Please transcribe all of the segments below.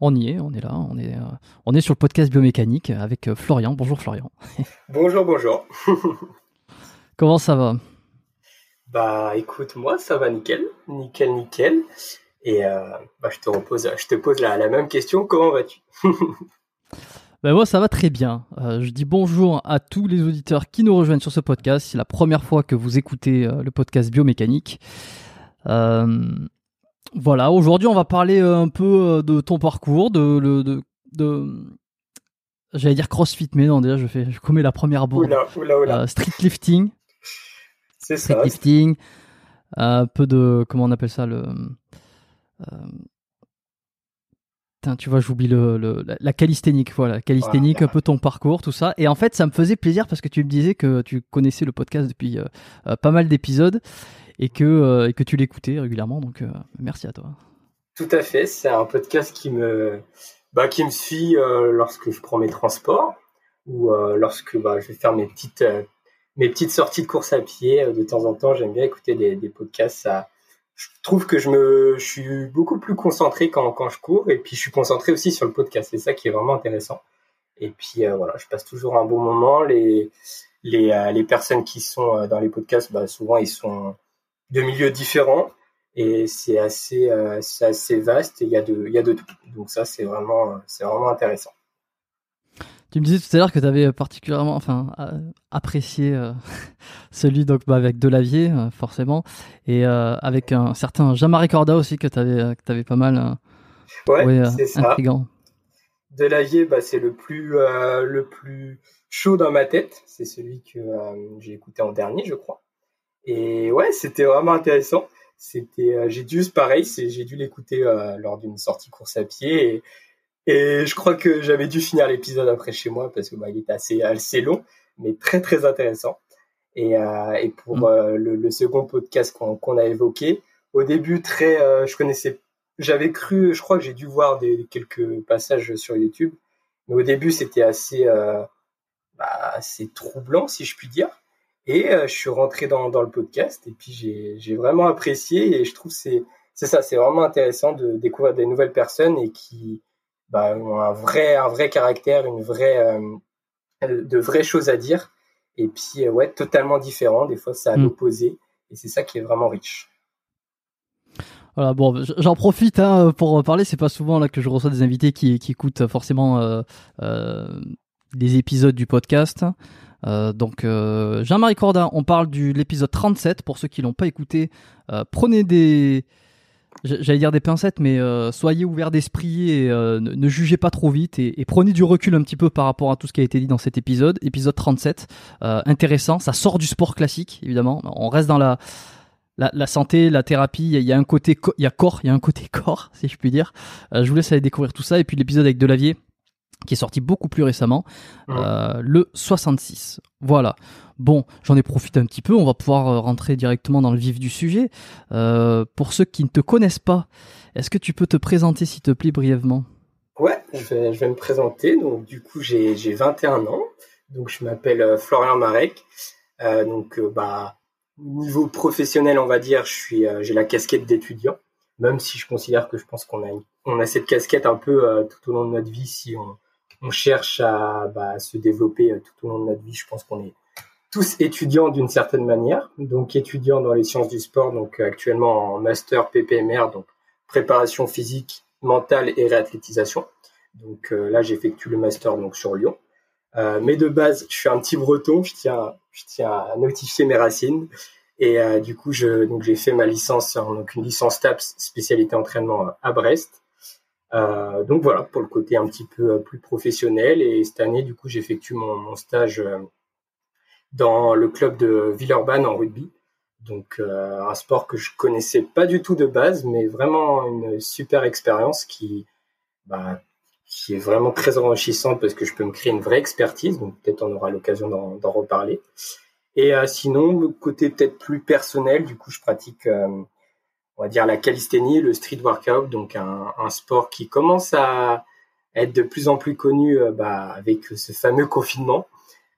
On y est, on est là, on est, euh, on est sur le podcast biomécanique avec euh, Florian. Bonjour Florian. Bonjour, bonjour. Comment ça va? Bah écoute, moi ça va nickel, nickel, nickel. Et euh, bah, je te repose, je te pose la, la même question. Comment vas-tu? Ben moi, ça va très bien. Euh, je dis bonjour à tous les auditeurs qui nous rejoignent sur ce podcast. C'est la première fois que vous écoutez euh, le podcast biomécanique. Euh, voilà, aujourd'hui, on va parler euh, un peu euh, de ton parcours, de, le- de, de, j'allais dire CrossFit, mais non, déjà, je fais, je commets la première bourde. Oula, oula, oula. Euh, street lifting, c'est street ça. lifting, un peu de, comment on appelle ça, le, euh, tu vois, j'oublie le, le- la, calisthénique, voilà, calisthénique, Voilà. un peu ton parcours, tout ça. Et en fait, ça me faisait plaisir parce que tu me disais que tu connaissais le podcast depuis euh, pas mal d'épisodes et que, euh, que tu l'écoutais régulièrement. Donc, euh, merci à toi. Tout à fait. C'est un podcast qui me, bah, qui me suit euh, lorsque je prends mes transports ou lorsque bah, je vais faire mes petites, mes petites sorties de course à pied. De temps en temps, j'aime bien écouter des, des podcasts. Ça, je trouve que je me, suis beaucoup plus concentré quand, quand je cours et puis je suis concentré aussi sur le podcast. C'est ça qui est vraiment intéressant. Et puis voilà, je passe toujours un bon moment. Les, les, les personnes qui sont dans les podcasts, bah, souvent ils sont de milieux différents et c'est assez, euh, assez vaste et il y a de, il y a de tout. Donc ça, c'est vraiment, euh, vraiment intéressant. Tu me disais tout à l'heure que tu avais particulièrement enfin, euh, apprécié euh, celui donc, bah, avec Delavier, euh, forcément, et euh, avec un certain Jean-Marie Corda aussi que tu avais, que avais pas mal euh, Ouais, euh, c'est ça. intriguant. Delavier, bah, c'est le plus, euh, le plus chaud dans ma tête. C'est celui que euh, j'ai écouté en dernier, je crois. Et ouais, c'était vraiment intéressant. C'était, euh, j'ai dû, pareil, c'est, j'ai dû l'écouter euh, lors d'une sortie course à pied. Et, et je crois que j'avais dû finir l'épisode après chez moi parce que bah, il était assez, assez long, mais très très intéressant. Et, euh, et pour Mm. euh, le, le second podcast qu'on, a évoqué, au début très, je connaissais j'avais cru, je crois que j'ai dû voir des, quelques passages sur YouTube, mais au début c'était assez, bah, assez troublant si je puis dire. Et euh, je suis rentré dans, dans le podcast et puis j'ai, vraiment apprécié et je trouve que c'est, c'est ça, c'est vraiment intéressant de découvrir des nouvelles personnes et qui bah, ont un vrai, un vrai caractère, une vraie, euh, de vraies choses à dire. Et puis euh, ouais, totalement différent. Des fois c'est à Mm. l'opposé et c'est ça qui est vraiment riche. Voilà, bon, j'en profite hein, pour parler. C'est pas souvent là que je reçois des invités qui, qui écoutent forcément euh, euh, des épisodes du podcast. Euh, donc, euh, Jean-Marie Corda, on parle de l'épisode 37. Pour ceux qui l'ont pas écouté, euh, prenez des, j'allais dire des pincettes, mais soyez ouverts d'esprit et ne, jugez pas trop vite et, prenez du recul un petit peu par rapport à tout ce qui a été dit dans cet épisode. Épisode 37, euh, intéressant. Ça sort du sport classique, évidemment. On reste dans la la, santé, la thérapie, il y, a- un côté, il y a corps, il y a un côté corps, si je puis dire. Je vous laisse aller découvrir tout ça. Et puis l'épisode avec Delavier, qui est sorti beaucoup plus récemment, Mhm. euh, le 66. Voilà. Bon, j'en ai profité un petit peu. On va pouvoir euh, rentrer directement dans le vif du sujet. Euh, pour ceux qui ne te connaissent pas, est-ce que tu peux te présenter, s'il te plaît, brièvement? Ouais, je vais, je vais me présenter. Donc, du coup, j'ai, j'ai 21 ans. Donc, je m'appelle Florian Marek. Euh, donc, euh, bah, niveau professionnel, on va dire, je suis, euh, j'ai la casquette d'étudiant. Même si je considère que je pense qu'on a, une- on a cette casquette un peu euh, tout au long de notre vie. Si on, cherche à bah, se développer euh, tout au long de notre vie, je pense qu'on est tous étudiants d'une certaine manière. Donc, étudiants dans les sciences du sport. Donc, euh, actuellement en master PPMR. Donc, préparation physique, mentale et réathlétisation. Donc là, j'effectue le master donc sur Lyon. mais de base, je suis un petit breton, je tiens, je tiens à notifier mes racines. Et du coup, j'ai fait ma licence, donc une licence TAPS spécialité entraînement à Brest. Euh, donc voilà, pour le côté un petit peu euh, plus professionnel. Et cette année, du coup, j'effectue mon, mon, stage euh, dans le club de Villeurbanne en rugby. Donc un sport que je connaissais pas du tout de base, mais vraiment une super expérience qui, bah, qui est vraiment très enrichissante parce que je peux me créer une vraie expertise. Donc peut-être on aura l'occasion d'en reparler. Et sinon, côté peut-être plus personnel, du coup, je pratique on va dire la calisthénie, le street workout, donc un, sport qui commence à être de plus en plus connu euh, bah, avec ce fameux confinement,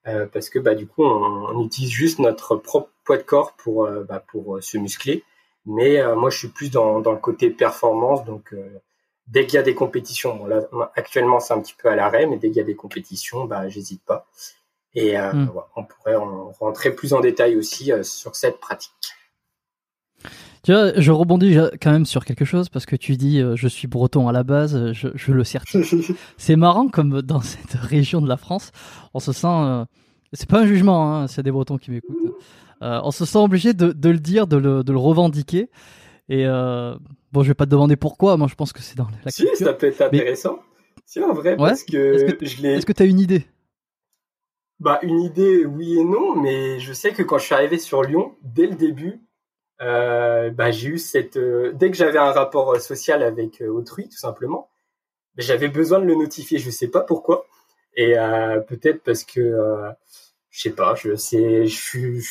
euh, parce que bah, du coup on, utilise juste notre propre poids de corps pour, euh, bah, pour se muscler. Mais moi je suis plus dans, dans le côté performance, donc dès qu'il y a des compétitions, bon, là actuellement c'est un petit peu à l'arrêt, mais dès qu'il y a des compétitions, bah, j'hésite pas. Et hmm. on pourrait en rentrer plus en détail aussi sur cette pratique. Tu vois, je rebondis quand même sur quelque chose parce que tu dis euh, je suis breton à la base, je, je le certifie. c'est marrant comme dans cette région de la France, on se sent. Euh, c'est pas un jugement, hein, a des bretons qui m'écoutent. Euh, on se sent obligé de, de, le dire, de le, de le revendiquer. Et euh, bon, je vais pas te demander pourquoi. Moi, je pense que c'est dans la. Si, ça peut être intéressant. Si, en vrai, parce que, est-ce que je l'ai. Est-ce que tu as une idée? Bah, une idée, oui et non, mais je sais que quand je suis arrivé sur Lyon, dès le début, euh, bah, j'ai eu cette euh, dès que j'avais un rapport euh, social avec autrui tout simplement j'avais besoin de le notifier. Je sais pas pourquoi. Et peut-être parce que je sais pas je sais je suis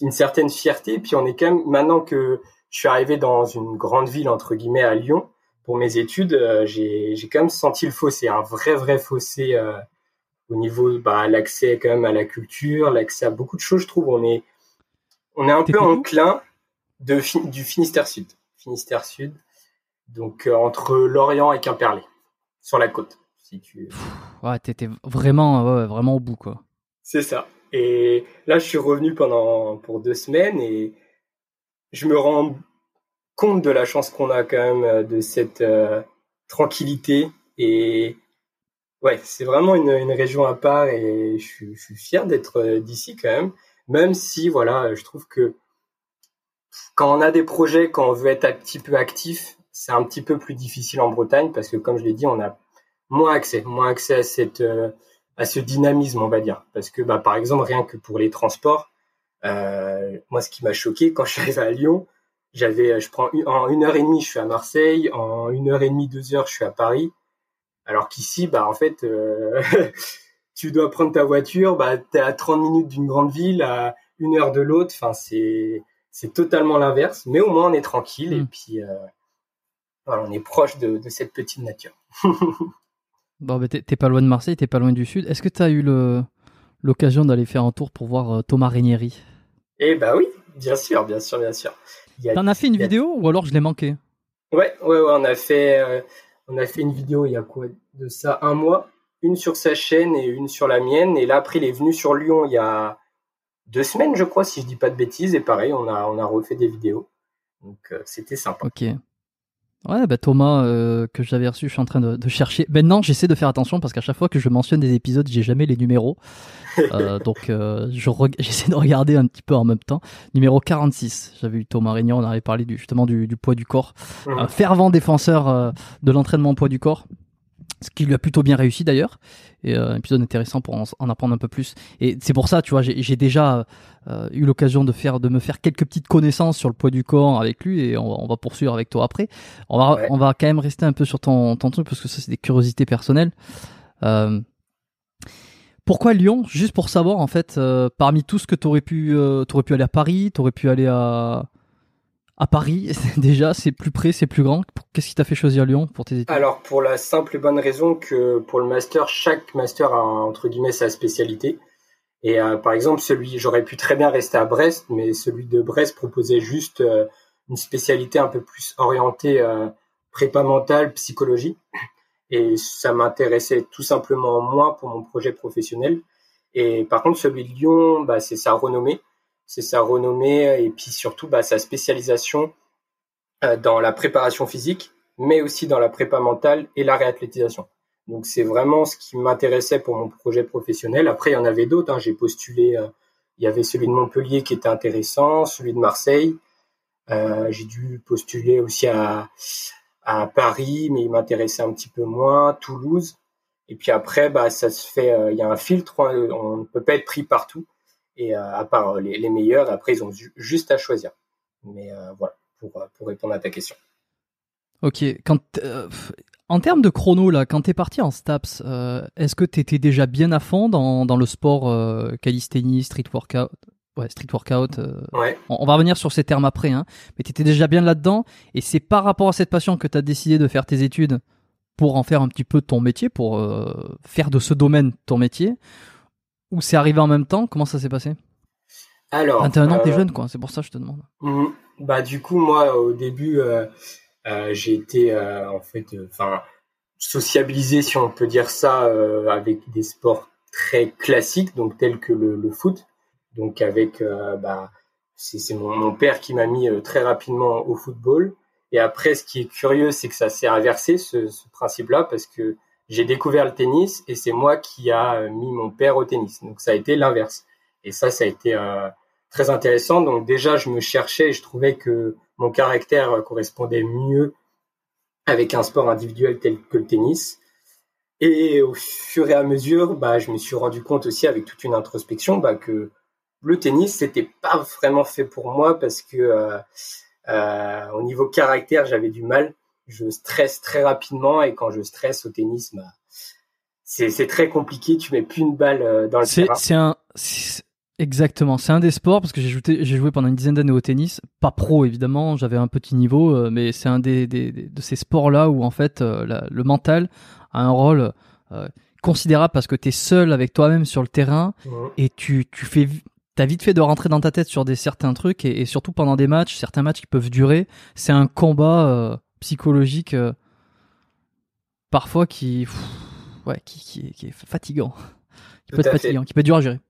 une certaine fierté. Puis on est quand même maintenant que je suis arrivé dans une grande ville entre guillemets à Lyon pour mes études j'ai j'ai quand même senti le fossé un vrai vrai fossé au niveau bah l'accès quand même à la culture l'accès à beaucoup de choses je trouve. On est on est un peu enclin de, du Finistère Sud. Finistère Sud, donc euh, entre Lorient et Quimperlé, sur la côte. Si tu... Ouais, t'étais vraiment, ouais, vraiment au bout, quoi. C'est ça. Et là, je suis revenu pendant pour deux semaines et je me rends compte de la chance qu'on a quand même euh, de cette euh, tranquillité et ouais, c'est vraiment une, une, région à part et je je suis fier d'être d'ici quand même, même si voilà, je trouve que quand on a des projets, quand on veut être un petit peu actif, c'est un petit peu plus difficile en Bretagne parce que, comme je l'ai dit, on a moins accès, moins accès à cette, euh, à ce dynamisme, on va dire. Parce que, bah, par exemple, rien que pour les transports, euh, moi, ce qui m'a choqué quand je suis arrivé à Lyon, j'avais, je prends en une heure et demie, je suis à Marseille, en une heure et demie, deux heures, je suis à Paris. Alors qu'ici, bah, en fait, euh, tu dois prendre ta voiture, bah, t'es à 30 minutes d'une grande ville, à une heure de l'autre. Enfin, c'est, c'est totalement l'inverse, mais au moins on est tranquille et hmm. puis euh, on est proche de, cette petite nature. bon, bah, t'es pas loin de Marseille, t'es pas loin du sud. Est-ce que tu as eu l'occasion d'aller faire un tour pour voir euh, Thomas Régnieri? Eh bah oui, bien sûr, bien sûr, bien sûr. T'en as fait une vidéo ou alors je l'ai manqué? Ouais, ouais, ouais, on a fait, euh, on a fait une vidéo il y a quoi de ça? Un mois, une sur sa chaîne et une sur la mienne. Et là après il est venu sur Lyon il y a deux semaines, je crois, si je dis pas de bêtises. Et pareil, on a, on a refait des vidéos. Donc, euh, c'était sympa. Ok. Ouais, bah Thomas, euh, que j'avais reçu, je suis en train de, chercher. Maintenant, j'essaie de faire attention parce qu'à chaque fois que je mentionne des épisodes, j'ai jamais les numéros. Euh, donc, je j'essaie de regarder un petit peu en même temps. Numéro 46, j'avais eu Thomas Régnard, on avait parlé du, justement du, poids du corps. Un fervent défenseur de l'entraînement poids du corps ce qui lui a plutôt bien réussi d'ailleurs. Et euh, un épisode intéressant pour en, apprendre un peu plus. Et c'est pour ça, tu vois, j'ai déjà euh, eu l'occasion de faire, de me faire quelques petites connaissances sur le poids du corps avec lui, et on, va poursuivre avec toi après. On va, on va quand même rester un peu sur ton, ton truc parce que ça c'est des curiosités personnelles. Euh, pourquoi Lyon? Juste pour savoir en fait, parmi tout ce que tu aurais pu, aurais pu aller à Paris, tu aurais pu aller à à Paris déjà C'est plus près, c'est plus grand. Qu'est-ce qui t'a fait choisir Lyon pour tes études? Alors pour la simple et bonne raison que pour le master, chaque master a entre guillemets sa spécialité. Et euh, par exemple, celui, j'aurais pu très bien rester à Brest, mais celui de Brest proposait juste euh, une spécialité un peu plus orientée euh, prépa mentale, psychologie. Et ça m'intéressait tout simplement moins pour mon projet professionnel. Et par contre, celui de Lyon, bah, c'est sa renommée c'est sa renommée et puis surtout bah, sa spécialisation euh, dans la préparation physique mais aussi dans la prépa mentale et la réathlétisation. Donc c'est vraiment ce qui m'intéressait pour mon projet professionnel. Après, il y en avait d'autres. Hein. J'ai postulé, euh, il y avait celui de Montpellier qui était intéressant, celui de Marseille. Euh, j'ai dû postuler aussi à, à Paris, mais il m'intéressait un petit peu moins, Toulouse. Et puis après, bah, ça se fait, euh, il y a un filtre, hein. on ne peut pas être pris partout. Et à part les, les, meilleurs, après, ils ont juste à choisir. Mais voilà, pour, pour répondre à ta question. Ok, quand en termes de chrono, là, quand t'es parti en STAPS, euh, est-ce que t'étais déjà bien à fond dans, dans le sport euh, calisthénie, street workout Ouais, street workout. Euh, ouais. on, va revenir sur ces termes après, hein. Mais t'étais déjà bien là-dedans, et c'est par rapport à cette passion que t'as décidé de faire tes études pour en faire un petit peu ton métier, pour euh, faire de ce domaine ton métier, ou c'est arrivé en même temps? Comment ça s'est passé? Alors, 21 ans, t'es jeune, quoi. C'est pour ça que je te demande. Mmh. Bah, du coup, moi, au début euh, j'ai été euh, en fait, euh, enfin, sociabilisé, si on peut dire ça, avec des sports très classiques, donc tels que le, le foot. Donc avec, bah, c'est mon, mon, père qui m'a mis très rapidement au football. Et après, ce qui est curieux, c'est que ça s'est inversé, ce, ce principe-là, parce que j'ai découvert le tennis et c'est moi qui a mis mon père au tennis. Donc ça a été l'inverse. Et ça, ça a été euh, très intéressant. Donc déjà, je me cherchais et je trouvais que mon caractère correspondait mieux avec un sport individuel tel que le tennis. Et au fur et à mesure, bah, je me suis rendu compte aussi avec toute une introspection bah, que le tennis, c'était pas vraiment fait pour moi parce que euh, euh, au niveau caractère, j'avais du mal. Je stresse très rapidement et quand je stresse au tennis, bah, c'est très compliqué. Tu mets plus une balle euh, dans le terrain. C'est un, Exactement, c'est un des sports parce que j'ai joué, pendant une dizaine d'années au tennis, pas pro évidemment, j'avais un petit niveau, euh, mais c'est un des, des, de ces sports-là où en fait euh, le mental a un rôle euh, considérable parce que tu es seul avec toi-même sur le terrain et tu, tu fais t'as vite fait de rentrer dans ta tête sur des certains trucs et, surtout pendant des matchs, certains matchs qui peuvent durer, c'est un combat psychologique parfois qui, ouais, qui, qui, qui, est fatigant, qui peut être fatigant, qui peut être dur à gérer.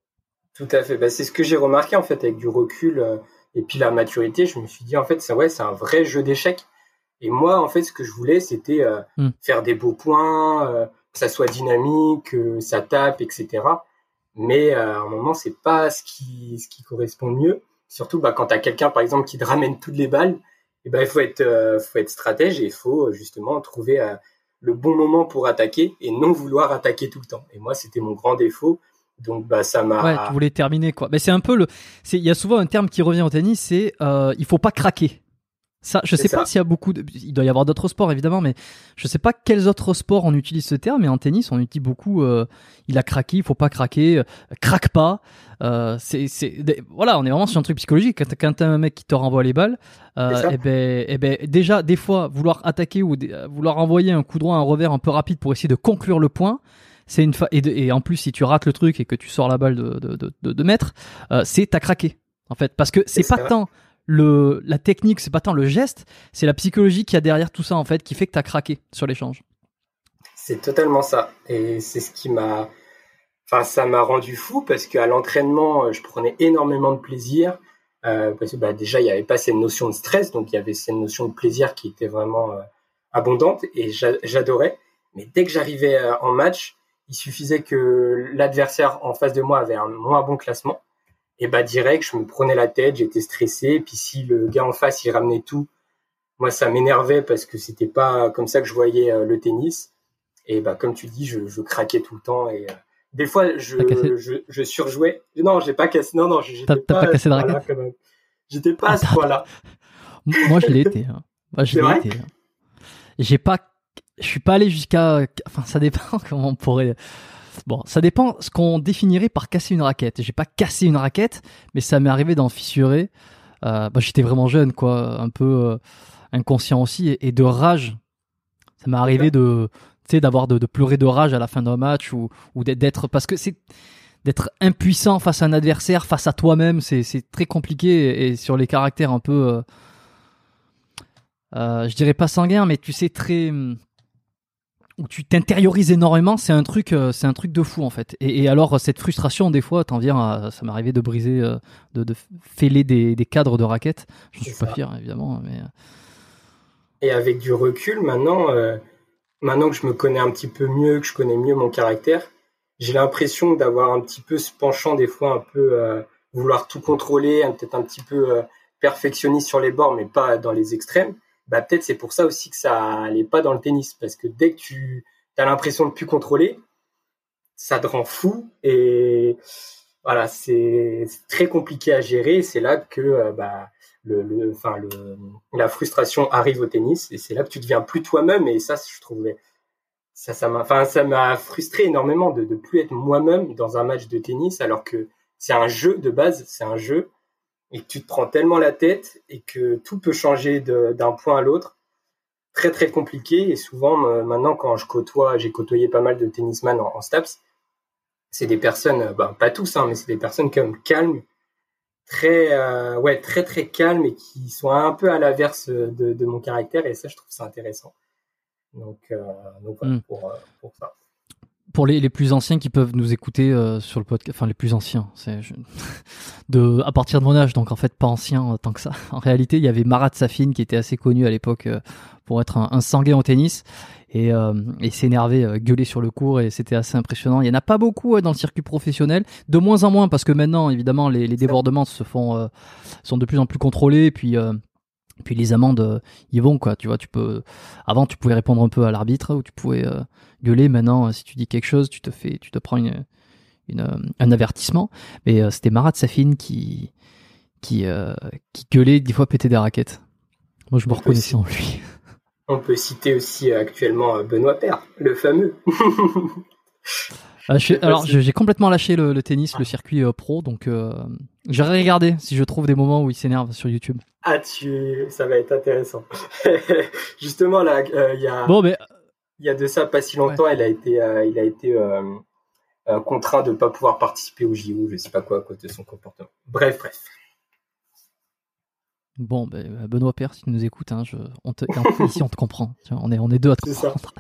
Tout à fait. Bah, c'est ce que j'ai remarqué en fait avec du recul euh, et puis la maturité. Je me suis dit en fait, c'est ouais, c'est un vrai jeu d'échecs. Et moi, en fait, ce que je voulais, c'était euh, hmm. faire des beaux points, euh, que ça soit dynamique, que ça tape, etc. Mais à un moment, c'est pas ce qui ce qui correspond mieux. Surtout bah, quand tu as quelqu'un, par exemple, qui te ramène toutes les balles, et ben il faut être faut être stratège et il faut justement trouver le bon moment pour attaquer et non vouloir attaquer tout le temps. Et moi, c'était mon grand défaut. Donc bah ça m'a. Ouais, tu voulais terminer quoi. Mais c'est un peu le. Il y a souvent un terme qui revient au tennis, c'est euh, il faut pas craquer. Ça, je sais pas s'il y a beaucoup de. Il doit y avoir d'autres sports évidemment, mais je sais pas quels autres sports on utilise ce terme. Mais en tennis, on utilise beaucoup. Euh, il a craqué, il faut pas craquer, euh, craque pas. Euh, c'est, voilà, on est vraiment sur un truc psychologique. Quand, quand t'as un mec qui te renvoie les balles, et eh ben, et eh ben, déjà des fois vouloir attaquer ou vouloir envoyer un coup droit, un revers un peu rapide pour essayer de conclure le point c'est une fa et, et, en plus si tu rates le truc et que tu sors la balle de de, de, de mètres, c'est t'as craqué en fait parce que c'est pas tant la technique, c'est pas tant le geste, c'est la psychologie qui a derrière tout ça en fait qui fait que t'as craqué sur l'échange. C'est totalement ça et c'est ce qui m'a enfin ça m'a rendu fou parce qu'à l'entraînement euh, je prenais énormément de plaisir euh, parce que bah, déjà il n'y avait pas cette notion de stress donc il y avait cette notion de plaisir qui était vraiment euh, abondante et j'adorais mais dès que j'arrivais en match il suffisait que l'adversaire en face de moi avait un moins bon classement. Et bah direct, je me prenais la tête, j'étais stressé. Et puis si le gars en face il ramenait tout, moi ça m'énervait parce que c'était pas comme ça que je voyais euh, le tennis. Et bah comme tu dis, je, je craquais tout le temps et euh, des fois je, je, je, surjouais. Non, j'ai pas cassé. Non non, j'étais pas, pas cassé de raquette. J'étais pas à ce point-là. Moi je l'ai été. Hein. Moi je l'ai été. Hein. J'ai pas je suis pas allé jusqu'à. Enfin, ça dépend comment on pourrait. Bon, ça dépend ce qu'on définirait par casser une raquette. J'ai pas cassé une raquette, mais ça m'est arrivé d'en fissurer. Euh, bah, j'étais vraiment jeune, quoi, un peu euh, inconscient aussi, et, de rage. Ça m'est arrivé de, d'avoir de, pleurer de rage à la fin d'un match ou, ou d'être parce que c'est d'être impuissant face à un adversaire, face à toi-même, c'est très compliqué et, sur les caractères un peu, euh, je dirais pas sanguin, mais tu sais très où tu t'intériorises énormément, c'est un truc, euh, c'est un truc de fou en fait. Et, alors cette frustration, des fois, t'en viens à, ça m'est arrivé de briser, euh, de, de fêler des, des, cadres de raquettes. Je ne suis pas fier évidemment, mais Et avec du recul, maintenant, euh, maintenant que je me connais un petit peu mieux, que je connais mieux mon caractère, j'ai l'impression d'avoir un petit peu ce penchant des fois un peu euh, vouloir tout contrôler, peut-être un petit peu euh, perfectionniste sur les bords, mais pas dans les extrêmes. Bah peut-être c'est pour ça aussi que ça allait pas dans le tennis, parce que dès que tu as l'impression de plus contrôler, ça te rend fou et voilà, c'est très compliqué à gérer. C'est là que euh, bah, le, enfin, le, la frustration arrive au tennis et c'est là que tu deviens plus toi-même. Et ça, je trouvais ça, ça m'a, enfin, ça m'a frustré énormément de ne plus être moi-même dans un match de tennis, alors que c'est un jeu de base, c'est un jeu et que tu te prends tellement la tête et que tout peut changer d'un point à l'autre. Très très compliqué et souvent maintenant quand je côtoie, j'ai côtoyé pas mal de tennisman en, en Staps, c'est des personnes, euh, ben, pas tous, hein, mais c'est des personnes comme calmes, très, euh, ouais, très très calmes et qui sont un peu à l'inverse de, de, mon caractère. Et ça, je trouve ça intéressant. Donc, euh, donc voilà, hmm. pour, pour ça pour les, les, plus anciens qui peuvent nous écouter sur le podcast, enfin les plus anciens, c'est de à partir de mon âge, donc en fait pas ancien tant que ça. En réalité, il y avait Marat Safin qui était assez connu à l'époque pour être un, un sanguin au tennis. Et, euh, et s'énerver, euh, gueuler sur le cours et c'était assez impressionnant. Il y en a pas beaucoup dans le circuit professionnel, de moins en moins parce que maintenant évidemment les, les débordements se font euh, sont de plus en plus contrôlés. Et puis puis les amendes ils vont quoi. Tu vois tu peux avant tu pouvais répondre un peu à l'arbitre ou tu pouvais gueuler maintenant si tu dis quelque chose tu te fais tu te prends une, une un avertissement mais c'était Marat Safin qui qui qui gueulait des fois péter des raquettes moi je me reconnaissais en lui on peut citer aussi euh, actuellement euh, Benoît Père, le fameux. Ah, alors, j'ai complètement lâché le, tennis, le circuit euh, pro, donc euh, j'irai regarder si je trouve des moments où il s'énerve sur YouTube. Ah, tu, ça va être intéressant. Justement, là, il y a, bon, mais... il y a de ça pas si longtemps, il a été, il a été contraint de ne pas pouvoir participer au JO, je sais pas quoi à cause de son comportement. Bref, bref. Bon, ben, Benoît Père, si tu nous écoutes, hein, je, on te, ici on te comprend. on, est, on est deux à te comprendre.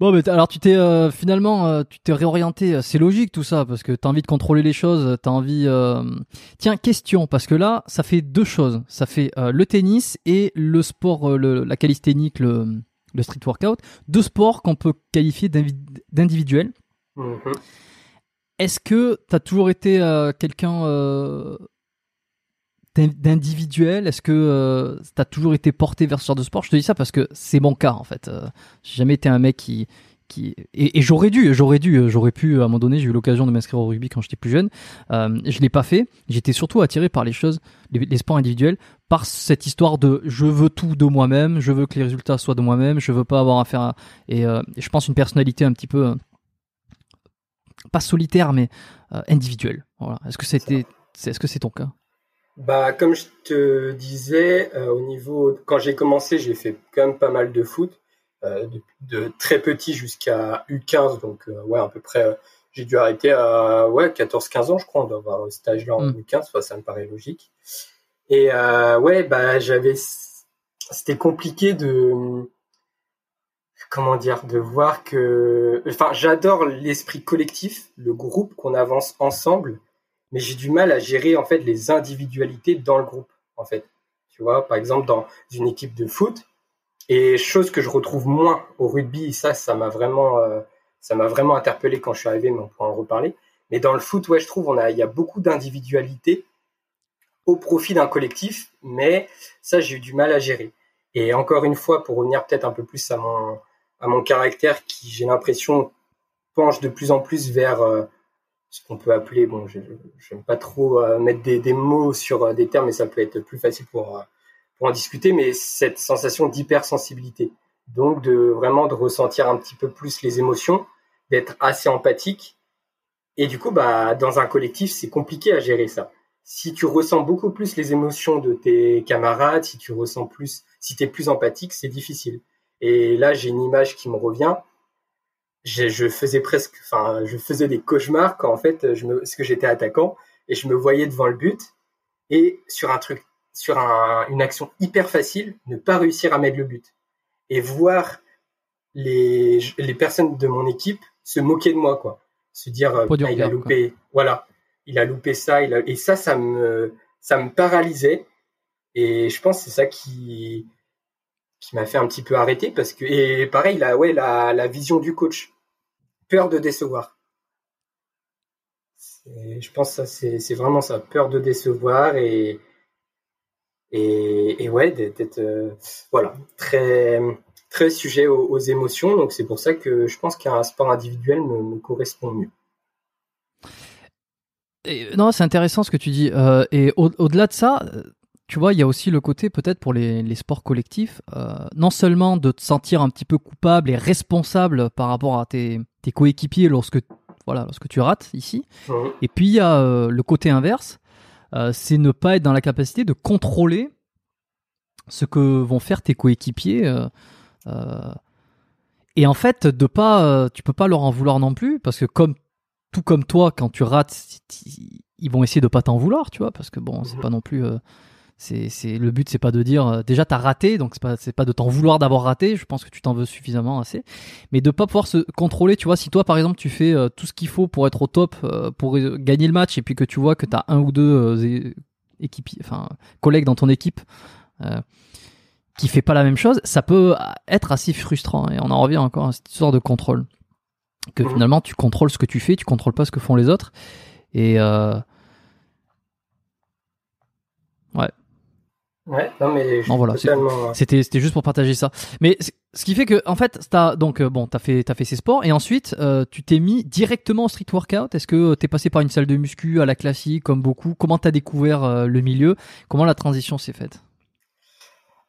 bon, mais alors tu t'es euh, finalement, euh, tu t'es réorienté. Euh, c'est logique tout ça parce que tu as envie de contrôler les choses. T'as envie. Tiens, question parce que là, ça fait deux choses. Ça fait le tennis et le sport, le, la calisthénique, le, le street workout, deux sports qu'on peut qualifier d'individuels. Mm-hmm. Est-ce que tu as toujours été quelqu'un d'individuel? Est-ce que euh, tu as toujours été porté vers ce genre de sport? Je te dis ça parce que c'est mon cas en fait. Euh, j'ai jamais été un mec qui qui et, j'aurais dû, j'aurais dû, euh, j'aurais pu à un moment donné, j'ai eu l'occasion de m'inscrire au rugby quand j'étais plus jeune. Euh, je l'ai pas fait. J'étais surtout attiré par les choses, les, sports individuels, par cette histoire de je veux tout de moi-même, je veux que les résultats soient de moi-même, je veux pas avoir à faire et, je pense une personnalité un petit peu pas solitaire mais individuelle. Voilà. Est-ce que c'était, est-ce que c'est ton cas? Bah, comme je te disais, euh, au niveau, quand j'ai commencé, j'ai fait quand même pas mal de foot, euh, de, très petit jusqu'à U15, donc euh, ouais, à peu près, j'ai dû arrêter à ouais 14-15 ans, je crois, on doit avoir ce stage-là en mm. U15, ça me paraît logique. Et ouais, bah j'avais, c'était compliqué de, comment dire, de voir que, enfin, j'adore l'esprit collectif, le groupe qu'on avance ensemble mais j'ai du mal à gérer en fait les individualités dans le groupe en fait. Tu vois, par exemple dans une équipe de foot et chose que je retrouve moins au rugby, ça ça m'a vraiment euh, ça m'a vraiment interpellé quand je suis arrivé, mais on pourra en reparler. Mais dans le foot, ouais, je trouve on a il y a beaucoup d'individualités au profit d'un collectif, mais ça j'ai eu du mal à gérer. Et encore une fois, pour revenir peut-être un peu plus à mon à mon caractère qui j'ai l'impression penche de plus en plus vers euh, ce qu'on peut appeler, bon, je n'aime pas trop euh, mettre des, mots sur des termes, mais ça peut être plus facile pour, pour en discuter, mais cette sensation d'hypersensibilité. Donc, de vraiment de ressentir un petit peu plus les émotions, d'être assez empathique. Et du coup, bah, dans un collectif, c'est compliqué à gérer ça. Si tu ressens beaucoup plus les émotions de tes camarades, si tu ressens plus, si tu es plus empathique, c'est difficile. Et là, j'ai une image qui me revient je faisais presque, enfin, je faisais des cauchemars quand en fait, je me, parce que j'étais attaquant et je me voyais devant le but et sur un truc, sur un, une action hyper facile, ne pas réussir à mettre le but. Et voir les, les personnes de mon équipe se moquer de moi, quoi, se dire, euh, il a loupé, voilà, il a loupé ça, il a, et ça, ça me, ça me paralysait. Et je pense que c'est ça qui, qui m'a fait un petit peu arrêter parce que et pareil là ouais la, la vision du coach. Peur de décevoir. Je pense que ça c'est vraiment ça. Peur de décevoir et et, et ouais d'être euh, voilà très très sujet aux, émotions. Donc c'est pour ça que je pense qu'un sport individuel me, correspond mieux. Et, non c'est intéressant ce que tu dis. Euh, et au-delà de ça tu vois, il y a aussi le côté peut-être pour les, sports collectifs, euh, non seulement de te sentir un petit peu coupable et responsable par rapport à tes, coéquipiers lorsque, voilà, lorsque tu rates ici, mmh. et puis il y a euh, le côté inverse, euh, c'est ne pas être dans la capacité de contrôler ce que vont faire tes coéquipiers. et en fait, de pas, tu peux pas leur en vouloir non plus, parce que comme tout comme toi, quand tu rates, ils vont essayer de pas t'en vouloir, tu vois, parce que bon, c'est mmh. pas non plus c'est, c'est le but, c'est pas de dire euh, déjà t'as raté, donc c'est pas c'est pas de t'en vouloir d'avoir raté. Je pense que tu t'en veux suffisamment assez, mais de pas pouvoir se contrôler. Tu vois, si toi par exemple tu fais euh, tout ce qu'il faut pour être au top, euh, pour gagner le match, et puis que tu vois que t'as un ou deux équipiers, enfin collègues dans ton équipe qui fait pas la même chose, ça peut être assez frustrant. Et on en revient encore à cette histoire de contrôle, que mmh. finalement tu contrôles ce que tu fais, tu contrôles pas ce que font les autres, et ouais Ouais, non mais voilà, c'était c'était juste pour partager ça. Mais ce qui fait que en fait, t'as donc euh, bon, t'as fait t'as fait ces sports et ensuite euh, tu t'es mis directement au street workout. Est-ce que t'es passé par une salle de muscu à la classique comme beaucoup? Comment t'as découvert euh, le milieu? Comment la transition s'est faite?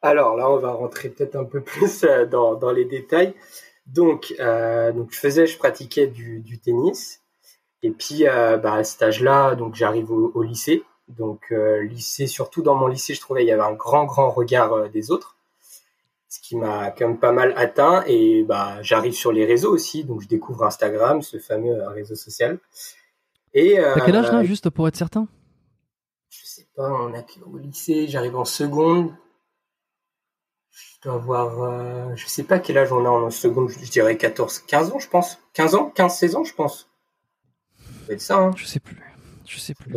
Alors là, on va rentrer peut-être un peu plus dans, dans les détails. Donc donc je faisais, je pratiquais du, du tennis et puis bah, à cet âge-là, donc j'arrive au, au lycée. Donc euh, lycée, surtout dans mon lycée, je trouvais il y avait un grand grand regard euh, des autres, ce qui m'a quand même pas mal atteint. Et bah j'arrive sur les réseaux aussi, donc je découvre Instagram, ce fameux euh, réseau social. Et à quel âge là, juste pour être certain? Je sais pas, on a au lycée, j'arrive en seconde. Je dois avoir, je sais pas quel âge on a en seconde, je dirais 14, 15 ans, je pense. 15 ans, 15, 16 ans, je pense. Ça être ça. Hein. Je sais plus. Je sais plus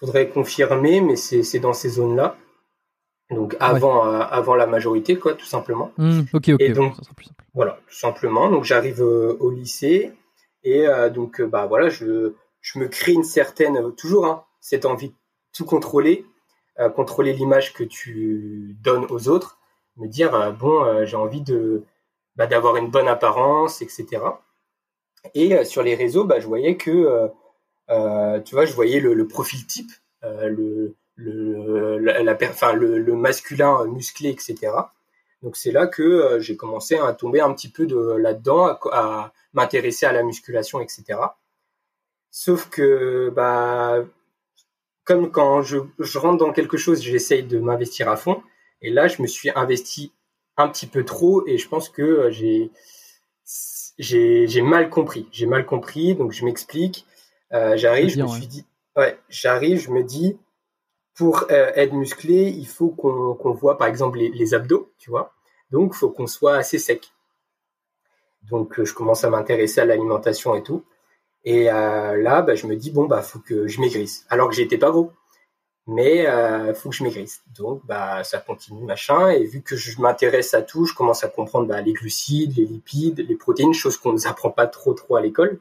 faudrait confirmer, mais c'est dans ces zones-là. Donc avant, euh, avant la majorité, quoi, tout simplement. Mmh, ok, ok. Et donc, voilà, tout simplement. Donc j'arrive euh, au lycée et euh, donc bah voilà, je, je me crée une certaine, toujours hein, cette envie de tout contrôler, contrôler l'image que tu donnes aux autres, me dire bon, j'ai envie de bah, d'avoir une bonne apparence, etc. Et sur les réseaux, bah, je voyais que euh, tu vois, je voyais le, profil type, euh, le, le, la, le, masculin musclé, etc. Donc c'est là que euh, j'ai commencé à tomber un petit peu de là-dedans, à, m'intéresser à la musculation, etc. Sauf que, bah, comme quand je, je rentre dans quelque chose, j'essaye de m'investir à fond. Et là, je me suis investi un petit peu trop et je pense que j'ai j'ai mal compris. J'ai mal compris, donc je m'explique. Euh, j'arrive, je me suis dit, ouais, j'arrive, je me dis, pour euh, être musclé, il faut qu'on voit par exemple les, abdos, tu vois. Donc, il faut qu'on soit assez sec. Donc, euh, je commence à m'intéresser à l'alimentation et tout. Et là, bah, je me dis, bon, bah, faut que je maigrisse. Alors que j'étais pas gros. Mais il faut que je maigrisse. Donc, bah, ça continue, machin. Et vu que je m'intéresse à tout, je commence à comprendre bah, les glucides, les lipides, les protéines, choses qu'on ne nous apprend pas trop, trop à l'école.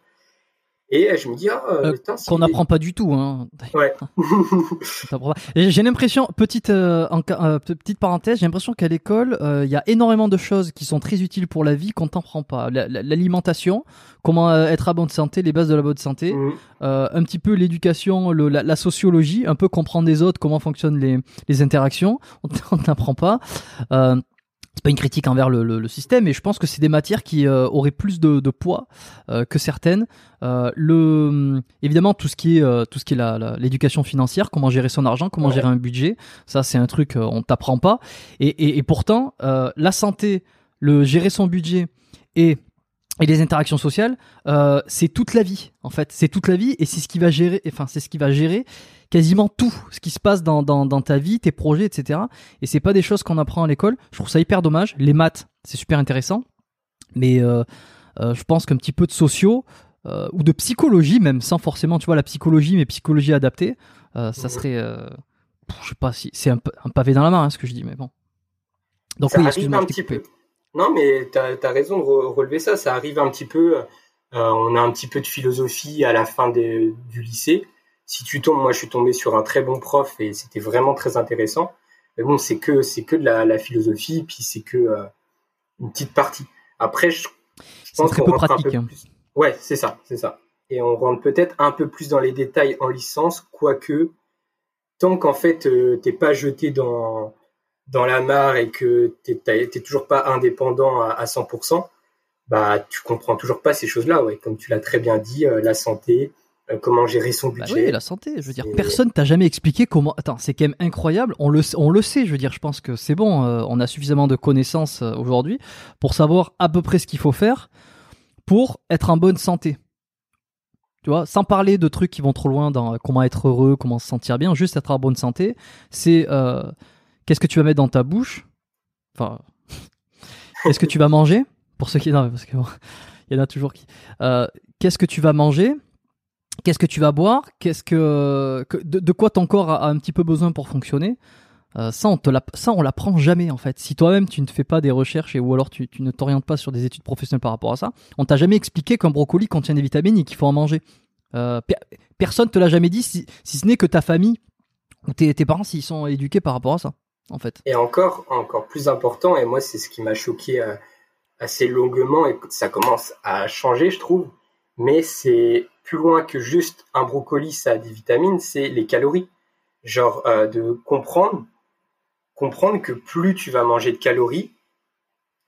Et je me dis, ah, euh, qu'on n'apprend pas du tout. Hein. Ouais. j'ai l'impression, petite, euh, euh, petite parenthèse, j'ai l'impression qu'à l'école, il y a énormément de choses qui sont très utiles pour la vie qu'on t'apprend pas. L'alimentation, comment être à bonne santé, les bases de la bonne santé, mmh. un petit peu l'éducation, la, la, sociologie, un peu comprendre les autres, comment fonctionnent les, les interactions, on t'apprend pas c'est pas une critique envers le, le, système, mais je pense que c'est des matières qui euh, auraient plus de, de poids euh, que certaines. Euh, le, évidemment, tout ce qui est tout ce qui est l'éducation financière, comment gérer son argent, comment gérer un budget, ça c'est un truc on t'apprend pas. Et, et, et pourtant, la santé, le gérer son budget et et les interactions sociales, euh, c'est toute la vie en fait. C'est toute la vie et c'est ce qui va gérer. Enfin, c'est ce qui va gérer quasiment tout ce qui se passe dans, dans, dans ta vie, tes projets, etc. Et c'est pas des choses qu'on apprend à l'école. Je trouve ça hyper dommage. Les maths, c'est super intéressant, mais euh, euh, je pense qu'un petit peu de sociaux euh, ou de psychologie, même sans forcément, tu vois, la psychologie, mais psychologie adaptée, euh, ça serait, je sais pas si c'est un, un, pavé dans la main hein, ce que je dis, mais bon. Donc ça oui, excuse-moi, un petit peu. Non, mais tu as, raison de re- relever ça. Ça arrive un petit peu. euh, on a un petit peu de philosophie à la fin des- du lycée. Si tu tombes, moi je suis tombé sur un très bon prof et c'était vraiment très intéressant. Mais bon, c'est que c'est que de la, la philosophie, puis c'est que euh, une petite partie. Après, je, pense qu'on rentre un pratique. peu hein. plus. Ouais, c'est ça, c'est ça. Et on rentre peut-être un peu plus dans les détails en licence, quoique tant qu'en fait euh, t'es pas jeté dans dans la mare et que t'es t'as- t'es toujours pas indépendant à, à 100%, bah tu comprends toujours pas ces choses-là, ouais. Comme tu l'as très bien dit, euh, la santé, euh, comment gérer son Bah budget. oui, la santé. Je veux dire, personne t'a jamais expliqué comment. Attends, c'est quand même incroyable. On le, on le sait. Je veux dire, je pense que c'est bon. euh, on a suffisamment de connaissances aujourd'hui pour savoir à peu près ce qu'il faut faire pour être en bonne santé. Tu vois, sans parler de trucs qui vont trop loin dans comment être heureux, comment se sentir bien, juste être en bonne santé. C'est qu'est-ce que tu vas mettre dans ta bouche. Enfin, qu'est-ce que tu vas manger Pour ceux qui non, parce que bon, il y en a toujours qui. Euh, qu'est-ce que tu vas manger Qu'est-ce que tu vas boire Qu'est-ce que, de, quoi ton corps a, un petit peu besoin pour fonctionner Euh, Ça, on te ça, on l'apprend jamais en fait. Si toi-même tu ne fais pas des recherches et ou alors tu, ne t'orientes pas sur des études professionnelles par rapport à ça, on t'a jamais expliqué qu'un brocoli contient des vitamines et qu'il faut en manger. Euh, per- personne te l'a jamais dit, si, si ce n'est que ta famille ou tes, tes parents s'ils sont éduqués par rapport à ça, en fait. Et encore, encore plus important, et moi c'est ce qui m'a choqué euh, assez longuement et ça commence à changer, je trouve. Mais c'est plus loin que juste un brocoli, ça a des vitamines, c'est les calories. Genre euh, de comprendre, comprendre que plus tu vas manger de calories,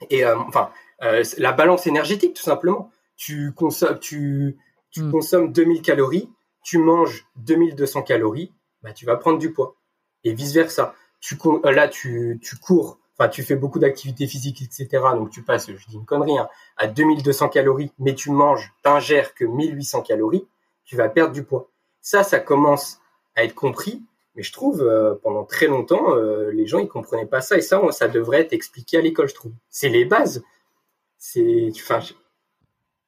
et euh, enfin euh, la balance énergétique tout simplement. Tu consommes, tu, tu Mm. consommes 2000 calories, tu manges 2200 calories, bah tu vas prendre du poids. Et vice versa tu cours, euh, là tu, tu cours, enfin tu fais beaucoup d'activités physiques, etc. Donc tu passes, je dis une connerie, hein, à 2200 calories, mais tu manges, t'ingères que 1800 calories, tu vas perdre du poids. Ça, ça commence à être compris, mais je trouve euh, pendant très longtemps, euh, les gens ils comprenaient pas ça et ça, ça devrait être expliqué à l'école, je trouve. C'est les bases. C'est, enfin,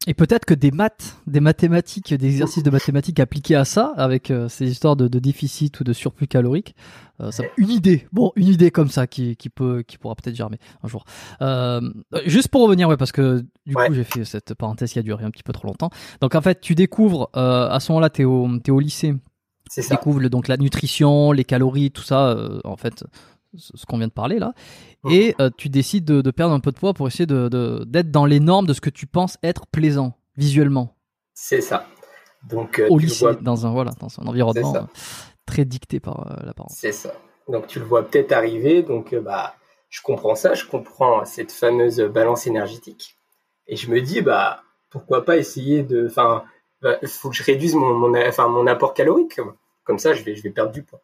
Et peut-être que des maths, des mathématiques, des exercices de mathématiques appliqués à ça, avec euh, ces histoires de, de déficit ou de surplus calorique, euh, ça, une idée, bon, une idée comme ça qui, qui peut, qui pourra peut-être germer un jour. Euh, juste pour revenir, ouais, parce que du Ouais. coup j'ai fait cette parenthèse qui a duré un petit peu trop longtemps. Donc en fait, tu découvres euh, à ce moment-là, t'es au, t'es au lycée, c'est tu ça. découvres le- donc la nutrition, les calories, tout ça, euh, en fait, ce qu'on vient de parler là, et euh, tu décides de, de perdre un peu de poids pour essayer de, de- d'être dans les normes de ce que tu penses être plaisant visuellement C'est ça. Donc euh, au lycée, vois dans un voilà, dans un environnement euh, très dicté par euh, l'apparence. C'est ça. Donc tu le vois peut-être arriver, donc bah je comprends ça, je comprends cette fameuse balance énergétique, et je me dis bah pourquoi pas essayer de, enfin il faut que je réduise mon, mon enfin mon apport calorique, comme ça je vais je vais perdre du poids.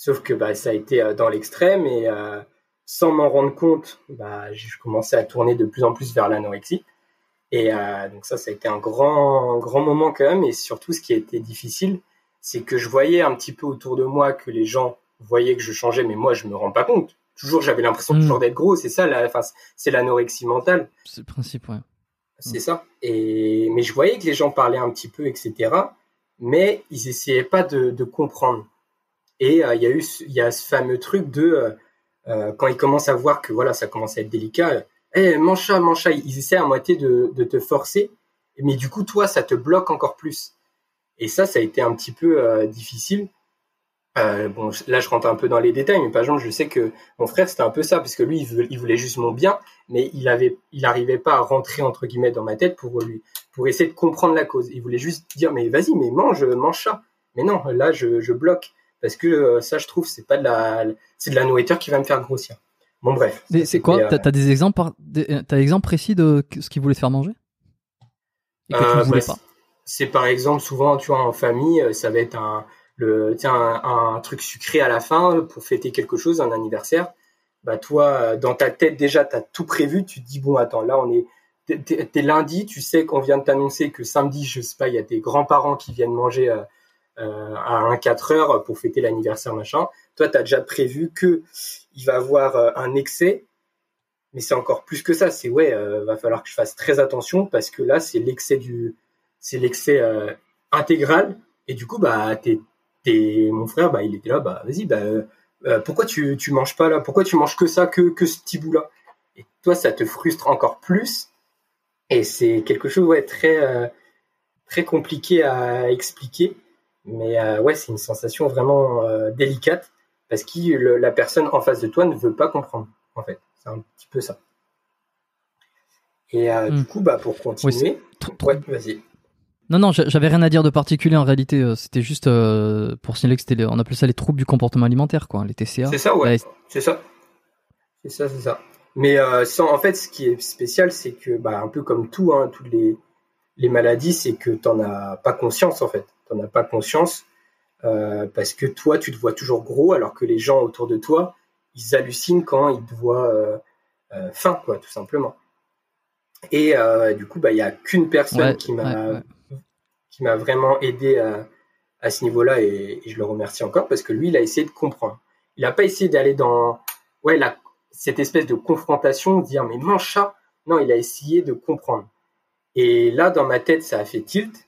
Sauf que bah ça a été euh, dans l'extrême et euh, sans m'en rendre compte, bah j'ai commencé à tourner de plus en plus vers l'anorexie. Et euh, donc ça, ça a été un grand, grand moment quand même. Et surtout, ce qui a été difficile, c'est que je voyais un petit peu autour de moi que les gens voyaient que je changeais, mais moi, je me rends pas compte. Toujours, j'avais l'impression Mm. toujours d'être gros. C'est ça, la, enfin, c'est l'anorexie mentale. C'est le principe, ouais. C'est ça. Et mais je voyais que les gens parlaient un petit peu, etc. Mais ils essayaient pas de, de comprendre. Et euh, il y a eu, il ce fameux truc de euh, euh, quand ils commencent à voir que voilà, ça commence à être délicat. euh, Eh, mange ça, mange ça. Ils essaient à moitié de, te forcer, mais du coup, toi, ça te bloque encore plus. Et ça, ça a été un petit peu difficile. Bon, là, je rentre un peu dans les détails, mais par exemple, je sais que mon frère, c'était un peu ça, parce que lui, il, voulait juste mon bien, mais il avait, il arrivait pas à rentrer entre guillemets dans ma tête pour lui, pour essayer de comprendre la cause. Il voulait juste dire, mais vas-y, mais mange, mange ça. Mais non, là, je bloque parce que euh, ça, je trouve, c'est pas de la, c'est de la nourriture qui va me faire grossir. Bon, bref. C'est quoi T'as euh, t'as des exemples, des- euh, t'as des exemples précis de ce qu'ils voulaient te faire manger? Et que tu ne voulais bah, pas? C'est par exemple souvent, tu vois, en famille, ça va être un, le, tiens, un, un truc sucré à la fin pour fêter quelque chose, un anniversaire. Bah toi, dans ta tête déjà, t'as tout prévu. Tu te dis bon, attends, là on est, t'es- t'es lundi, tu sais qu'on vient de t'annoncer que samedi, je sais pas, il y a tes grands-parents qui viennent manger euh, à un 4 heures pour fêter l'anniversaire machin. Toi, t'as déjà prévu que il va avoir euh, un excès. Mais c'est encore plus que ça. C'est ouais, euh, va falloir que je fasse très attention parce que là, c'est l'excès du, c'est l'excès euh, intégral. Et du coup, bah, t'es, t'es, mon frère, bah, il était là, bah, vas-y, bah, euh, pourquoi tu, tu manges pas là? Pourquoi tu manges que ça, que, que ce petit bout-là? Et toi, ça te frustre encore plus. Et c'est quelque chose ouais, très, très compliqué à expliquer. Mais ouais, c'est une sensation vraiment délicate parce que la personne en face de toi ne veut pas comprendre, en fait. C'est un petit peu ça. Et euh, du hmm. coup, bah, pour continuer, ouais, vas-y. Non, non, j'avais rien à dire de particulier en réalité. Euh, c'était juste euh, pour signaler que c'était, on appelait ça les troubles du comportement alimentaire, quoi, les TCA. C'est ça, ouais. C'est ça. C'est ça, c'est ça. Mais sans, en fait, ce qui est spécial, c'est que, bah, un peu comme tout, hein, toutes les, les maladies, c'est que tu n'en as pas conscience, en fait. Tu n'en as pas conscience parce que toi, tu te vois toujours gros, alors que les gens autour de toi, ils hallucinent quand ils te voient fin, quoi, tout simplement. Et euh, du coup, bah, il n'y a qu'une personne qui m'a qui m'a vraiment aidé à, à ce niveau-là et, je le remercie encore parce que lui, il a essayé de comprendre. Il n'a pas essayé d'aller dans ouais la, cette espèce de confrontation, de dire mais mon chat. Non, il a essayé de comprendre. Et là, dans ma tête, ça a fait tilt.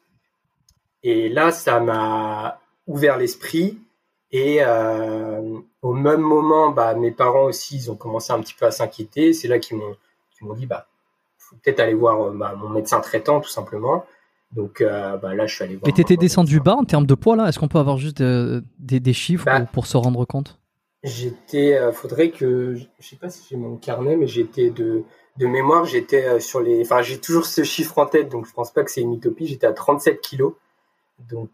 Et là, ça m'a ouvert l'esprit. Et euh, au même moment, bah, mes parents aussi, ils ont commencé un petit peu à s'inquiéter. C'est là qu'ils m'ont, m'ont dit, bah, peut-être aller voir euh, bah, mon médecin traitant tout simplement. Donc euh, bah, là, je suis allé voir. Et t'étais descendu bas en termes de poids là? Est-ce qu'on peut avoir juste euh, des, chiffres bah, pour, se rendre compte? J'étais, faudrait que, je sais pas si j'ai mon carnet, mais j'étais de, de mémoire, j'étais sur les, enfin j'ai toujours ce chiffre en tête, donc je pense pas que c'est une utopie. J'étais à 37 kilos, donc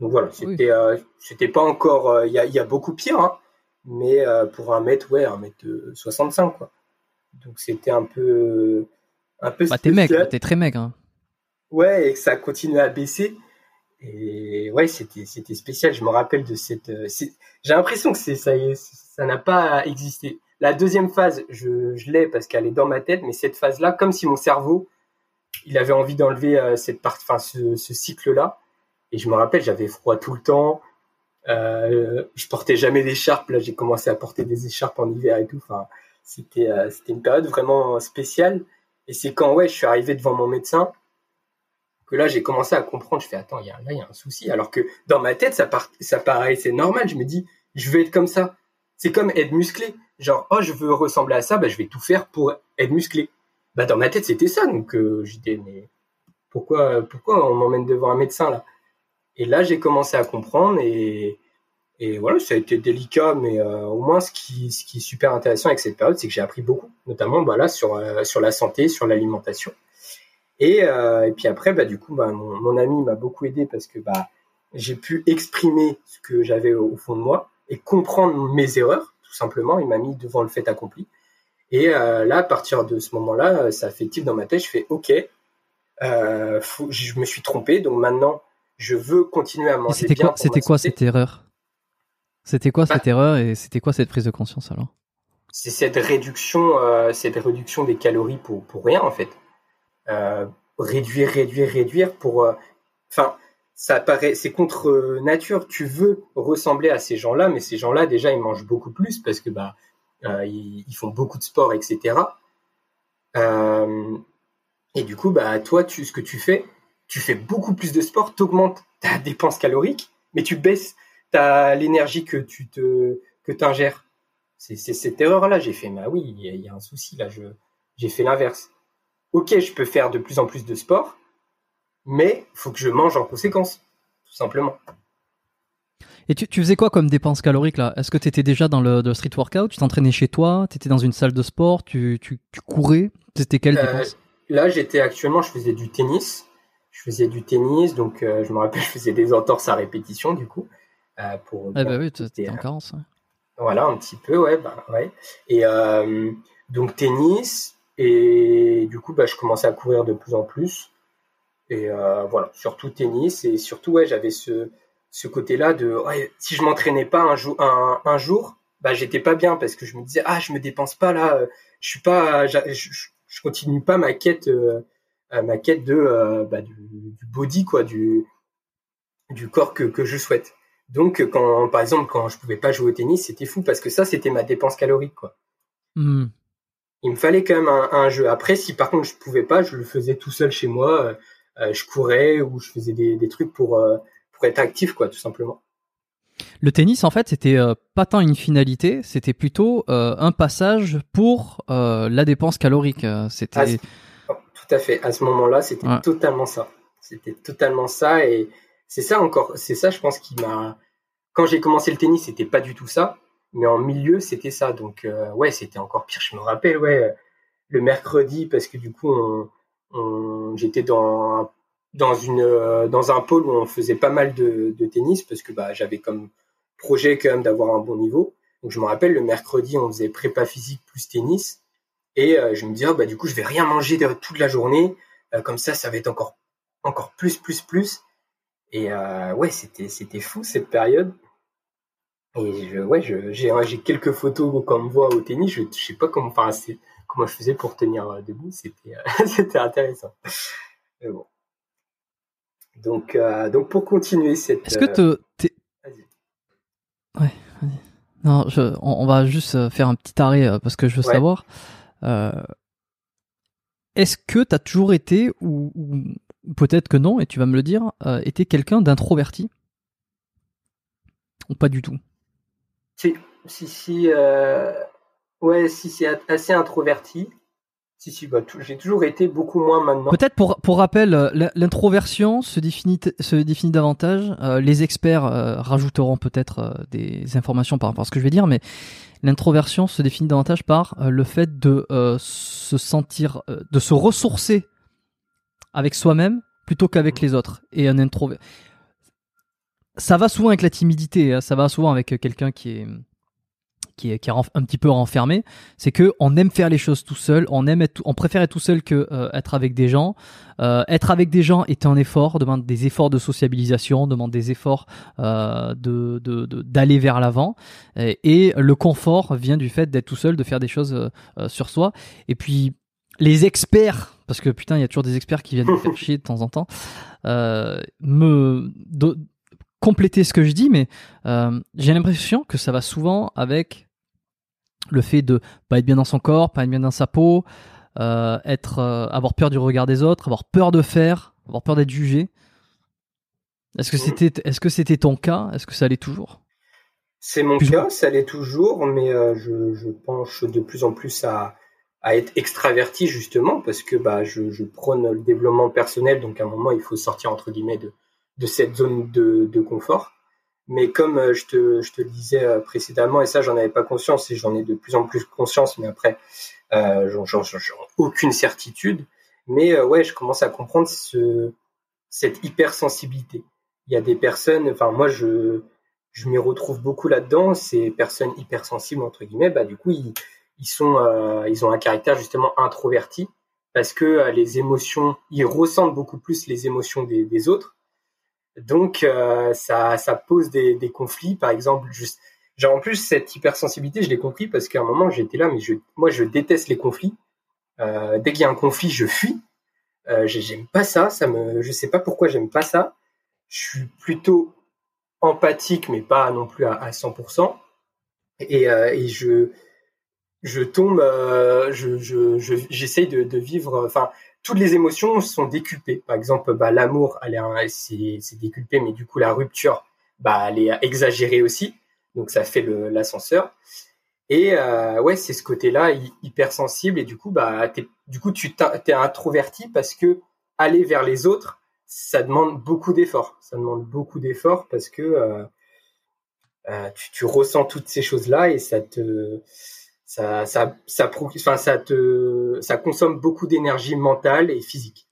donc voilà, c'était c'était pas encore, il y a, y, a, beaucoup pire, hein, mais pour un mètre, ouais, un mètre 65 quoi. Donc c'était un peu un peu. Bah t'es maigre, t'es très maigre. Hein. Ouais, et que ça continué à baisser. Et ouais, c'était c'était spécial. Je me rappelle de cette. Euh, j'ai l'impression que c'est ça ça n'a pas existé. La deuxième phase, je, je l'ai parce qu'elle est dans ma tête, mais cette phase-là, comme si mon cerveau, il avait envie d'enlever euh, cette ce, cycle-là. Et je me rappelle, j'avais froid tout le temps. Euh, je portais jamais d'écharpe. Là, j'ai commencé à porter des écharpes en hiver et tout. Enfin, c'était euh, c'était une période vraiment spéciale. Et c'est quand ouais, je suis arrivé devant mon médecin que là j'ai commencé à comprendre. Je fais attends, y là il y a un souci. Alors que dans ma tête ça part, ça paraissait normal. Je me dis je veux être comme ça. C'est comme être musclé. Genre oh je veux ressembler à ça, bah je vais tout faire pour être musclé. Bah dans ma tête c'était ça. Donc euh, j'étais mais pourquoi pourquoi on m'emmène devant un médecin là? Et là j'ai commencé à comprendre et et voilà, ça a été délicat, mais euh, au moins ce qui, ce qui est super intéressant avec cette période, c'est que j'ai appris beaucoup, notamment voilà sur euh, sur la santé, sur l'alimentation. Et, euh, et puis après, bah du coup, bah, mon, mon ami m'a beaucoup aidé parce que bah j'ai pu exprimer ce que j'avais au, fond de moi et comprendre mes erreurs, tout simplement. Il m'a mis devant le fait accompli. Et là, à partir de ce moment-là, ça fait type dans ma tête. Je fais OK, faut, je me suis trompé, donc maintenant je veux continuer à manger. C'était quoi, c'était quoi cette erreur? C'était quoi cette bah. erreur et c'était quoi cette prise de conscience alors? C'est cette réduction, euh, cette réduction des calories pour, pour rien en fait. Euh, réduire, réduire, réduire pour. Euh, enfin, ça paraît, c'est contre nature. Tu veux ressembler à ces gens-là, mais ces gens-là déjà ils mangent beaucoup plus parce que bah ils, font beaucoup de sport, etc. et du coup, bah toi, tu, ce que tu fais, tu fais beaucoup plus de sport, tu augmentes ta dépense calorique, mais tu baisses t'as l'énergie que tu te que t'ingères. C'est cette erreur-là. J'ai fait, bah oui, il y, a un souci là. Je j'ai fait l'inverse. Ok, je peux faire de plus en plus de sport, mais faut que je mange en conséquence, tout simplement. Et tu, tu faisais quoi comme dépense calorique là? Est-ce que tu étais déjà dans le, street workout? Tu t'entraînais chez toi? Tu étais dans une salle de sport? Tu, tu, tu courais? C'était quelle euh, dépense? Là, j'étais actuellement, je faisais du tennis. Je faisais du tennis, donc euh, je me rappelle, je faisais des entorses à répétition du coup. Euh, pour. Ah bah oui, en carence. Voilà, un petit peu, ouais, bah, ouais. Et euh, donc tennis, et du coup, bah, je commençais à courir de plus en plus. Et euh, voilà, surtout tennis, et surtout, ouais, j'avais ce, ce côté-là de, ouais, si je m'entraînais pas un jour, un, un jour, bah, j'étais pas bien parce que je me disais, ah, je me dépense pas là, je suis pas, je, je, continue pas ma quête, ma quête de, bah, du, du, body, quoi, du, du corps que, que je souhaite. Donc, quand, par exemple, quand je pouvais pas jouer au tennis, c'était fou parce que ça, c'était ma dépense calorique, quoi. Hmm. Il me fallait quand même un, jeu. Après, si par contre je pouvais pas, je le faisais tout seul chez moi. Euh, euh, je courais ou je faisais des, trucs pour, euh, pour être actif, quoi, tout simplement. Le tennis, en fait, c'était euh, pas tant une finalité, c'était plutôt euh, un passage pour euh, la dépense calorique. C'était oh, tout à fait. À ce moment-là, c'était Ouais. totalement ça. C'était totalement ça et c'est ça encore. C'est ça, je pense, qui m'a. Quand j'ai commencé le tennis, c'était pas du tout ça, mais en milieu, c'était ça. Donc ouais, c'était encore pire. Je me rappelle, ouais, le mercredi parce que du coup, on, on- j'étais dans un- dans une euh, dans un pôle où on faisait pas mal de, de tennis parce que bah j'avais comme projet quand même d'avoir un bon niveau. Donc je me rappelle le mercredi, on faisait prépa physique plus tennis. Et euh, je me dis, ah, bah, du coup, je vais rien manger toute la journée. Euh, comme ça, ça va être encore, encore plus, plus, plus. Et euh, ouais, c'était, c'était fou cette période. Et je, ouais, je, j'ai, j'ai quelques photos qu'on me voit au tennis. Je, je sais pas comment, enfin, comment je faisais pour tenir euh, debout. C'était, euh, c'était intéressant. Mais bon. Donc, euh, donc pour continuer cette. Est-ce que euh, te- t'es- vas-y. Ouais, vas-y. Non, je, on, on va juste euh, faire un petit arrêt euh, parce que je veux Ouais. savoir. euh, Est-ce que tu as toujours été, ou, ou peut-être que non, et tu vas me le dire, euh, été quelqu'un d'introverti? Ou pas du tout? Si, si, si, euh, ouais, si, si, assez introverti. Si, si, bah, j'ai toujours été beaucoup moins maintenant. Peut-être pour, pour rappel, euh, l'in- l'introversion se définit, se définit davantage. euh, les experts euh, rajouteront peut-être euh, des informations par rapport à ce que je vais dire, mais l'introversion se définit davantage par le fait de se sentir, de se ressourcer avec soi-même plutôt qu'avec les autres. Et un introvert. Ça va souvent avec la timidité, hein, ça va souvent avec quelqu'un qui est qui est, qui est un petit peu renfermé, c'est que on aime faire les choses tout seul, on aime on préfère être tout seul que euh, être avec des gens. Euh, être avec des gens est un effort, demande des efforts de sociabilisation, demande des efforts euh, de d'aller vers l'avant. Et, le confort vient du fait d'être tout seul, de faire des choses euh, sur soi. Et puis les experts, parce que putain, il y a toujours des experts qui viennent me faire chier de temps en temps, me compléter ce que je dis, mais j'ai l'impression que ça va souvent avec le fait de pas être bien dans son corps, pas être bien dans sa peau, euh, être, euh, avoir peur du regard des autres, avoir peur de faire, avoir peur d'être jugé. Est-ce que Mhm. c'était, est-ce que c'était ton cas? Est-ce que ça l'est toujours? C'est mon Plus cas, ça l'est toujours, mais euh, je, je penche de plus en plus à, à être extraverti justement parce que bah, je, je prône le développement personnel, donc à un moment il faut sortir entre guillemets de, de cette zone de, de confort. Mais comme euh, je te, le disais euh, précédemment, et ça j'en avais pas conscience et j'en ai de plus en plus conscience, mais après euh, j'en ai aucune certitude. Mais ouais, je commence à comprendre ce, cette hypersensibilité. Il y a des personnes, enfin moi je, m'y retrouve beaucoup là-dedans. Ces personnes hypersensibles entre guillemets, bah du coup ils, sont, ils ont un caractère justement introverti parce que les émotions, ils ressentent beaucoup plus les émotions des autres. Donc euh, ça, pose des, conflits. Par exemple, juste, genre en plus cette hypersensibilité, je l'ai compris parce qu'à un moment j'étais là, mais moi je déteste les conflits. Euh, dès qu'il y a un conflit, je fuis. Euh, j'ai- j'aime pas ça. Ça me, je sais pas pourquoi j'aime pas ça. Je suis plutôt empathique, mais pas non plus à, à 100%. Et, euh, je, tombe, euh, je, je, je- j'essaye de, vivre. Toutes les émotions sont décuplées. Par exemple, bah, l'amour, c'est, c'est décuplé, mais du coup, la rupture, bah, elle est exagérée aussi. Donc, ça fait l'ascenseur. Et euh, ouais, c'est ce côté-là hy- hypersensible. Et du coup, bah, du coup, tu t'es introverti parce que aller vers les autres, ça demande beaucoup d'efforts. Ça demande beaucoup d'efforts parce que euh, euh, tu ressens toutes ces choses-là et ça te, ça, ça, ça, enfin, ça te, ça consomme beaucoup d'énergie mentale et physique.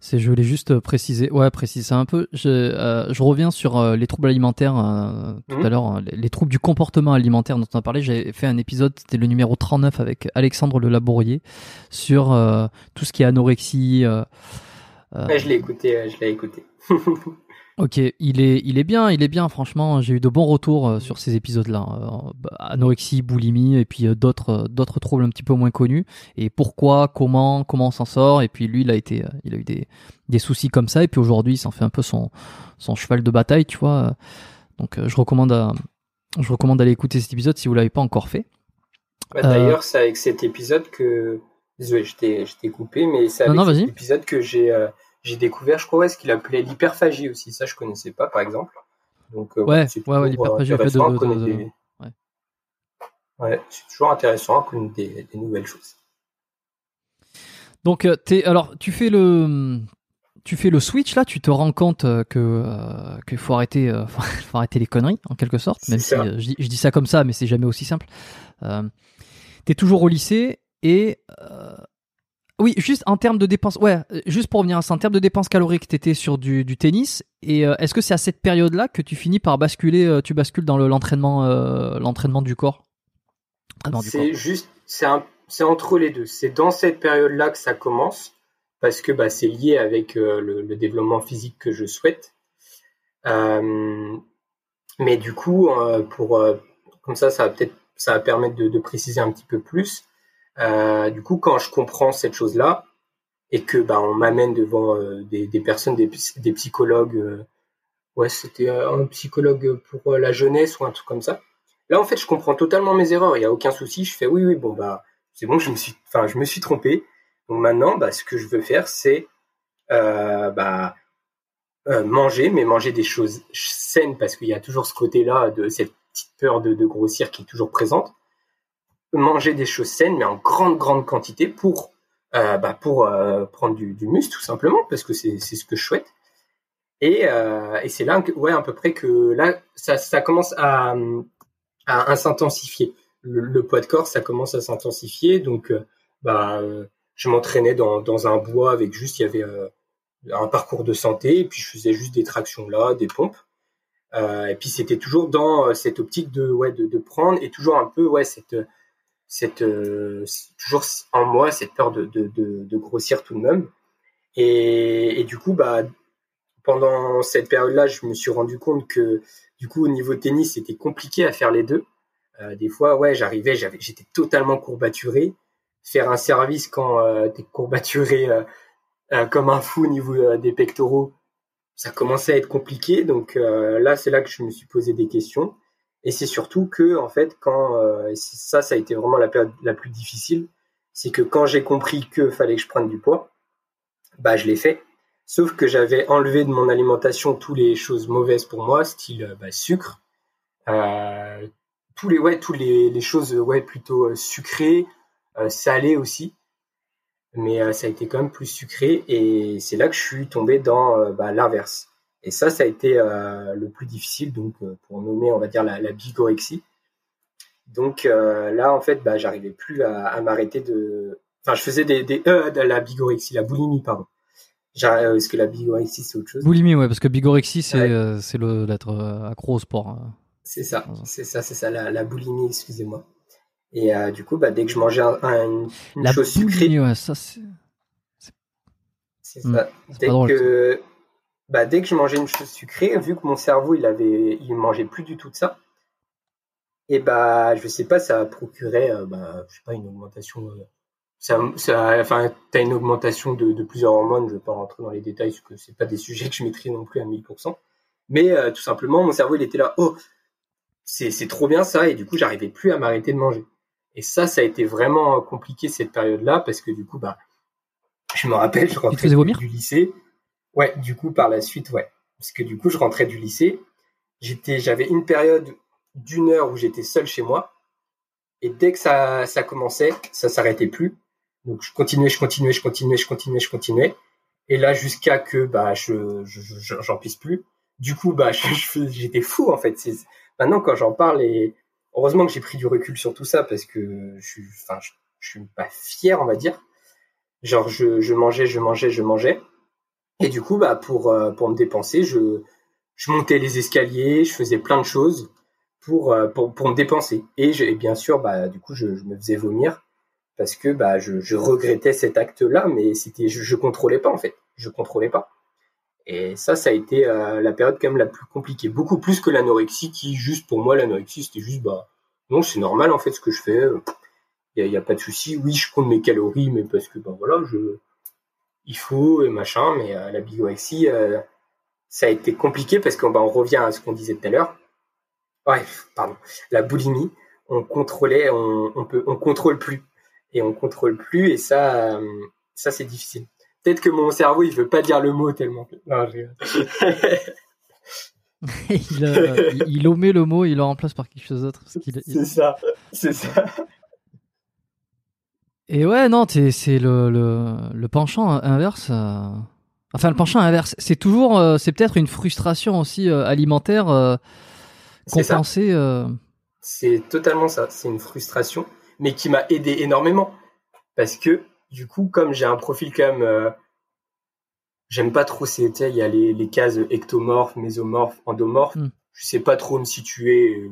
C'est, je voulais juste préciser, ouais, préciser ça un peu. Je, euh, je reviens sur euh, les troubles alimentaires euh, tout Mhm. à l'heure, hein, les, les troubles du comportement alimentaire dont on a parlé. J'avais fait un épisode, c'était le numéro 39 avec Alexandre Le Labourier sur tout ce qui est anorexie. Ouais, je l'ai écouté, je l'ai écouté. Ok, il est, il est bien, il est bien. Franchement, j'ai eu de bons retours euh, sur ces épisodes-là. Euh, bah, anorexie, boulimie, et puis euh, d'autres, d'autres troubles un petit peu moins connus. Et pourquoi, comment, comment on s'en sort. Et puis lui, il a été, il a eu des, des soucis comme ça. Et puis aujourd'hui, il s'en fait un peu son, son cheval de bataille, tu vois. Donc, je recommande, à, je recommande d'aller écouter cet épisode si vous l'avez pas encore fait. Bah, Euh, D'ailleurs, c'est avec cet épisode que, désolé, je t'ai, coupé, mais c'est avec non, cet épisode que j'ai, euh, j'ai découvert, je crois, ce qu'il appelait l'hyperphagie aussi. Ça, je connaissais pas, par exemple. Donc, ouais, ouais, ouais l'hyperphagie, fait de, Ouais, c'est toujours intéressant à connaître des, nouvelles choses. Donc, es, alors, tu fais le, tu fais le switch là, tu te rends compte que qu'il faut arrêter, faut arrêter les conneries en quelque sorte. Même si je, dis ça comme ça, mais c'est jamais aussi simple. Euh, tu es toujours au lycée et oui, juste en termes de dépenses, ouais, juste pour revenir à ça, en termes de dépenses caloriques, tu étais sur du, du tennis. Et est-ce que c'est à cette période-là que tu finis par basculer, tu bascules dans l'entraînement, l'entraînement du corps? C'est juste, c'est entre les deux. C'est dans cette période-là que ça commence parce que bah, c'est lié avec le, développement physique que je souhaite. mais du coup, pour comme ça, ça va peut-être ça va permettre de, préciser un petit peu plus. Euh, du coup, quand je comprends cette chose-là et que bah, on m'amène devant euh, des, personnes, des, psychologues, euh, ouais, c'était un psychologue pour la jeunesse ou un truc comme ça. Là, en fait, je comprends totalement mes erreurs. Il n'y a aucun souci. Je fais oui, oui, bon bah, c'est bon, je me suis, enfin, je me suis trompé. Donc maintenant, bah, ce que je veux faire, c'est bah, manger, mais manger des choses saines parce qu'il y a toujours ce côté-là de cette petite peur de, grossir qui est toujours présente. Manger des choses saines, mais en grande, grande quantité pour, euh, bah, pour euh, prendre du, muscle, tout simplement, parce que c'est ce que je souhaite. Et, euh, et c'est là, ouais, à peu près que là, ça, ça commence à, à, s'intensifier. Le, poids de corps, ça commence à s'intensifier. Donc, bah, je m'entraînais dans, dans un bois avec juste, il y avait un parcours de santé, et puis je faisais juste des tractions là, des pompes. Et puis c'était toujours dans cette optique de ouais de, de, prendre et toujours un peu ouais cette cette euh, toujours en moi cette peur de, de, grossir tout de même. Et, du coup bah pendant cette période-là, je me suis rendu compte que du coup au niveau tennis c'était compliqué à faire les deux. Euh, des fois ouais j'arrivais j'avais j'étais totalement courbaturé. Faire un service quand euh, t'es courbaturé comme un fou au niveau des pectoraux ça commençait à être compliqué. Donc euh, là, c'est là que je me suis posé des questions. Et c'est surtout que, en fait, quand euh, ça, ça a été vraiment la période la plus difficile, c'est que quand j'ai compris que fallait que je prenne du poids, bah je l'ai fait. Sauf que j'avais enlevé de mon alimentation toutes les choses mauvaises pour moi, style euh, bah, sucre, euh, tous les ouais, tous les, choses ouais plutôt sucrées, salées aussi mais euh, ça a été quand même plus sucré et c'est là que je suis tombé dans euh, bah, l'inverse. Et ça, ça a été euh, le plus difficile, donc pour nommer, on va dire, la, la bigorexie. Donc là, en fait, bah, j'arrivais plus à, à m'arrêter de. Enfin, je faisais des, des de la bigorexie, la boulimie, pardon. Est-ce que la bigorexie, c'est autre chose? Boulimie, ouais, parce que bigorexie, c'est c'est le d'être accro au sport. Hein. C'est ça, c'est ça, c'est ça, la, la boulimie, excusez-moi. Et euh, du coup, bah, dès que je mangeais un, une chose sucrée, ouais, ça c'est. C'est ça. Hmm, dès que, bah, dès que je mangeais une chose sucrée, vu que mon cerveau il avait, il mangeait plus du tout de ça, et bah, je sais pas, ça procurait, euh, bah, je sais pas, une augmentation. Euh, ça, ça, enfin, t'as une augmentation de, de, plusieurs hormones. Je vais pas rentrer dans les détails parce que c'est pas des sujets que je maîtrise non plus à 1000%. Mais tout simplement, mon cerveau il était là, oh, c'est trop bien ça, et du coup, j'arrivais plus à m'arrêter de manger. Et ça, ça a été vraiment compliqué cette période-là parce que du coup, bah, je me rappelle, je rentrais du, lycée. Ouais, du coup, par la suite, ouais. Parce que du coup, je rentrais du lycée. J'étais, j'avais une période d'une heure où j'étais seul chez moi. Et dès que ça, ça commençait, ça s'arrêtait plus. Donc, je continuais, je continuais, je continuais, je continuais, je continuais. Et là, jusqu'à que, bah, je, j'en puisse plus. Du coup, bah, j'étais fou, en fait. Maintenant, quand j'en parle et, heureusement que j'ai pris du recul sur tout ça parce que je suis, enfin, je, suis pas fier, on va dire. Genre, je, je, mangeais, je mangeais, je mangeais. Et du coup, bah, pour, euh, pour me dépenser, je, je montais les escaliers, je faisais plein de choses pour, euh, pour, pour me dépenser. Et, bien sûr, bah, du coup, je, me faisais vomir parce que bah, je, regrettais cet acte-là, mais c'était, je, je contrôlais pas, en fait. Je contrôlais pas. Et ça, ça a été euh, la période quand même la plus compliquée, beaucoup plus que l'anorexie, qui juste pour moi l'anorexie c'était juste bah non c'est normal en fait ce que je fais, il n'y a, pas de souci. Oui, je compte mes calories, mais parce que ben voilà je il faut et machin. Mais euh, la bigorexie, euh, ça a été compliqué parce qu'on bah, on revient à ce qu'on disait tout à l'heure. Bref, pardon, la boulimie, on contrôlait, on, on peut, on contrôle plus et on contrôle plus et ça, ça c'est difficile. Peut-être que mon cerveau, il veut pas dire le mot tellement. Non, je il, euh, il, omet le mot, il le remplace par quelque chose d'autre. C'est ça, c'est ça. Et ouais, non, c'est le, le, le, penchant inverse. Euh, enfin, le penchant inverse, c'est toujours, euh, c'est peut-être une frustration aussi alimentaire compensée. C'est totalement ça. C'est une frustration, mais qui m'a aidé énormément parce que du coup, comme j'ai un profil quand même, euh, j'aime pas trop ces, il y a les, les, cases ectomorphes, mésomorphes, endomorphes. Mm. Je sais pas trop me situer.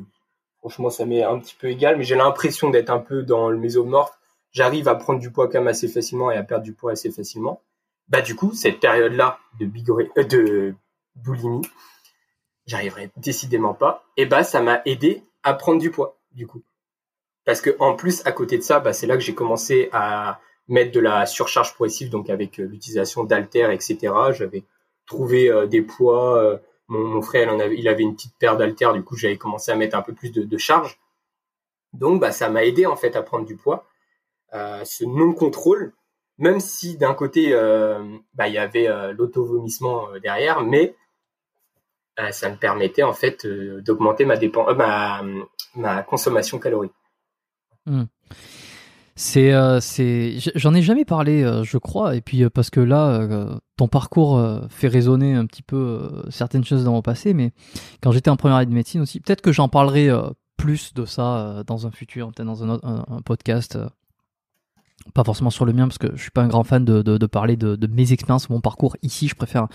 Franchement, ça m'est un petit peu égal, mais j'ai l'impression d'être un peu dans le mésomorphe. J'arrive à prendre du poids quand même assez facilement et à perdre du poids assez facilement. Bah du coup, cette période-là de bigoré, euh, de boulimie, j'arriverai décidément pas. Et bah ça m'a aidé à prendre du poids, du coup. Parce que en plus, à côté de ça, bah, c'est là que j'ai commencé à mettre de la surcharge progressive, donc avec euh, l'utilisation d'haltères, etc. J'avais trouvé euh, des poids. Euh, mon, frère, il, avait une petite paire d'haltères, du coup, j'avais commencé à mettre un peu plus de, charge. Donc, bah, ça m'a aidé en fait à prendre du poids. Ce non-contrôle, même si d'un côté, bah, il y avait l'auto-vomissement derrière, mais ça me permettait en fait d'augmenter ma, ma, ma consommation calorique. Hmm. C'est, euh, c'est, j'en ai jamais parlé, euh, je crois, et puis euh, parce que là, ton parcours fait résonner un petit peu certaines choses dans mon passé, mais quand j'étais en première année de médecine aussi, peut-être que j'en parlerai plus de ça dans un futur, peut-être dans un, un, podcast, pas forcément sur le mien parce que je suis pas un grand fan de, de, parler de, de, mes expériences, mon parcours ici, je préfère,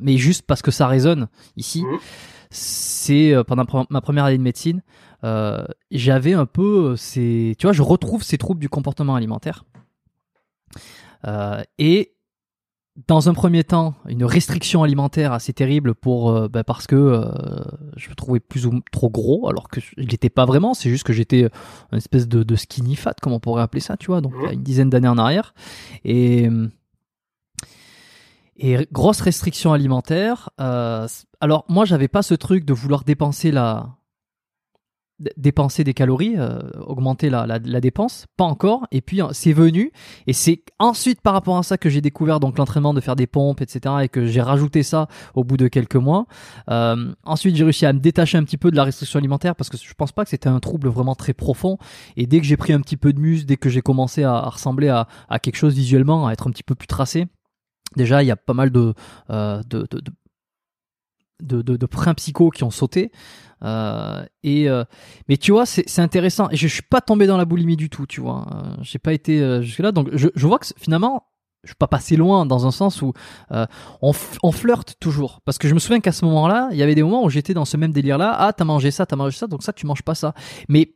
mais juste parce que ça résonne ici. Mmh. C'est pendant ma première année de médecine, euh, j'avais un peu euh, ces, tu vois, je retrouve ces troubles du comportement alimentaire. Euh, et dans un premier temps, une restriction alimentaire assez terrible pour bah, parce que je me trouvais plus ou trop gros, alors que je l'étais pas vraiment. C'est juste que j'étais une espèce de, de, skinny fat, comme on pourrait appeler ça, tu vois. Donc il y a une dizaine d'années en arrière. Et et grosse restriction alimentaire. alors moi, j'avais pas ce truc de vouloir dépenser la dépenser des calories, euh, augmenter la, la, la, dépense, pas encore. Et puis c'est venu, et c'est ensuite par rapport à ça que j'ai découvert donc l'entraînement de faire des pompes, etc. Et que j'ai rajouté ça au bout de quelques mois. Euh, ensuite j'ai réussi à me détacher un petit peu de la restriction alimentaire parce que je pense pas que c'était un trouble vraiment très profond. Et dès que j'ai pris un petit peu de muscle, dès que j'ai commencé à, ressembler à, à, quelque chose visuellement, à être un petit peu plus tracé, déjà il y a pas mal de, euh, de, de, de de, de, de psycho qui ont sauté. Euh, et euh, mais tu vois, c'est intéressant. Et je, je suis pas tombé dans la boulimie du tout, tu vois. Euh, J'ai pas été jusque là, donc je, je vois que finalement, je suis pas passé loin dans un sens où euh, on, on, flirte toujours. Parce que je me souviens qu'à ce moment-là, il y avait des moments où j'étais dans ce même délire-là. Ah, t'as mangé ça, t'as mangé ça, donc ça, tu manges pas ça. Mais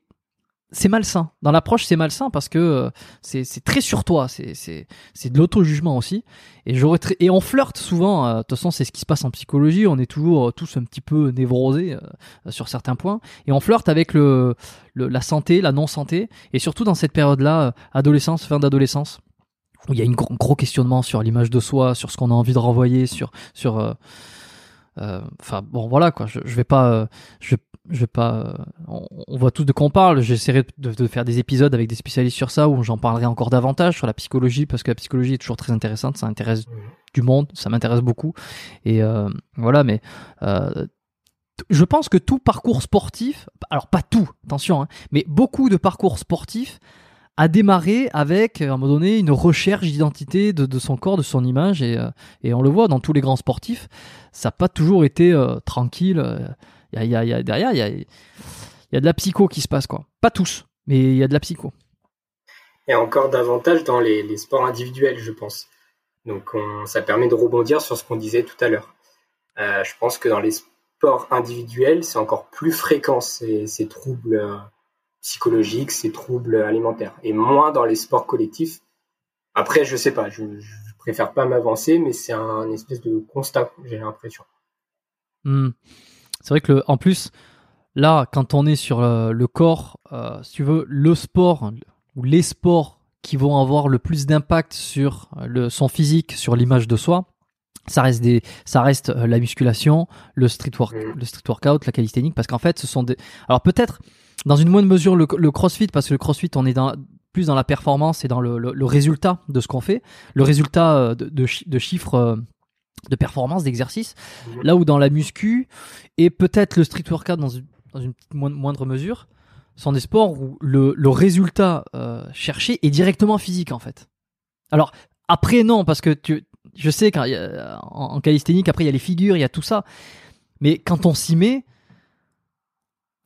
c'est malsain. Dans l'approche, c'est malsain parce que euh, c'est très sur toi. C'est de l'auto-jugement aussi. Et j'aurais et on flirte souvent. Euh, de toute façon, c'est ce qui se passe en psychologie. On est toujours euh, tous un petit peu névrosés sur certains points. Et on flirte avec le, la santé, la non-santé. Et surtout dans cette période-là, adolescence, fin d'adolescence, où il y a un gros, questionnement sur l'image de soi, sur ce qu'on a envie de renvoyer, sur sur enfin bon voilà quoi je, je vais pas je vais je vais pas. On, voit tous de quoi on parle. J'essaierai de, faire des épisodes avec des spécialistes sur ça où j'en parlerai encore davantage sur la psychologie parce que la psychologie est toujours très intéressante. Ça intéresse du monde, ça m'intéresse beaucoup. Et euh, voilà, mais euh, je pense que tout parcours sportif, alors pas tout, attention, hein, mais beaucoup de parcours sportifs a démarré avec à un moment donné une recherche d'identité de, son corps, de son image et, euh, et, on le voit dans tous les grands sportifs, ça n'a pas toujours été tranquille y y a, derrière, il y a, y a de la psycho qui se passe, quoi. Pas tous, mais il y a de la psycho. Et encore davantage dans les, les sports individuels, je pense. Donc on, ça permet de rebondir sur ce qu'on disait tout à l'heure. Euh, je pense que dans les sports individuels, c'est encore plus fréquent ces, ces troubles euh, psychologiques, ces troubles alimentaires, et moins dans les sports collectifs. Après, je sais pas, je, je préfère pas m'avancer, mais c'est un espèce de constat, j'ai l'impression. Hmm. C'est vrai que en plus, là, quand on est sur euh, le corps, euh, si tu veux, le sport ou les sports qui vont avoir le plus d'impact sur euh, le, son physique, sur l'image de soi, ça reste des, ça reste la musculation, le street work, mm. le street workout, la calisthénique, parce qu'en fait, ce sont des, alors peut-être dans une moindre mesure le, crossfit, parce que le crossfit, on est dans, plus dans la performance et dans le, le, résultat de ce qu'on fait, le résultat de, de, de chiffres de performance, d'exercice. Mhm. Là où dans la muscu et peut-être le street workout dans une, dans une moindre mesure, sont des sports où le, le résultat euh, cherché est directement physique en fait. Alors après non parce que tu, je sais qu'en en, calisthénique après il y a les figures, il y a tout ça, mais quand on s'y met,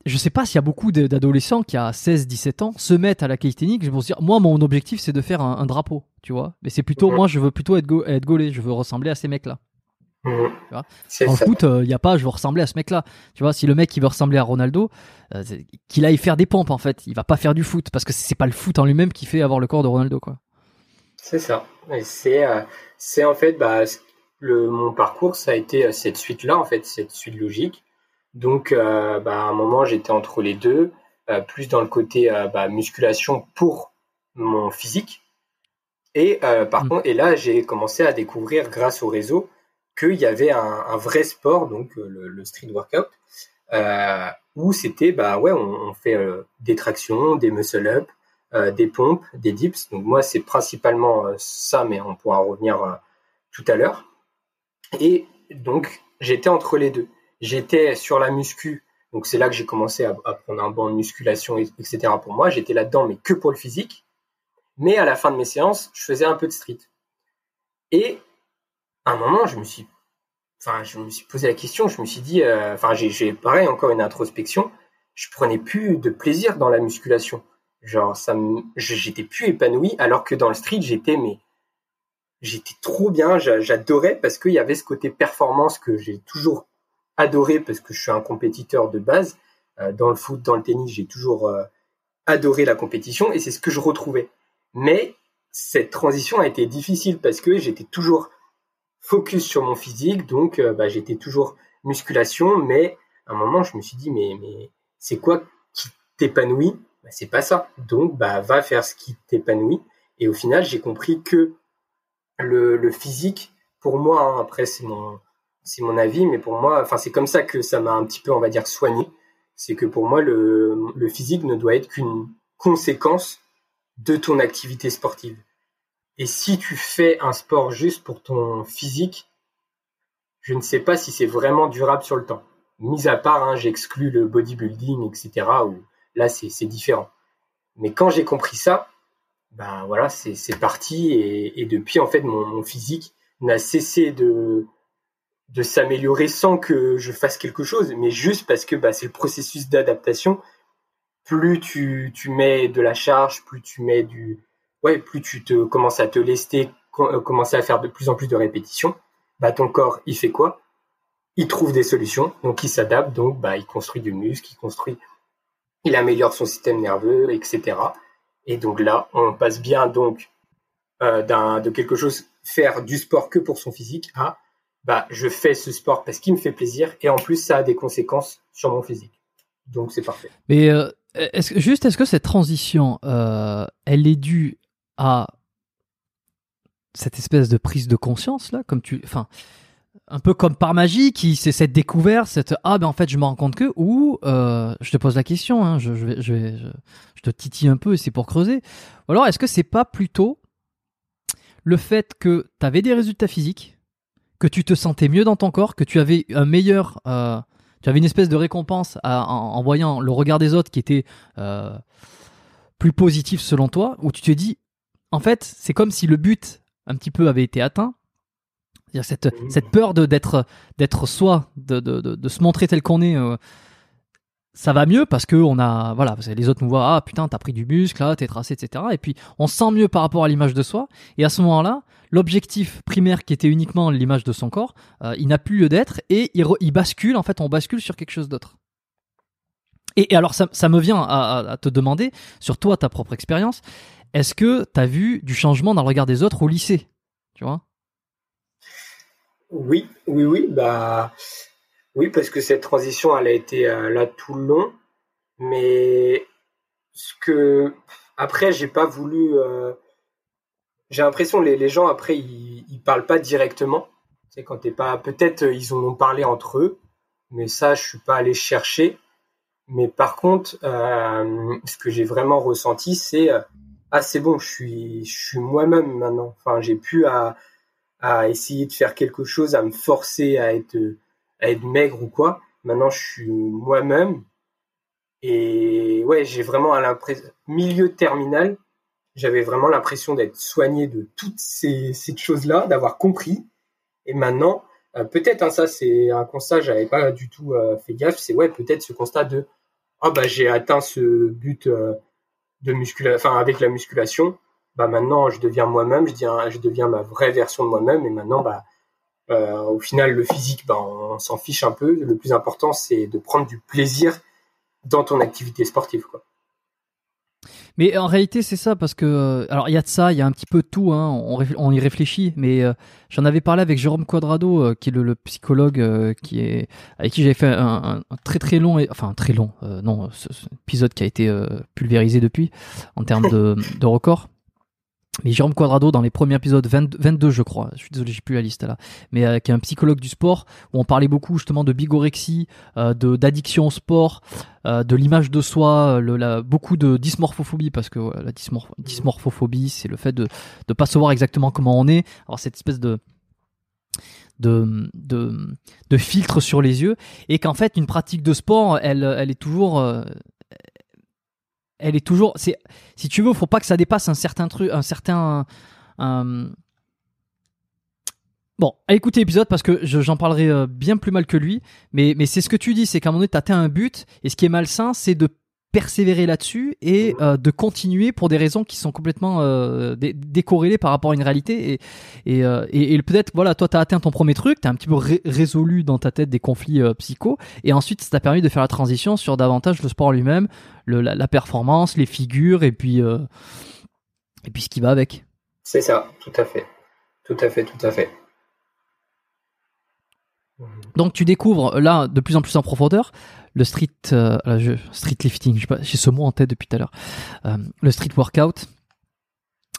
je sais pas s'il y a beaucoup d'adolescents qui à 16-17 ans se mettent à la calisthénique, je me dire moi mon objectif c'est de faire un, drapeau, tu vois, mais c'est plutôt moi je veux plutôt être, être gaulé, je veux ressembler à ces mecs là. Mmh. En foot, il euh, n'y a pas, je veux ressembler à ce mec-là. Tu vois, si le mec il veut ressembler à Ronaldo, euh, qu'il aille faire des pompes en fait. Il va pas faire du foot parce que c'est pas le foot en lui-même qui fait avoir le corps de Ronaldo, quoi. C'est ça. C'est, euh, c'est en fait, bah, le, mon parcours, ça a été cette suite-là, en fait, cette suite logique. Donc, bah, à un moment, j'étais entre les deux, plus dans le côté bah, musculation pour mon physique. Et par mmh. contre, et là, j'ai commencé à découvrir grâce au réseau qu'il y avait un, vrai sport, donc euh, le, street workout, euh, où c'était, bah ouais, on, fait euh, des tractions, des muscle-up, des pompes, des dips. Donc moi, c'est principalement ça, mais on pourra revenir tout à l'heure. Et donc, j'étais entre les deux. J'étais sur la muscu, donc c'est là que j'ai commencé à, prendre un banc de musculation, etc. pour moi. J'étais là-dedans, mais que pour le physique. Mais à la fin de mes séances, je faisais un peu de street. Et à un moment, je me suis, enfin, je me suis posé la question, je me suis dit, euh, j'ai pareil encore une introspection, je prenais plus de plaisir dans la musculation. Genre, ça j'étais plus épanoui, alors que dans le street, j'étais, mais, j'étais trop bien, j'adorais parce qu'il y avait ce côté performance que j'ai toujours adoré parce que je suis un compétiteur de base. Euh, dans le foot, dans le tennis, j'ai toujours euh, adoré la compétition et c'est ce que je retrouvais. Mais cette transition a été difficile parce que j'étais toujours focus sur mon physique, donc euh, bah, j'étais toujours musculation, mais à un moment je me suis dit mais mais c'est quoi qui t'épanouit? Bah, C'est pas ça. Donc bah va faire ce qui t'épanouit. Et au final j'ai compris que le, le physique, pour moi, hein, après c'est mon c'est mon avis, mais pour moi, enfin c'est comme ça que ça m'a un petit peu on va dire soigné. C'est que pour moi le, physique ne doit être qu'une conséquence de ton activité sportive. Et si tu fais un sport juste pour ton physique, je ne sais pas si c'est vraiment durable sur le temps. Mis à part, hein, j'exclus le bodybuilding, etc. Là, c'est différent. Mais quand j'ai compris ça, ben voilà, c'est parti. Et, depuis, en fait, mon, physique n'a cessé de, de s'améliorer sans que je fasse quelque chose, mais juste parce que bah, c'est le processus d'adaptation. Plus tu, tu mets de la charge, plus tu mets du, ouais, plus tu te commences à te lester, euh, commencer à faire de plus en plus de répétitions, bah ton corps il fait quoi? Il trouve des solutions, donc il s'adapte, donc bah il construit du muscle, il construit, il améliore son système nerveux, etc. Et donc là, on passe bien donc euh, de quelque chose faire du sport que pour son physique à bah je fais ce sport parce qu'il me fait plaisir et en plus ça a des conséquences sur mon physique. Donc c'est parfait. Mais euh, juste, est-ce que cette transition, elle est due à cette espèce de prise de conscience là, comme tu, enfin, un peu comme par magie, c'est cette découverte, cette ah ben en fait je me rends compte que ou euh, je te pose la question, hein, je, je, vais, je, te titille un peu et c'est pour creuser. Ou alors est-ce que c'est pas plutôt le fait que tu avais des résultats physiques, que tu te sentais mieux dans ton corps, que tu avais un meilleur, euh, tu avais une espèce de récompense en, voyant le regard des autres qui était euh, plus positif selon toi, où tu te dis en fait, c'est comme si le but un petit peu avait été atteint. Cette, cette peur d'être d'être soi, de, de, de, se montrer tel qu'on est, euh, ça va mieux parce que on a voilà les autres nous voient ah putain t'as pris du muscle là t'es tracé etc et puis on se sent mieux par rapport à l'image de soi. Et à ce moment-là l'objectif primaire qui était uniquement l'image de son corps euh, il n'a plus lieu d'être et il, bascule en fait on bascule sur quelque chose d'autre. Et, alors ça, me vient à, à, te demander sur toi ta propre expérience est-ce que tu as vu du changement dans le regard des autres au lycée? Tu vois? Oui, oui, oui. Bah, oui, parce que cette transition, elle a été euh, là tout le long. Mais ce que. Après, j'ai pas voulu. Euh, j'ai l'impression les, les gens, après, ils, ils parlent pas directement. C'est quand t'es pas. Peut-être euh, ils en ont parlé entre eux, mais ça, je suis pas allé chercher. Mais par contre, ce que j'ai vraiment ressenti, c'est ah c'est bon, je suis, je suis moi-même maintenant. Enfin, j'ai pu à, à essayer de faire quelque chose, à me forcer à être, à être maigre ou quoi. Maintenant, je suis moi-même. Et ouais, j'ai vraiment à l'impression, milieu terminal, j'avais vraiment l'impression d'être soigné de toutes ces, choses-là, d'avoir compris. Et maintenant, euh, peut-être, hein, ça c'est un constat, j'avais pas du tout euh, fait gaffe, c'est ouais, peut-être ce constat de, ah bah j'ai atteint ce but euh, de musculation, enfin avec la musculation, bah maintenant je deviens moi-même, je deviens, je deviens ma vraie version de moi-même, et maintenant bah au final le physique, bah on s'en fiche un peu. Le plus important c'est de prendre du plaisir dans ton activité sportive, quoi. Mais en réalité, c'est ça, parce que. Euh, alors, il y a de ça, il y a un petit peu de tout, hein, on, y réfléchit, mais euh, j'en avais parlé avec Jérôme Quadrado, euh, qui est le, psychologue qui est, avec qui j'avais fait un, très très long. Enfin, très long, non, épisode qui a été pulvérisé depuis, en termes de, de record. Mais Jérôme Quadrado, dans les premiers épisodes 22, je crois, je suis désolé, j'ai plus la liste là, mais euh, qui est un psychologue du sport, où on parlait beaucoup justement de bigorexie, euh, d'addiction au sport, euh, de l'image de soi, beaucoup de dysmorphophobie, parce que la dysmorphophobie, c'est le fait de ne pas savoir exactement comment on est, alors cette espèce de de, de, de filtre sur les yeux, et qu'en fait, une pratique de sport, elle est toujours elle est toujours. Si tu veux, faut pas que ça dépasse un certain truc, un certain. Bon, à écouter l'épisode parce que j'en parlerai euh, bien plus mal que lui, mais, c'est ce que tu dis, c'est qu'à un moment donné, tu un but, et ce qui est malsain, c'est de persévérer là-dessus et euh, de continuer pour des raisons qui sont complètement euh, décorrélées par rapport à une réalité. Et, et, euh, et, peut-être, voilà, toi, tu as atteint ton premier truc, tu as un petit peu résolu dans ta tête des conflits psycho, et ensuite, ça t'a permis de faire la transition sur davantage le sport lui-même, la, la, performance, les figures, et puis, et puis ce qui va avec. C'est ça, tout à fait. Tout à fait, tout à fait. Donc tu découvres là de plus en plus en profondeur le street, euh, street lifting, j'ai ce mot en tête depuis tout à l'heure, euh, le street workout.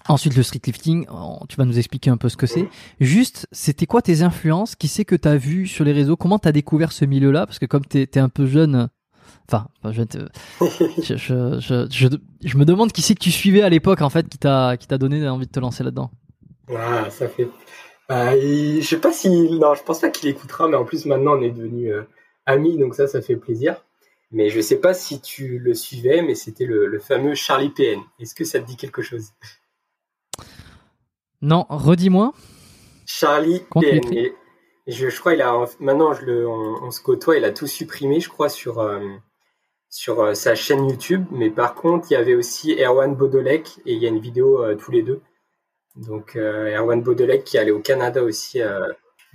Ensuite, le street lifting, tu vas nous expliquer un peu ce que c'est. Juste, c'était quoi tes influences? Qui c'est que tu as vu sur les réseaux? Comment tu as découvert ce milieu-là? Parce que comme tu es, un peu jeune, enfin, je, je, je, me demande qui c'est que tu suivais à l'époque, en fait, qui t'a donné envie de te lancer là-dedans. Ah, ça fait. Euh, je sais pas si. Non, je pense pas qu'il écoutera, mais en plus, maintenant, on est devenu ami, donc ça, ça fait plaisir. Mais je sais pas si tu le suivais, mais c'était le, fameux Charlie PN. Est-ce que ça te dit quelque chose? Non, redis-moi. Charlie PN. je, crois il a maintenant je le, on, se côtoie, il a tout supprimé, je crois, sur euh, sur euh, sa chaîne YouTube. Mais par contre, il y avait aussi Erwan Bodolek et il y a une vidéo euh, tous les deux. Donc Erwan Bodolek qui allait au Canada aussi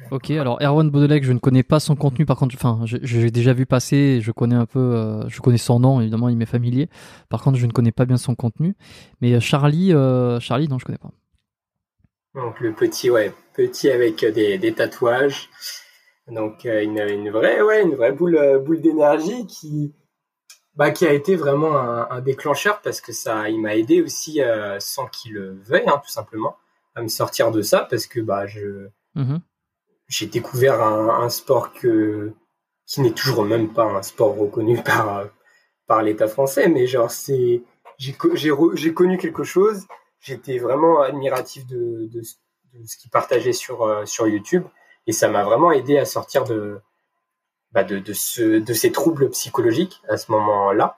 Ok, alors Erwan Baudelec, je ne connais pas son contenu, par contre, enfin, j'ai déjà vu passer, je connais un peu, euh, je connais son nom, évidemment, il m'est familier. Par contre, je ne connais pas bien son contenu. Mais euh, Charlie, euh, Charlie, non, je connais pas. Donc le petit, ouais, petit avec des, tatouages. Donc une, vraie, ouais, une vraie boule, boule d'énergie qui, bah, qui a été vraiment un, déclencheur parce que ça, il m'a aidé aussi, sans qu'il le veuille, hein, tout simplement, à me sortir de ça parce que bah je. Mm-hmm j'ai découvert un, sport que qui n'est toujours même pas un sport reconnu par par l'État français, mais genre c'est j'ai j'ai connu quelque chose. J'étais vraiment admiratif de, de, ce qu'il partageait sur euh, sur YouTube et ça m'a vraiment aidé à sortir de bah de, de, ce, de ces troubles psychologiques à ce moment-là.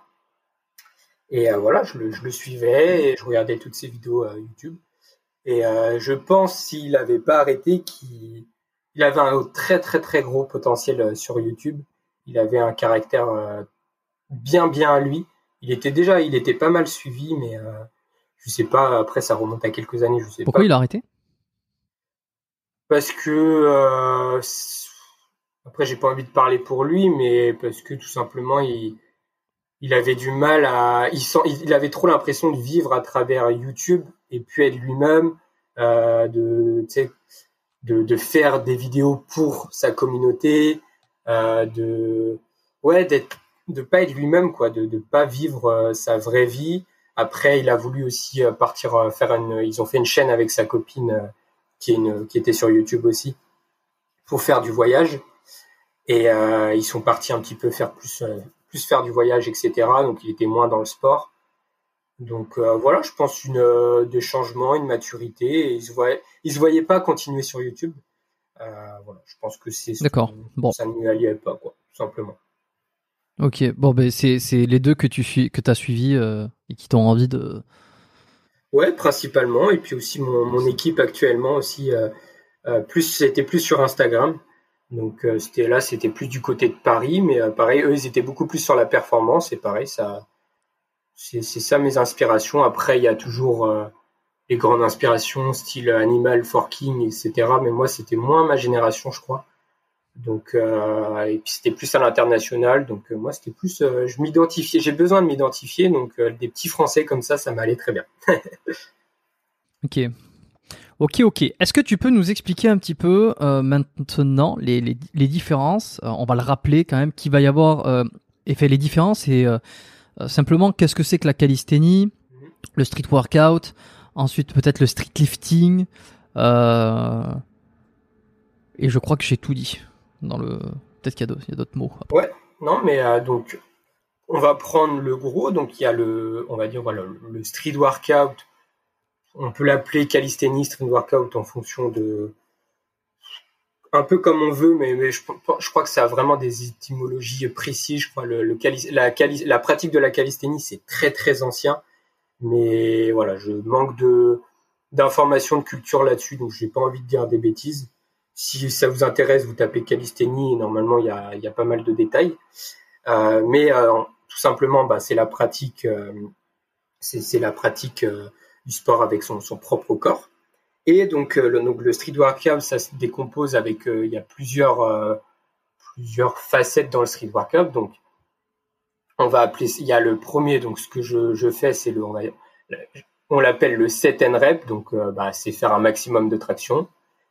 Et euh, voilà, je le, je le, suivais je regardais toutes ses vidéos euh, YouTube. Et je pense s'il n'avait pas arrêté, qu'il il avait un très très très gros potentiel euh, sur YouTube. Il avait un caractère euh, bien bien à lui. Il était déjà, il était pas mal suivi, mais euh, je sais pas. Après, ça remonte à quelques années, je sais Pourquoi il a arrêté? Parce que après, j'ai pas envie de parler pour lui, mais parce que tout simplement, il il avait du mal à, il, sent, il avait trop l'impression de vivre à travers YouTube et puis être lui-même, euh, de, de, de, faire des vidéos pour sa communauté, euh, de ouais d'être de pas être lui-même quoi, de de pas vivre euh, sa vraie vie. Après, il a voulu aussi euh, partir euh, faire une. Ils ont fait une chaîne avec sa copine qui est une qui était sur YouTube aussi pour faire du voyage. Et ils sont partis un petit peu faire plus plus faire du voyage, etc. Donc il était moins dans le sport. Donc voilà, je pense une des changements, une maturité. Et ils se voyaient, ils se voyaient pas continuer sur YouTube. voilà, je pense que c'est d'accord. Bon, ça ne lui alliait pas quoi, tout simplement. Ok, bon ben c'est les deux que tu suis que as suivis et qui t'ont envie de. Ouais, principalement. Et puis aussi mon, mon équipe actuellement aussi euh, plus c'était plus sur Instagram. Donc euh, c'était là, c'était plus du côté de Paris, mais euh, pareil, eux ils étaient beaucoup plus sur la performance et pareil, ça, c'est ça mes inspirations. Après il y a toujours les grandes inspirations, style Animal, Forking, etc. Mais moi c'était moins ma génération, je crois. Donc et puis c'était plus à l'international. Donc moi c'était plus, je m'identifiais, j'ai besoin de m'identifier. Donc des petits Français comme ça, ça m'allait très bien. ok. Ok, ok. Est-ce que tu peux nous expliquer un petit peu euh, maintenant les, les, différences? Euh, On va le rappeler quand même qu'il va y avoir euh, et fait les différences et simplement qu'est-ce que c'est que la calisthénie, le street workout, ensuite peut-être le street lifting. et je crois que j'ai tout dit dans le. Peut-être qu'il y a d'autres mots. Ouais. Non, mais donc on va prendre le gros. Donc il y a le, on va dire voilà, le street workout on peut l'appeler calisthenics street workout en fonction de un peu comme on veut, mais, je, crois que ça a vraiment des étymologies précises. Je crois le, la, la, pratique de la calisthénie c'est très très ancien, mais voilà, je manque d'informations de culture là-dessus, donc j'ai pas envie de dire des bêtises. Si ça vous intéresse, vous tapez calisthénie, normalement il y a, pas mal de détails. Euh, mais euh, tout simplement, bah, c'est la pratique, euh, du sport avec son propre corps. Et donc euh, le, donc le street workout, ça se décompose avec, euh, il y a plusieurs, euh, plusieurs facettes dans le street workout. Donc on va appeler, il y a le premier, donc ce que je, je fais, c'est le, on, l'appelle le set and rep, donc bah, c'est faire un maximum de traction,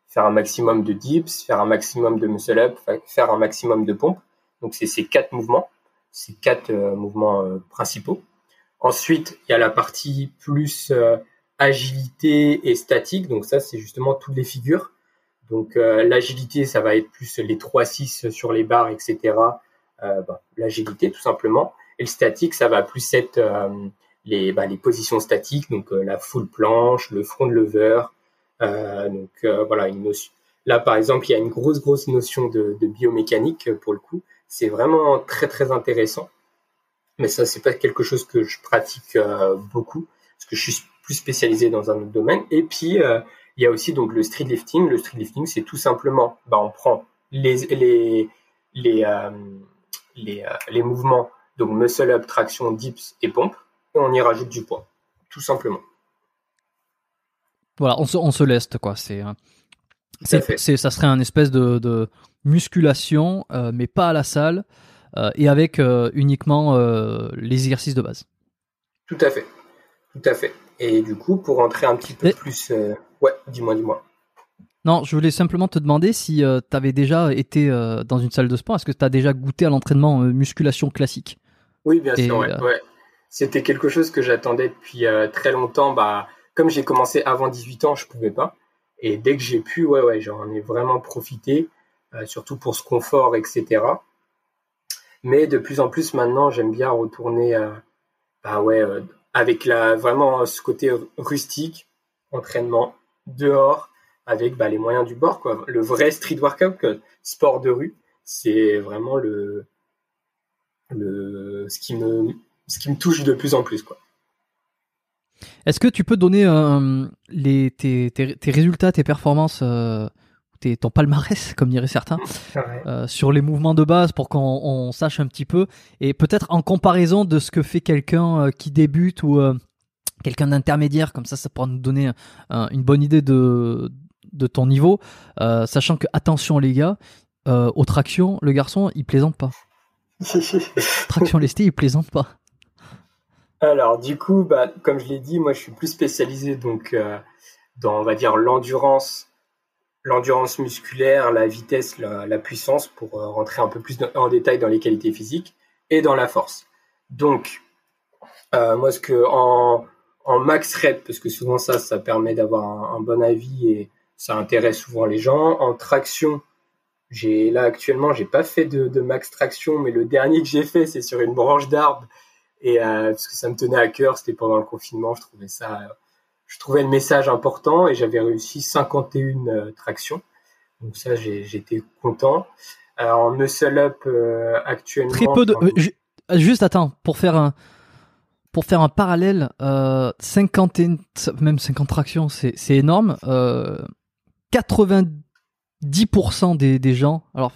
faire un maximum de dips, faire un maximum de muscle up, faire un maximum de pompe. Donc c'est ces quatre mouvements, ces quatre mouvements principaux. Ensuite, il y a la partie plus euh, agilité et statique. Donc ça, c'est justement toutes les figures. Donc euh, l'agilité, ça va être plus les 3-6 sur les barres, etc. Euh, bah, l'agilité, tout simplement. Et le statique, ça va plus être les, bah, les positions statiques, donc la full planche, le front lever. donc voilà, une notion. Là, par exemple, il y a une grosse, grosse notion de, de biomécanique pour le coup. C'est vraiment très, très intéressant mais ça c'est pas quelque chose que je pratique euh, beaucoup parce que je suis plus spécialisé dans un autre domaine. Et puis euh, il y a aussi donc le street lifting. Le street lifting c'est tout simplement, bah, on prend les les les euh, les, les mouvements donc muscle up, traction, dips et pompe et on y rajoute du poids, tout simplement. Voilà, on se, on se laisse quoi. C'est c'est, ça serait un espèce de, de musculation, mais pas à la salle. Euh, et avec euh, uniquement euh, les exercices de base. Tout à fait, tout à fait. Et du coup, pour entrer un petit peu plus, ouais, dis-moi, dis-moi. Non, je voulais simplement te demander si tu avais déjà été dans une salle de sport. Est-ce que tu as déjà goûté à l'entraînement musculation classique? Oui, bien sûr. Ouais, C'était quelque chose que j'attendais depuis très longtemps. Bah, comme j'ai commencé avant 18 ans, je pouvais pas. Et dès que j'ai pu, ouais, ouais, j'en ai vraiment profité, surtout pour ce confort, etc. Mais de plus en plus maintenant, j'aime bien retourner à, bah ouais, euh, avec la, vraiment ce côté rustique, entraînement dehors, avec bah, les moyens du bord. Quoi. Le vrai street workout, sport de rue, c'est vraiment le, le, ce, qui me, ce qui me touche de plus en plus. Quoi. Est-ce que tu peux donner euh, les, tes, tes, tes, résultats, tes performances euh, ton palmarès, comme diraient certains, euh, sur les mouvements de base pour qu'on sache un petit peu. Et peut-être en comparaison de ce que fait quelqu'un euh, qui débute ou euh, quelqu'un d'intermédiaire, comme ça, ça pourra nous donner une bonne idée de, de ton niveau. sachant que, attention les gars, aux tractions, le garçon, il plaisante pas. Traction lestée, il plaisante pas. Alors, du coup, bah, comme je l'ai dit, moi, je suis plus spécialisé donc dans, on va dire, l'endurance l'endurance musculaire, la vitesse, la, puissance, pour euh, rentrer un peu plus en détail dans les qualités physiques, et dans la force. Donc, euh, moi, ce que en, en, max rep, parce que souvent ça, ça permet d'avoir un, bon avis et ça intéresse souvent les gens. En traction, j'ai là actuellement, j'ai pas fait de, de, max traction, mais le dernier que j'ai fait, c'est sur une branche d'arbre et parce que ça me tenait à cœur, c'était pendant le confinement, je trouvais ça, je trouvais le message important et j'avais réussi 51 tractions. Donc ça, j'étais content. en muscle up actuellement. Très peu de. Juste attends, pour faire un pour faire un parallèle, euh, 50 même 50 tractions, c'est énorme. Euh, 90% des, des, gens, alors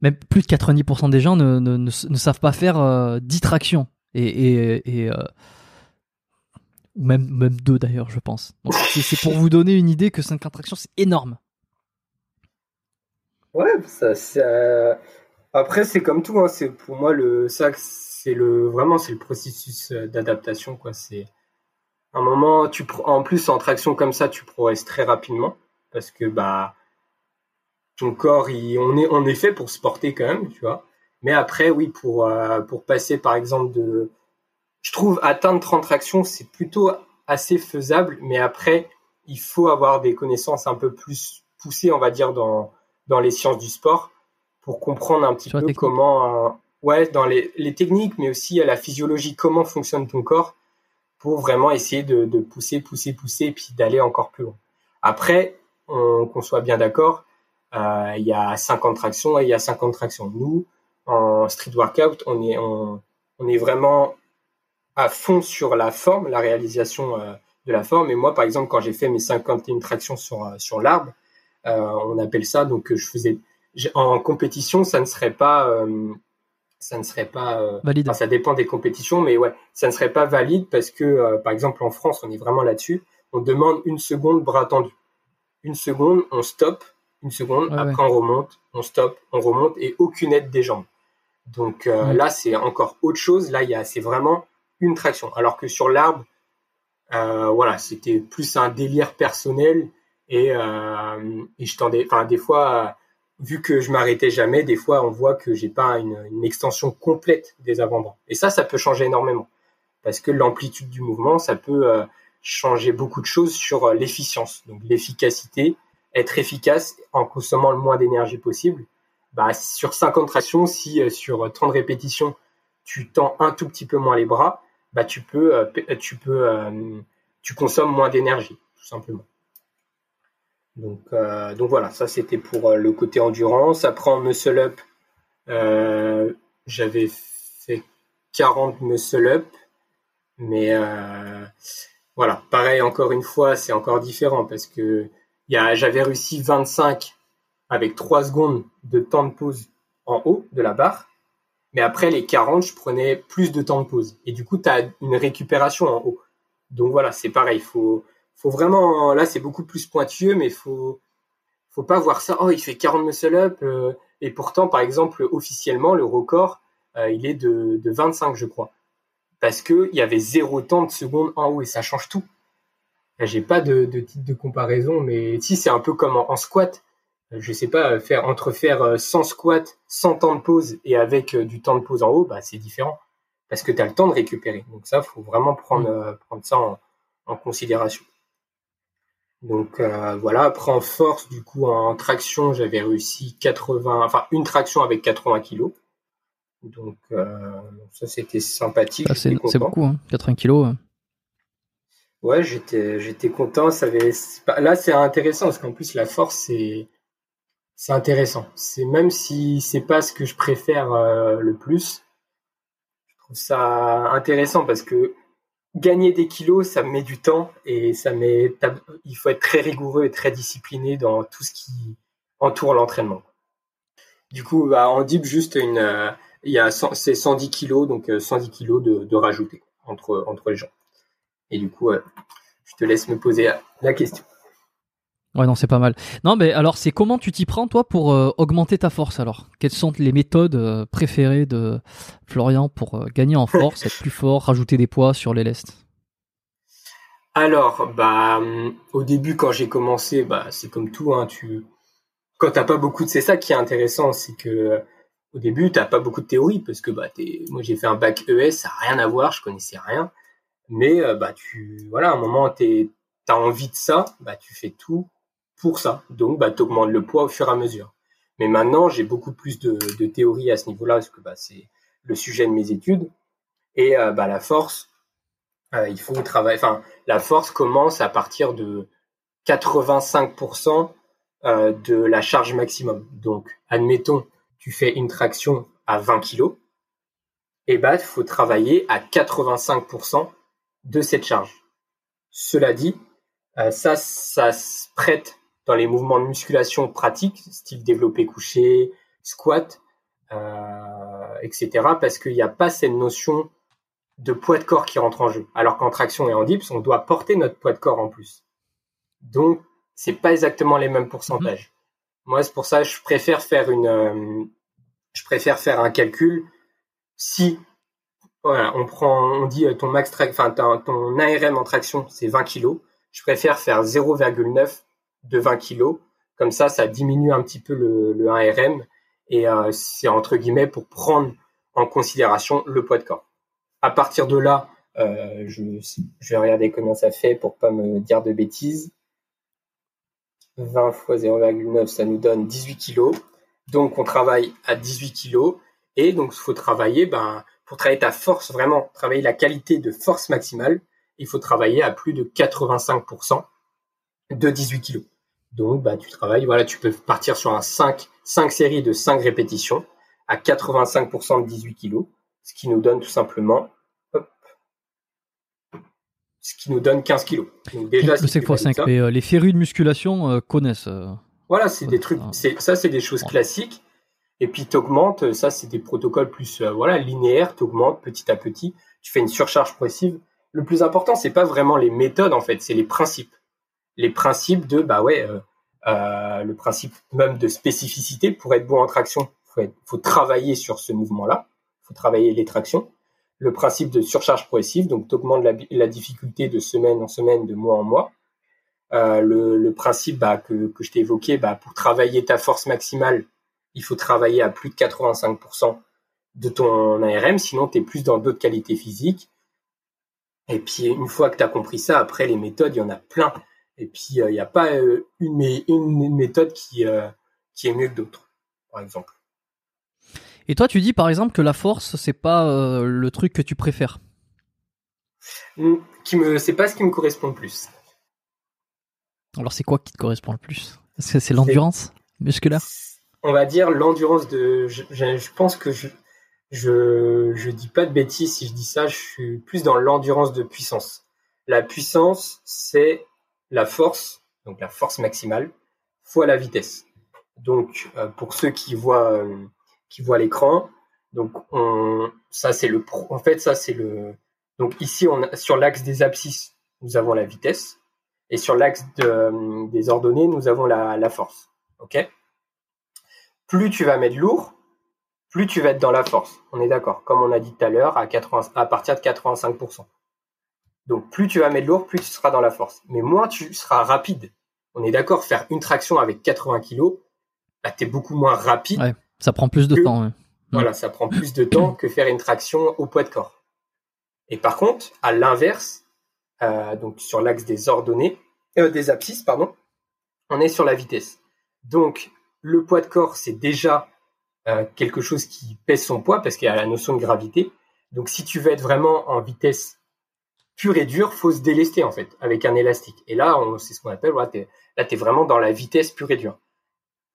même plus de 90% des gens ne, ne, ne, savent pas faire euh, 10 tractions. Et, et, et euh, même, même deux d'ailleurs, je pense. c'est pour vous donner une idée que 50 tractions, c'est énorme. Ouais, ça, ça... après c'est comme tout, hein, c'est pour moi le ça c'est le vraiment c'est le processus euh, d'adaptation quoi. C'est un moment tu en plus en traction comme ça tu progresses très rapidement parce que bah ton corps il, on est on est fait pour se porter quand même tu vois. Mais après oui pour euh, pour passer par exemple de je trouve atteindre 30 tractions c'est plutôt assez faisable mais après il faut avoir des connaissances un peu plus poussées on va dire dans dans les sciences du sport pour comprendre un petit peu comment ouais, dans les, les, techniques, mais aussi à la physiologie, comment fonctionne ton corps pour vraiment essayer de, de pousser, pousser, pousser, et puis d'aller encore plus loin. Après, qu'on soit bien d'accord, euh, il y a 50 tractions et il y a 50 tractions. Nous, en street workout, on est, on, on est vraiment à fond sur la forme, la réalisation euh, de la forme. Et moi, par exemple, quand j'ai fait mes 51 tractions sur, euh, sur l'arbre, euh, on appelle ça, donc je faisais, en compétition, ça ne serait pas, euh, ça ne serait pas euh, valide. ça dépend des compétitions, mais ouais, ça ne serait pas valide parce que, euh, par exemple, en France, on est vraiment là-dessus. On demande une seconde bras tendu. Une seconde, on stoppe. Une seconde, après on remonte, on stoppe, on remonte et aucune aide des jambes. Donc euh, là, c'est encore autre chose. Là, il y a, c'est vraiment une traction. Alors que sur l'arbre, voilà, c'était plus un délire personnel et, et je tendais, enfin, des fois vu que je m'arrêtais jamais, des fois on voit que j'ai pas une, extension complète des avant-bras. Et ça, ça peut changer énormément parce que l'amplitude du mouvement, ça peut euh, changer beaucoup de choses sur euh, l'efficience, donc l'efficacité, être efficace en consommant le moins d'énergie possible. Bah, sur 50 tractions, si euh, sur 30 répétitions, tu tends un tout petit peu moins les bras, bah, tu peux, tu peux, tu consommes moins d'énergie, tout simplement. Donc, euh, donc voilà, ça c'était pour euh, le côté endurance. Après en muscle up, euh, j'avais fait 40 muscle up, mais euh, voilà, pareil encore une fois, c'est encore différent parce que j'avais réussi 25 avec 3 secondes de temps de pause en haut de la barre, mais après les 40, je prenais plus de temps de pause et du coup tu as une récupération en haut. Donc voilà, c'est pareil, il faut faut vraiment, là, c'est beaucoup plus pointueux, mais faut, faut pas voir ça. Oh, il fait 40 muscle up. Euh, et pourtant, par exemple, officiellement, le record, euh, il est de, de 25, je crois. Parce que il y avait zéro temps de seconde en haut et ça change tout. J'ai pas de, de titre de comparaison, mais si c'est un peu comme en, squat, je sais pas, faire entre faire 100 euh, squats, 100 temps de pause et avec du temps de pause en haut, bah, c'est différent. Parce que tu as le temps de récupérer. Donc ça, faut vraiment prendre, prendre ça en, en considération. Donc euh, voilà, après en force, du coup en traction, j'avais réussi 80, enfin une traction avec 80 kilos. Donc euh, ça c'était sympathique. Ah, c'est beaucoup, hein, 80 kilos. Ouais, j'étais j'étais content. Ça avait, là c'est intéressant parce qu'en plus la force c'est c'est intéressant. C'est même si c'est pas ce que je préfère euh, le plus, je trouve ça intéressant parce que gagner des kilos, ça met du temps et ça met, il faut être très rigoureux et très discipliné dans tout ce qui entoure l'entraînement. Du coup, bah, en dip, juste une, euh, il y a c'est 110 kilos, donc 110 euh, kilos de, de entre, les gens. Et du coup, je te laisse me poser la question. Ouais, non, c'est pas mal. Non, mais alors, c'est comment tu t'y prends, toi, pour euh, augmenter ta force, alors? Quelles sont les méthodes euh, préférées de Florian pour euh, gagner en force, être plus fort, rajouter des poids sur les lestes? Alors, bah, au début, quand j'ai commencé, bah, c'est comme tout, hein, tu... Quand t'as pas beaucoup de... C'est ça qui est intéressant, c'est que au début, t'as pas beaucoup de théorie, parce que, bah, moi, j'ai fait un bac ES, ça n'a rien à voir, je connaissais rien. Mais, bah, tu... Voilà, à un moment, t'es t'as envie de ça, bah tu fais tout pour ça. Donc, bah, tu augmentes le poids au fur et à mesure. Mais maintenant, j'ai beaucoup plus de, théorie à ce niveau-là, parce que bah, c'est le sujet de mes études. Et bah, la force, il faut travailler. Enfin, la force commence à partir de 85% de la charge maximum. Donc, admettons, tu fais une traction à 20 kg, et bah, il faut travailler à 85% de cette charge. Cela dit, ça, ça se prête dans les mouvements de musculation pratiques, style développé couché, squat, euh, etc. Parce qu'il n'y a pas cette notion de poids de corps qui rentre en jeu. Alors qu'en traction et en dips, on doit porter notre poids de corps en plus. Donc, c'est pas exactement les mêmes pourcentages. Mm-hmm. Moi, c'est pour ça que je préfère faire une, euh, je préfère faire un calcul. Si voilà, on prend, on dit euh, ton max enfin ton ARM en traction, c'est 20 kg. Je préfère faire 0,9 de 20 kg. Comme ça, ça diminue un petit peu le, le ARM et euh, c'est entre guillemets pour prendre en considération le poids de corps. À partir de là, euh, je, vais regarder comment ça fait pour pas me dire de bêtises. 20 fois 0,9, ça nous donne 18 kg. Donc on travaille à 18 kg et donc il faut travailler, ben, pour travailler ta force, vraiment travailler la qualité de force maximale, il faut travailler à plus de 85% de 18 kg. Donc, bah, tu travailles, voilà, tu peux partir sur un 5, 5 séries de 5 répétitions à 85% de 18 kg, ce qui nous donne tout simplement, hop, ce qui nous donne 15 kg. Donc déjà, le 5 x 5, mais euh, les férus de musculation euh, connaissent. Euh, voilà, c'est des trucs, c'est, ça, c'est des choses classiques. Et puis, tu augmentes, ça, c'est des protocoles plus, voilà, linéaires, tu augmentes petit à petit, tu fais une surcharge progressive. Le plus important, c'est pas vraiment les méthodes, en fait, c'est les principes les principes de bah ouais euh, euh, le principe même de spécificité pour être bon en traction. Faut faut travailler sur ce mouvement là faut travailler les tractions. Le principe de surcharge progressive donc tu augmentes la, difficulté de semaine en semaine de mois en mois. Euh, le, le, principe bah, que, que je t'ai évoqué bah, pour travailler ta force maximale il faut travailler à plus de 85% de ton ARM sinon tu es plus dans d'autres qualités physiques. Et puis une fois que tu as compris ça après les méthodes il y en a plein et puis, il n'y a pas euh, une, une, méthode qui, euh, qui est mieux que d'autres, par exemple. Et toi, tu dis par exemple que la force, c'est pas euh, le truc que tu préfères. Hmm, qui me, c'est pas ce qui me correspond le plus. Alors, c'est quoi qui te correspond le plus? Est-ce que c'est l'endurance musculaire? On va dire l'endurance de. Je, je, pense que je, je, je dis pas de bêtises si je dis ça. Je suis plus dans l'endurance de puissance. La puissance, c'est la force, donc la force maximale, fois la vitesse. Donc euh, pour ceux qui voient euh, l'écran, donc on, ça c'est le en fait ça c'est le donc ici on sur l'axe des abscisses nous avons la vitesse et sur l'axe de, des ordonnées nous avons la, la force. Ok? Plus tu vas mettre lourd, plus tu vas être dans la force. On est d'accord. Comme on a dit tout à l'heure, à, 80, à partir de 85%. Donc plus tu vas mettre lourd, plus tu seras dans la force. Mais moins tu seras rapide. On est d'accord, faire une traction avec 80 kg, bah, tu es beaucoup moins rapide. Ouais, ça prend plus de temps. Voilà, ça prend plus de temps que faire une traction au poids de corps. Et par contre, à l'inverse, euh, donc sur l'axe des ordonnées, euh, des abscisses, pardon, on est sur la vitesse. Donc le poids de corps, c'est déjà euh, quelque chose qui pèse son poids parce qu'il y a la notion de gravité. Donc si tu veux être vraiment en vitesse pur et dur, faut se délester en fait avec un élastique. Et là, c'est ce qu'on appelle, là, tu es vraiment dans la vitesse pure et dure.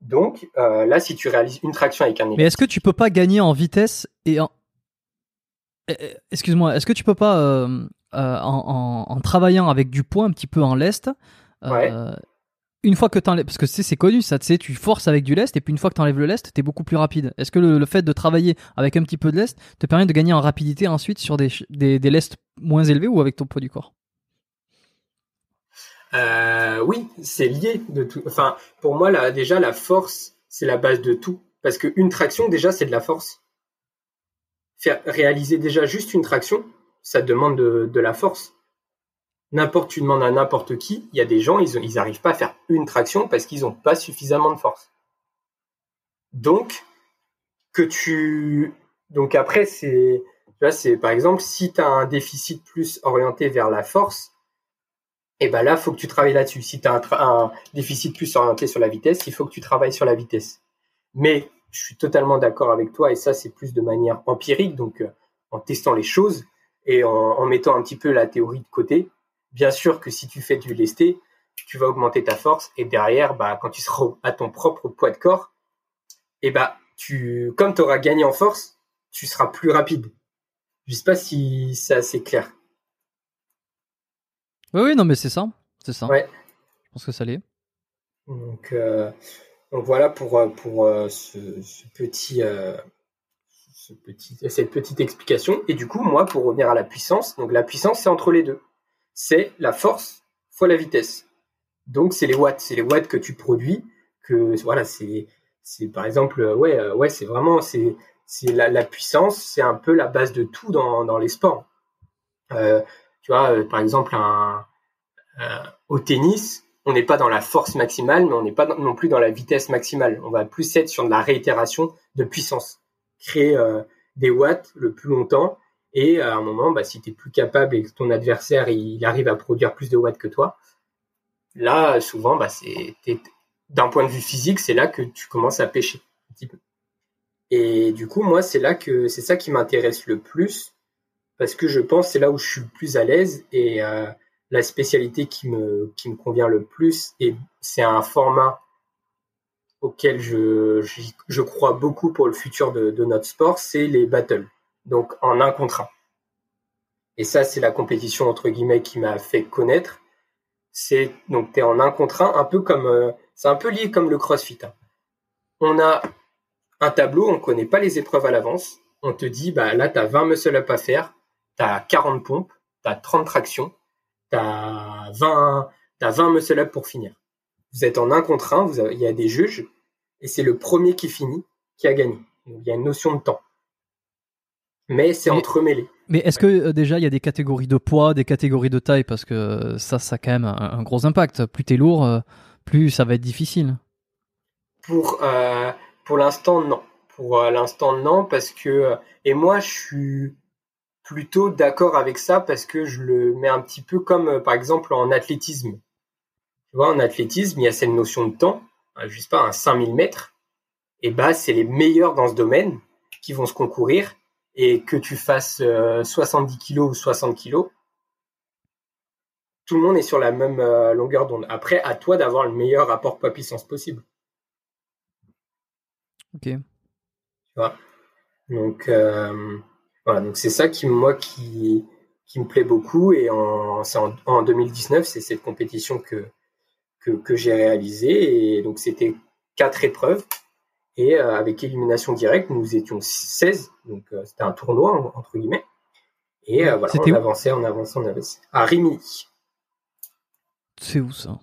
Donc euh, là, si tu réalises une traction avec un élastique. Mais est-ce que tu peux pas gagner en vitesse et en. Excuse-moi, est-ce que tu peux pas, euh, euh, en, travaillant avec du poids un petit peu en lest, une fois que tu parce que c'est connu ça, tu tu forces avec du lest et puis une fois que tu enlèves le lest, tu es beaucoup plus rapide. Est-ce que le, fait de travailler avec un petit peu de lest te permet de gagner en rapidité ensuite sur des, des, lestes moins élevés ou avec ton poids du corps? Euh, Oui, c'est lié de tout. Enfin, pour moi, déjà, la force, c'est la base de tout. Parce qu'une traction, déjà, c'est de la force. Faire réaliser déjà juste une traction, ça demande de, de la force n'importe tu demandes à n'importe qui, il y a des gens, ils ils arrivent pas à faire une traction parce qu'ils ont pas suffisamment de force. Donc que tu donc après c'est c'est par exemple si tu as un déficit plus orienté vers la force, et eh ben là faut que tu travailles là-dessus. Si tu as un, déficit plus orienté sur la vitesse, il faut que tu travailles sur la vitesse. Mais je suis totalement d'accord avec toi et ça c'est plus de manière empirique donc euh, en testant les choses et en, mettant un petit peu la théorie de côté. Bien sûr que si tu fais du lesté, tu vas augmenter ta force et derrière, bah, quand tu seras à ton propre poids de corps, et bah, tu, comme tu auras gagné en force, tu seras plus rapide. Je sais pas si c'est assez clair. Oui, oui, non, mais c'est ça. C'est ça. Ouais. Je pense que ça l'est. Donc, euh, donc voilà pour, euh, pour euh, ce, ce, petit, euh, ce petit, cette petite explication. Et du coup, moi, pour revenir à la puissance, donc la puissance, c'est entre les deux. C'est la force fois la vitesse. Donc, c'est les watts. C'est les watts que tu produis. Que, voilà, c'est, c'est par exemple, ouais, ouais, c'est vraiment, c'est, c'est la, puissance, c'est un peu la base de tout dans, dans les sports. Euh, tu vois, euh, par exemple, un, euh, au tennis, on n'est pas dans la force maximale, mais on n'est pas non plus dans la vitesse maximale. On va plus être sur de la réitération de puissance. Créer euh, des watts le plus longtemps, et à un moment, bah, si tu es plus capable et que ton adversaire il arrive à produire plus de watts que toi, là, souvent, bah, c'est d'un point de vue physique, c'est là que tu commences à pêcher un petit peu. Et du coup, moi, c'est là que c'est ça qui m'intéresse le plus parce que je pense c'est là où je suis le plus à l'aise et euh, la spécialité qui me convient le plus et c'est un format auquel je, je, crois beaucoup pour le futur de notre sport, c'est les battles. Donc en un contre un. Et ça, c'est la compétition entre guillemets qui m'a fait connaître. C'est donc t'es en un contre un, peu comme euh, c'est un peu lié comme le CrossFit. Hein. On a un tableau, on connaît pas les épreuves à l'avance. On te dit, bah là, tu as 20 muscle-up à faire, tu as 40 pompes, tu as 30 tractions, tu as 20, as 20 muscle-up pour finir. Vous êtes en un contre un, vous il y a des juges, et c'est le premier qui finit qui a gagné. Il y a une notion de temps. Mais c'est entremêlé. Mais est-ce que euh, déjà il y a des catégories de poids, des catégories de taille? Parce que ça, ça a quand même un, un gros impact. Plus t'es lourd, euh, plus ça va être difficile. Pour, euh, pour l'instant, non. Pour l'instant, non, parce que et moi, je suis plutôt d'accord avec ça parce que je le mets un petit peu comme par exemple en athlétisme. Tu vois, en athlétisme, il y a cette notion de temps. Euh, je sais pas, un 5000 mètres. Et bah, c'est les meilleurs dans ce domaine qui vont se concourir et que tu fasses euh, 70 kilos ou 60 kilos. Tout le monde est sur la même euh, longueur d'onde. Après, à toi d'avoir le meilleur rapport poids-puissance possible. Ok. Tu vois? Donc, euh, voilà, donc c'est ça qui, moi, qui, qui me plaît beaucoup. Et en, en, en 2019, c'est cette compétition que, que, que j'ai réalisée. Et donc, c'était quatre épreuves. Et euh, avec élimination directe, nous étions 16. Donc, euh, c'était un tournoi, entre guillemets. Et euh, voilà, on avançait, on avançait, on avançait. À Rimini. C'est où ça?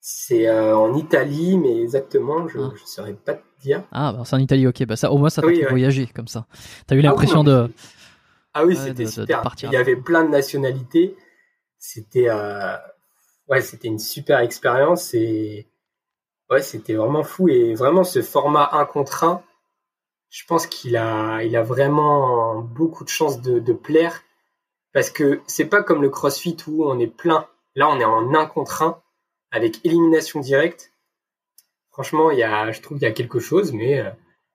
C'est en Italie, mais exactement, je ne ah. saurais pas te dire. Ah, bah, c'est en Italie, ok. Bah, ça, au moins, ça t'a oui, fait ouais. voyager comme ça. T'as eu l'impression ah, oui, de. Ah oui, c'était de, super. De Il y avait plein de nationalités. C'était euh... ouais, c'était une super expérience et ouais, c'était vraiment fou et vraiment ce format un contre un, je pense qu'il a il a vraiment beaucoup de chances de, de plaire parce que c'est pas comme le CrossFit où on est plein. Là, on est en un contre un avec élimination directe. Franchement, il y a, je trouve qu'il y a quelque chose, mais euh,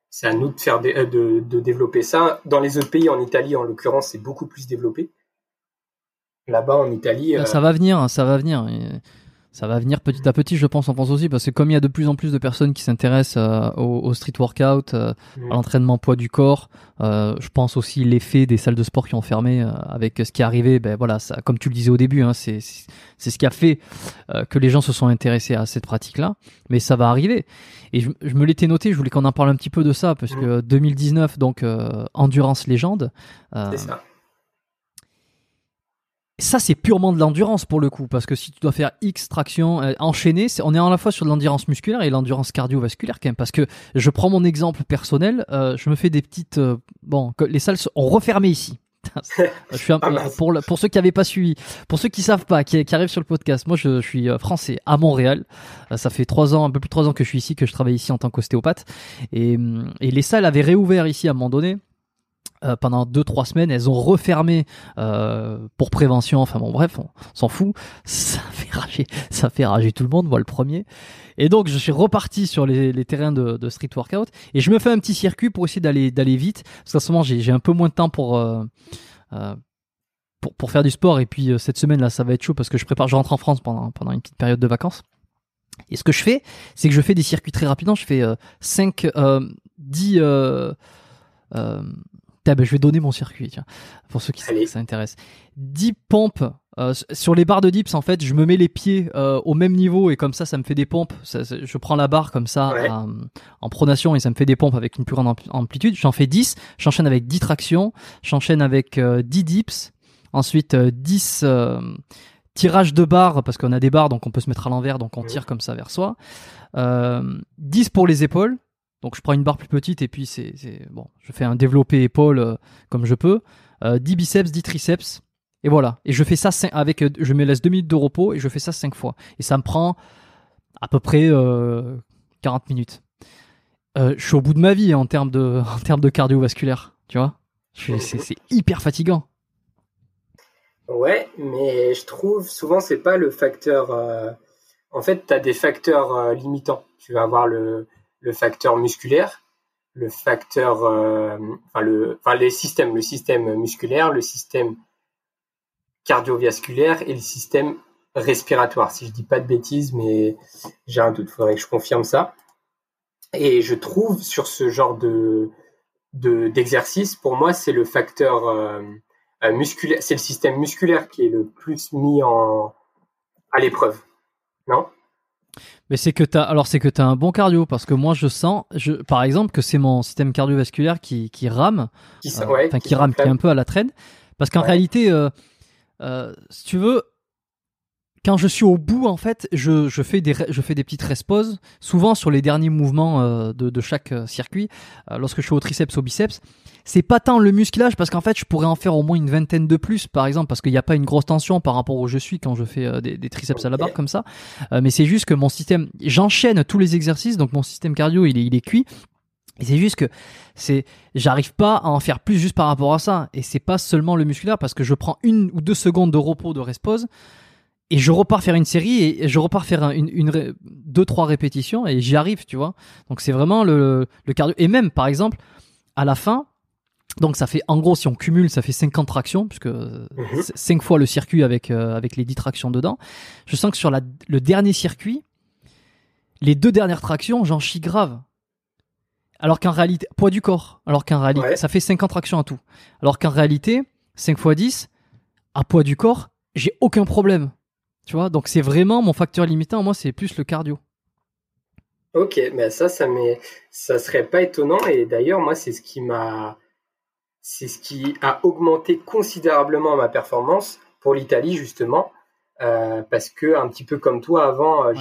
c'est à nous de faire de, de, de, développer ça. Dans les autres pays, en Italie en l'occurrence, c'est beaucoup plus développé. Là-bas, en Italie, euh... ça va venir, ça va venir. Ça va venir petit à petit, je pense, en France aussi, parce que comme il y a de plus en plus de personnes qui s'intéressent euh, au, au, street workout, euh, mmh. à l'entraînement poids du corps, euh, je pense aussi l'effet des salles de sport qui ont fermé euh, avec ce qui est arrivé. Ben voilà, ça, comme tu le disais au début, hein, c'est c'est ce qui a fait euh, que les gens se sont intéressés à cette pratique-là. Mais ça va arriver. Et je, je me l'étais noté, je voulais qu'on en parle un petit peu de ça, parce que 2019, donc euh, endurance légende. c'est ça ça c'est purement de l'endurance pour le coup parce que si tu dois faire X tractions euh, enchaînées, on est à la fois sur de l'endurance musculaire et l'endurance cardiovasculaire quand même parce que je prends mon exemple personnel, euh, je me fais des petites euh, bon les salles ont refermé ici. je suis un, pour pour ceux qui n'avaient pas suivi, pour ceux qui savent pas, qui, qui arrivent sur le podcast, moi je, je suis français à Montréal. Ça fait trois ans, un peu plus de trois ans que je suis ici, que je travaille ici en tant qu'ostéopathe et, et les salles avaient réouvert ici à un moment donné euh, pendant deux trois semaines. Elles ont refermé euh, pour prévention. Enfin bon, bref, on s'en fout. Ça fait rager, ça fait rager tout le monde, moi le premier. Et donc je suis reparti sur les, terrains de, street workout et je me fais un petit circuit pour essayer d'aller d'aller vite. Parce qu'en ce moment j'ai un peu moins de temps pour euh, pour, pour faire du sport et puis cette semaine là ça va être chaud parce que je prépare je rentre en France pendant pendant une petite période de vacances et ce que je fais c'est que je fais des circuits très rapidement je fais 5 10 ben, je vais donner mon circuit, tiens, pour ceux qui s'intéressent. 10 pompes. Euh, sur les barres de dips, en fait, je me mets les pieds euh, au même niveau et comme ça, ça me fait des pompes. je prends la barre comme ça en pronation et ça me fait des pompes avec une plus grande amplitude. J'en fais 10, j'enchaîne avec 10 tractions, j'enchaîne avec 10 euh, dips, ensuite 10 tirages de barres parce qu'on a des barres donc on peut se mettre à l'envers donc on tire comme ça vers soi. 10 pour les épaules, donc je prends une barre plus petite et puis c'est bon, je fais un développé épaule euh, comme je peux. 10 euh, biceps, 10 triceps. Et voilà. Et je fais ça avec, euh, je me laisse 2 minutes de repos et je fais ça 5 fois. Et ça me prend à peu près 40 minutes. je suis au bout de ma vie en termes de, en termes de cardiovasculaire. Tu vois C'est hyper fatigant. Ouais, mais je trouve souvent c'est pas le facteur. En fait, tu as des facteurs limitants. Tu vas avoir le, le facteur musculaire, le facteur, euh, enfin le, enfin les systèmes, le système musculaire, le système cardiovasculaire et le système respiratoire. Si je dis pas de bêtises, mais j'ai un doute, faudrait que je confirme ça. Et je trouve sur ce genre de d'exercice, pour moi, c'est le facteur euh, euh, musculaire, c'est le système musculaire qui est le plus mis en à l'épreuve, non? Mais c'est que t'as alors c'est que t'as un bon cardio parce que moi je sens je par exemple que c'est mon système cardiovasculaire qui, qui rame qui, euh, qui, rame qui est un peu à la traîne. Parce qu'en réalité euh, euh, si tu veux quand je suis au bout en fait je, je fais des je fais des petites resposes souvent sur les derniers mouvements de, de chaque circuit. Lorsque je suis au triceps au biceps c'est pas tant le musculage parce qu'en fait je pourrais en faire au moins une vingtaine de plus par exemple parce qu'il n'y a pas une grosse tension par rapport où je suis quand je fais euh, des, triceps à la barre comme ça. Euh, mais c'est juste que mon système j'enchaîne tous les exercices donc mon système cardio il est, il est cuit. Et c'est juste que c'est j'arrive pas à en faire plus juste par rapport à ça. Et c'est pas seulement le musculaire parce que je prends une ou deux secondes de repos de respose et je repars faire une série et je repars faire une, une, deux trois répétitions et j'y arrive tu vois donc c'est vraiment le, le cardio et même par exemple à la fin donc ça fait en gros si on cumule ça fait 50 tractions puisque 5 mhm. fois le circuit avec euh, avec les 10 tractions dedans. Je sens que sur la, le dernier circuit les deux dernières tractions j'en chie grave. Alors qu'en réalité poids du corps alors qu'en réalité ça fait 50 tractions à tout. Alors qu'en réalité 5 fois 10 à poids du corps, j'ai aucun problème. Tu vois Donc c'est vraiment mon facteur limitant moi c'est plus le cardio. OK, mais ça ça ça serait pas étonnant et d'ailleurs moi c'est ce qui m'a c'est ce qui a augmenté considérablement ma performance pour l'Italie justement, euh, parce que un petit peu comme toi avant, euh,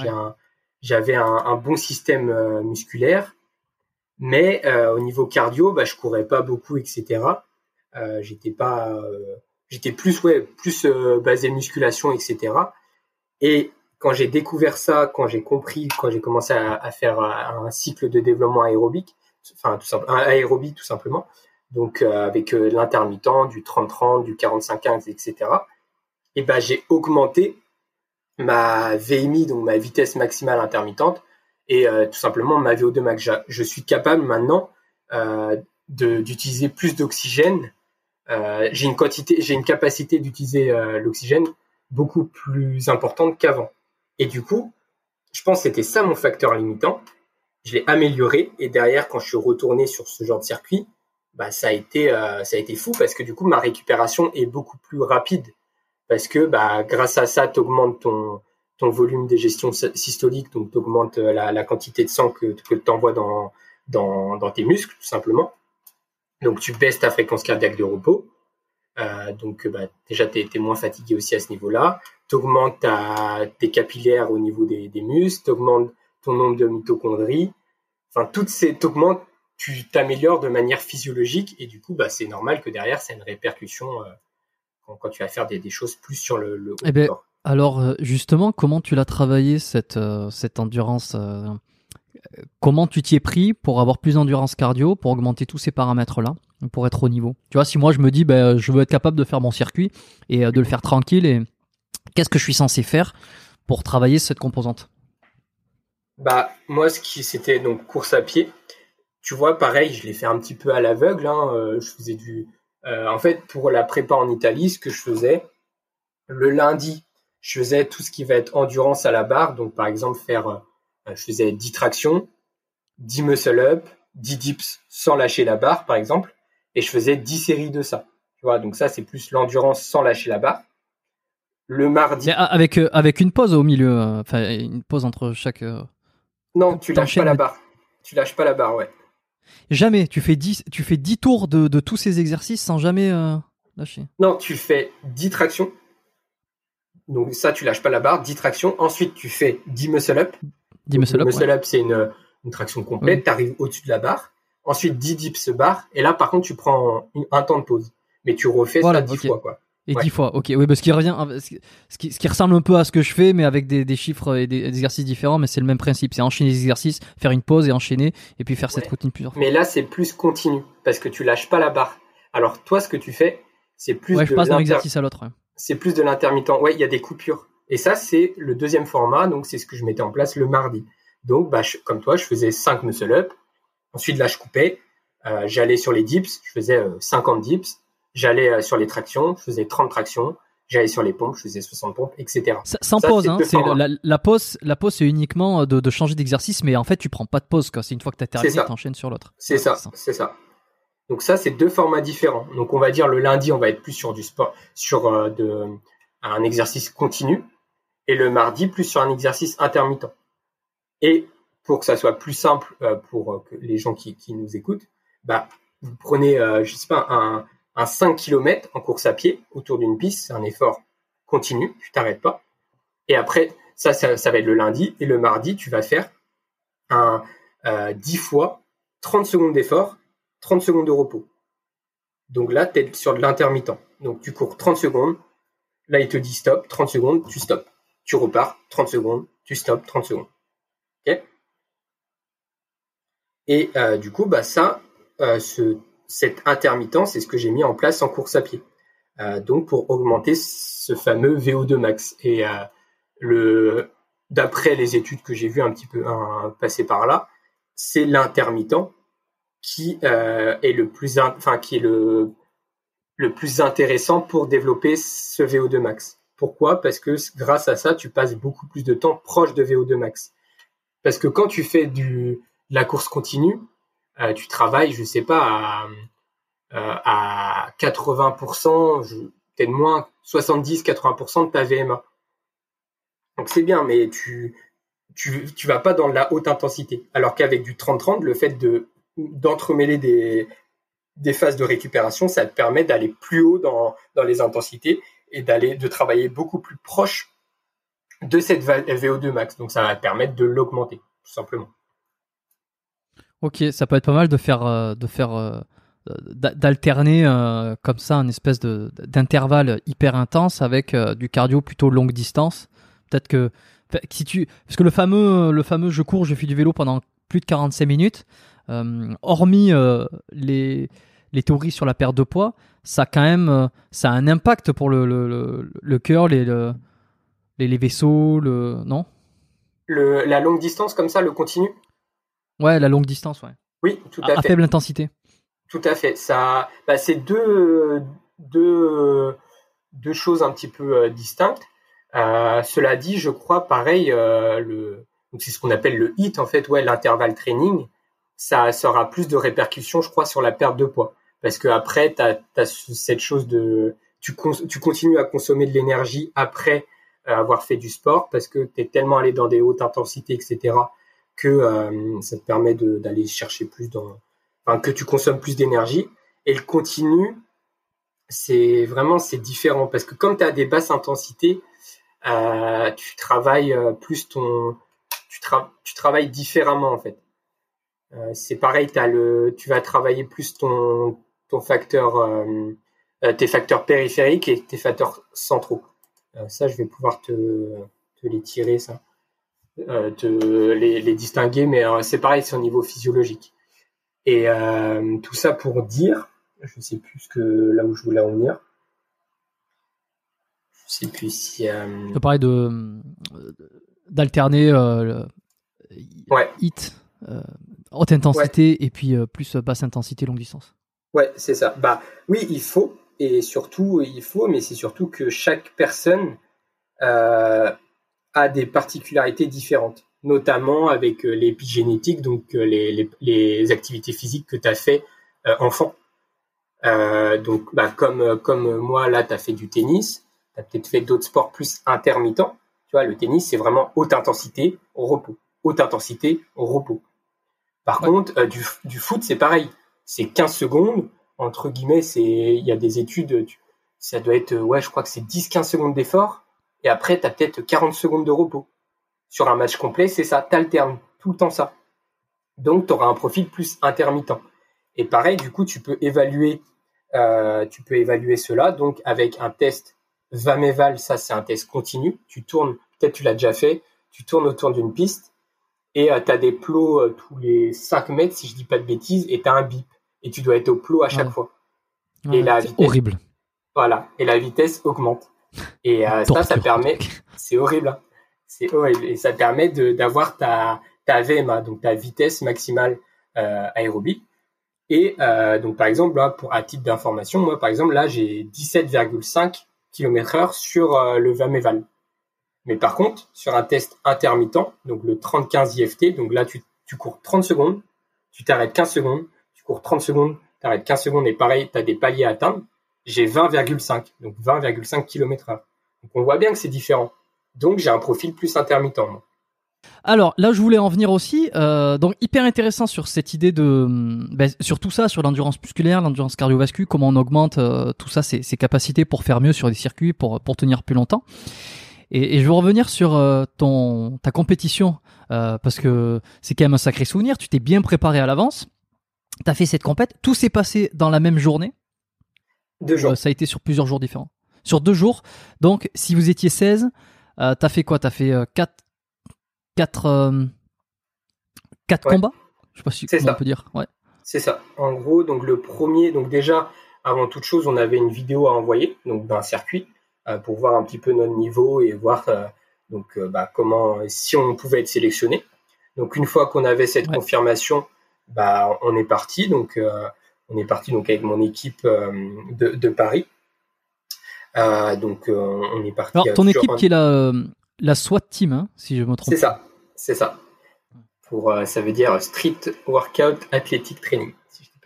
j'avais un, bon système euh, musculaire, mais au niveau cardio, bah, je courais pas beaucoup, etc. j'étais pas, j'étais plus ouais, plus basé musculation, etc. Et quand j'ai découvert ça, quand j'ai compris, quand j'ai commencé à, faire un, cycle de développement aérobique, enfin tout simplement, aérobie tout simplement, donc euh, avec euh, l'intermittent, du 30-30, du 45-15, etc. Et ben j'ai augmenté ma VMI, donc ma vitesse maximale intermittente, et euh, tout simplement ma VO2 max. Je suis capable maintenant d'utiliser plus d'oxygène. j'ai une quantité, j'ai une capacité d'utiliser l'oxygène beaucoup plus importante qu'avant. Et du coup, je pense que c'était ça mon facteur limitant. Je l'ai amélioré et derrière, quand je suis retourné sur ce genre de circuit, bah, ça a été euh, ça a été fou parce que du coup ma récupération est beaucoup plus rapide parce que bah grâce à ça tu augmentes ton ton volume d'égestion systolique donc tu augmentes euh, la, la, quantité de sang que que tu envoies dans, dans dans tes muscles tout simplement donc tu baisses ta fréquence cardiaque de repos donc bah, déjà tu es, moins fatigué aussi à ce niveau-là. Tu augmentes tes capillaires au niveau des, des muscles tu augmentes ton nombre de mitochondries. Enfin toutes ces augmentes tu t'améliores de manière physiologique et du coup, bah, c'est normal que derrière, ça ait une répercussion euh, quand, tu vas faire des, choses plus sur le, le eh ben, Alors, euh, justement, comment tu l'as travaillé cette, euh, cette endurance Comment tu t'y es pris pour avoir plus d'endurance cardio, pour augmenter tous ces paramètres-là? Pour être au niveau. Tu vois, si moi je me dis, ben, je veux être capable de faire mon circuit et de le faire tranquille, et qu'est-ce que je suis censé faire pour travailler cette composante? Bah moi, ce qui c'était donc course à pied. Tu vois, pareil, je l'ai fait un petit peu à l'aveugle. Hein, je faisais du, en fait, pour la prépa en Italie, ce que je faisais le lundi, je faisais tout ce qui va être endurance à la barre. Donc par exemple faire, je faisais 10 tractions, 10 muscle up, 10 dips sans lâcher la barre, par exemple, et je faisais 10 séries de ça. Tu vois, donc ça, c'est plus l'endurance sans lâcher la barre. Le mardi. avec, euh, avec une pause au milieu, euh, enfin, une pause entre chaque. Euh, non, tu lâches pas la barre. Tu lâches pas la barre, ouais. Jamais. Tu fais 10, tu fais 10 tours de, de tous ces exercices sans jamais lâcher. Non, tu fais 10 tractions. Donc ça, tu lâches pas la barre, 10 tractions. Ensuite, tu fais 10 muscle up. 10 muscle up. Muscle up, c'est une, une traction complète, tu arrives au-dessus de la barre, ensuite 10 dips barre, et là par contre tu prends un temps de pause. Mais tu refais ça 10 fois quoi. Et 10 fois, ok, oui, parce qu'il revient, ce qui, ce qui, ressemble un peu à ce que je fais, mais avec des, des chiffres et des, exercices différents, mais c'est le même principe, c'est enchaîner les exercices, faire une pause et enchaîner, et puis faire cette routine plusieurs fois. Mais là, c'est plus continu, parce que tu lâches pas la barre. Alors toi, ce que tu fais, c'est plus ouais, je passe d'un exercice à l'autre. C'est plus de l'intermittent. Ouais, il y a des coupures. Et ça, c'est le deuxième format, donc c'est ce que je mettais en place le mardi. Donc, bah, comme toi, je faisais 5 muscle-up. Ensuite, là, je coupais. Euh, j'allais sur les dips, je faisais 50 euh, dips. J'allais euh, sur les tractions, je faisais 30 tractions. J'allais sur les pompes, je faisais 60 pompes, etc. sans pause, hein, la, la, pause, la pause, c'est uniquement de, de changer d'exercice, mais en fait, tu prends pas de pause. C'est une fois que tu as terminé, tu enchaînes sur l'autre. C'est ça, c'est ça. Donc ça, c'est deux formats différents. Donc on va dire le lundi, on va être plus sur du sport, sur de, un exercice continu, et le mardi, plus sur un exercice intermittent. Et pour que ça soit plus simple euh, pour euh, les gens qui, nous écoutent, bah, vous prenez, euh, je sais pas, un, un 5 km en course à pied autour d'une piste, c'est un effort continu, tu t'arrêtes pas. Et après, ça, ça, va être le lundi. Et le mardi, tu vas faire un 10 fois 30 secondes d'effort, 30 secondes de repos. Donc là, tu es sur de l'intermittent. Donc tu cours 30 secondes. Là, il te dit stop, 30 secondes, tu stops. Tu repars, 30 secondes, tu stops, 30 secondes. Et euh, du coup, bah, ça, euh, ce, cette intermittence, c'est ce que j'ai mis en place en course à pied. Euh, donc pour augmenter ce fameux VO2 max. Et le, d'après les études que j'ai vues un petit peu passer par là, c'est l'intermittent qui est le plus, enfin qui est le le plus intéressant pour développer ce VO2 max. Pourquoi? Parce que grâce à ça, tu passes beaucoup plus de temps proche de VO2 max. Parce que quand tu fais du, la course continue, euh, tu travailles, je sais pas, à, 80%, euh, peut-être moins, 70-80% de ta VMA. Donc c'est bien, mais tu, tu, vas pas dans la haute intensité. Alors qu'avec du 30-30, le fait de d'entremêler des, des phases de récupération, ça te permet d'aller plus haut dans, dans les intensités et d'aller de travailler beaucoup plus proche de cette VO2 max. Donc ça va te permettre de l'augmenter, tout simplement. Ok, ça peut être pas mal de faire, euh, de faire, euh, d'alterner euh, comme ça un espèce de d'intervalle hyper intense avec du cardio plutôt longue distance. Peut-être que si tu, parce que le fameux, le fameux je cours, je fais du vélo pendant plus de 45 minutes, hormis les les théories sur la perte de poids, ça quand même, ça a un impact pour le le, le, cœur, les, les, les vaisseaux, le non? Le, La longue distance comme ça, le continu? Ouais, la longue distance, ouais. Oui, tout à, fait. À faible intensité. Tout à fait. Ça, bah, c'est deux, deux, deux choses un petit peu euh, distinctes. Euh, cela dit, je crois, pareil, euh, le, c'est ce qu'on appelle le HIT, en fait, ouais, l'intervalle training, ça, aura plus de répercussions, je crois, sur la perte de poids. Parce que après, tu as, cette chose de, tu, tu continues à consommer de l'énergie après avoir fait du sport parce que tu es tellement allé dans des hautes intensités, etc., que euh, ça te permet d'aller chercher plus dans, enfin, que tu consommes plus d'énergie. Et le continu, c'est vraiment c'est différent parce que comme tu as des basses intensités, euh, tu travailles euh, plus ton, tu, tu travailles différemment en fait. C'est pareil, as le, tu vas travailler plus ton, ton facteur, tes facteurs périphériques et tes facteurs centraux. ça, je vais pouvoir te, te les tirer ça de euh, les, les, distinguer, mais euh, c'est pareil, c'est au niveau physiologique. Et euh, tout ça pour dire Je sais plus ce que là où je voulais en venir. Je sais plus si. Tu parlais de d'alterner euh, ouais. hit euh, haute intensité et puis euh, plus basse intensité longue distance. Ouais, c'est ça. Bah oui, il faut et surtout il faut, mais c'est surtout que chaque personne a des particularités différentes, notamment avec l'épigénétique, donc les, les, les, activités physiques que tu as fait enfant. donc, bah, comme, comme moi, là, tu as fait du tennis, tu as peut-être fait d'autres sports plus intermittents. Tu vois, le tennis, c'est vraiment haute intensité au repos. Haute intensité au repos. Par contre, euh, du, du, foot, c'est pareil. C'est 15 secondes. Entre guillemets, c'est il y a des études, ça doit être, ouais, je crois que c'est 10-15 secondes d'effort. Et après, tu as peut-être 40 secondes de repos. Sur un match complet, c'est ça. T'alternes tout le temps ça. Donc, tu auras un profil plus intermittent. Et pareil, du coup, tu peux évaluer, euh, tu peux évaluer cela donc avec un test Vameval, ça c'est un test continu. Tu tournes, peut-être tu l'as déjà fait, tu tournes autour d'une piste et euh, tu as des plots euh, tous les 5 mètres, si je dis pas de bêtises, et tu as un bip. Et tu dois être au plot à chaque fois. et la vitesse, horrible. Voilà, et la vitesse augmente. Et euh, ça, ça permet, c'est horrible, hein. c'est horrible, et ça permet d'avoir ta, ta VMA, donc ta vitesse maximale aérobie. Et donc par exemple, là, pour à titre d'information, moi par exemple, là j'ai 17,5 km heure sur euh, le Vameval. Mais par contre, sur un test intermittent, donc le 30-15 IFT, donc là, tu, tu cours 30 secondes, tu t'arrêtes 15 secondes, tu cours 30 secondes, tu t'arrêtes 15 secondes et pareil, tu as des paliers à atteindre. J'ai 20,5, donc 20,5 km. Donc on voit bien que c'est différent. Donc j'ai un profil plus intermittent. Moi. Alors là, je voulais en venir aussi. Euh, donc hyper intéressant sur cette idée de, ben, sur tout ça, sur l'endurance musculaire, l'endurance cardiovasculaire, comment on augmente euh, tout ça, ses, capacités pour faire mieux sur des circuits, pour pour tenir plus longtemps. Et, je veux revenir sur euh, ton ta compétition parce que c'est quand même un sacré souvenir. Tu t'es bien préparé à l'avance. T'as fait cette compète. Tout s'est passé dans la même journée. Deux jours. ça a été sur plusieurs jours différents. Sur deux jours. Donc si vous étiez 16, t'as fait quoi? T'as fait 4 quatre, euh, quatre combats? Je sais pas si on peut dire. Ouais. C'est ça. En gros, donc le premier, donc déjà, avant toute chose, on avait une vidéo à envoyer, donc d'un circuit, euh, pour voir un petit peu notre niveau et voir euh, donc bah, comment, si on pouvait être sélectionné. Donc une fois qu'on avait cette confirmation, bah on est parti. Donc on est parti donc avec mon équipe de, de, Paris. donc on est parti. Alors ton équipe qui est la la SWAT team, hein, si je me trompe. C'est ça, c'est ça. Pour, euh, ça veut dire Street Workout Athletic Training.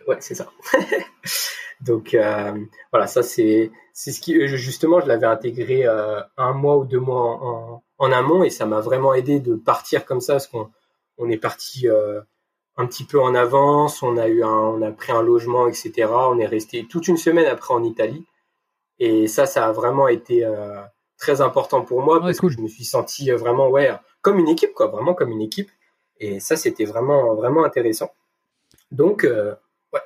Ouais, c'est ça. Donc euh, voilà, ça c'est c'est ce qui euh, justement je l'avais intégré un mois ou deux mois en, en amont et ça m'a vraiment aidé de partir comme ça parce qu'on on est parti un petit peu en avance, on a eu un, on a pris un logement etc. On est resté toute une semaine après en Italie et ça ça a vraiment été très important pour moi parce que je me suis senti euh, vraiment ouais comme une équipe quoi, vraiment comme une équipe. Et ça c'était vraiment vraiment intéressant. Donc euh, ouais.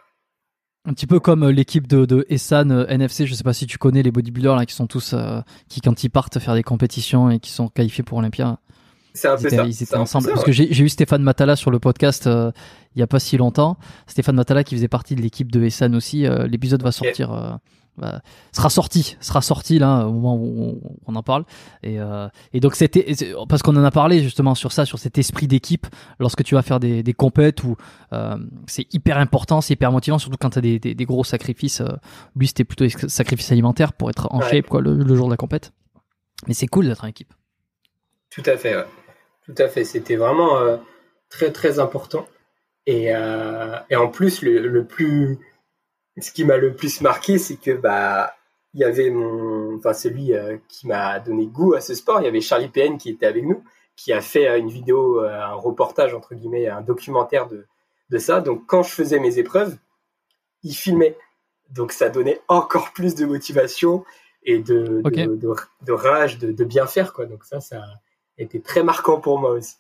Un petit peu comme euh, l'équipe de, de Essan NFC, je sais pas si tu connais les bodybuilders là qui sont tous qui quand ils partent faire des compétitions et qui sont qualifiés pour Olympia. C'est un peu ça. Ils étaient ensemble. parce que j'ai eu Stéphane Matala sur le podcast il y a pas si longtemps. Stéphane Matala qui faisait partie de l'équipe de Essan aussi. L'épisode va sortir bah, sera sorti, sera sorti là au moment où on, en parle. Et, euh, et donc c'était parce qu'on en a parlé justement sur ça, sur cet esprit d'équipe lorsque tu vas faire des, des compètes où euh, c'est hyper important, c'est hyper motivant, surtout quand tu as des, des, des, gros sacrifices. Euh, lui c'était plutôt des sacrifices alimentaires pour être en shape quoi le, jour de la compète. Mais c'est cool d'être en équipe. Tout à fait, ouais. Tout à fait. C'était vraiment euh, très très important. Et, euh, et en plus le, le plus ce qui m'a le plus marqué, c'est que bah il y avait mon, enfin celui euh, qui m'a donné goût à ce sport. Il y avait Charlie PN qui était avec nous, qui a fait une vidéo, un reportage entre guillemets, un documentaire de de ça. Donc quand je faisais mes épreuves, il filmait. Donc ça donnait encore plus de motivation et de de, de, rage de, de, bien faire quoi. Donc ça, ça été très marquant pour moi aussi.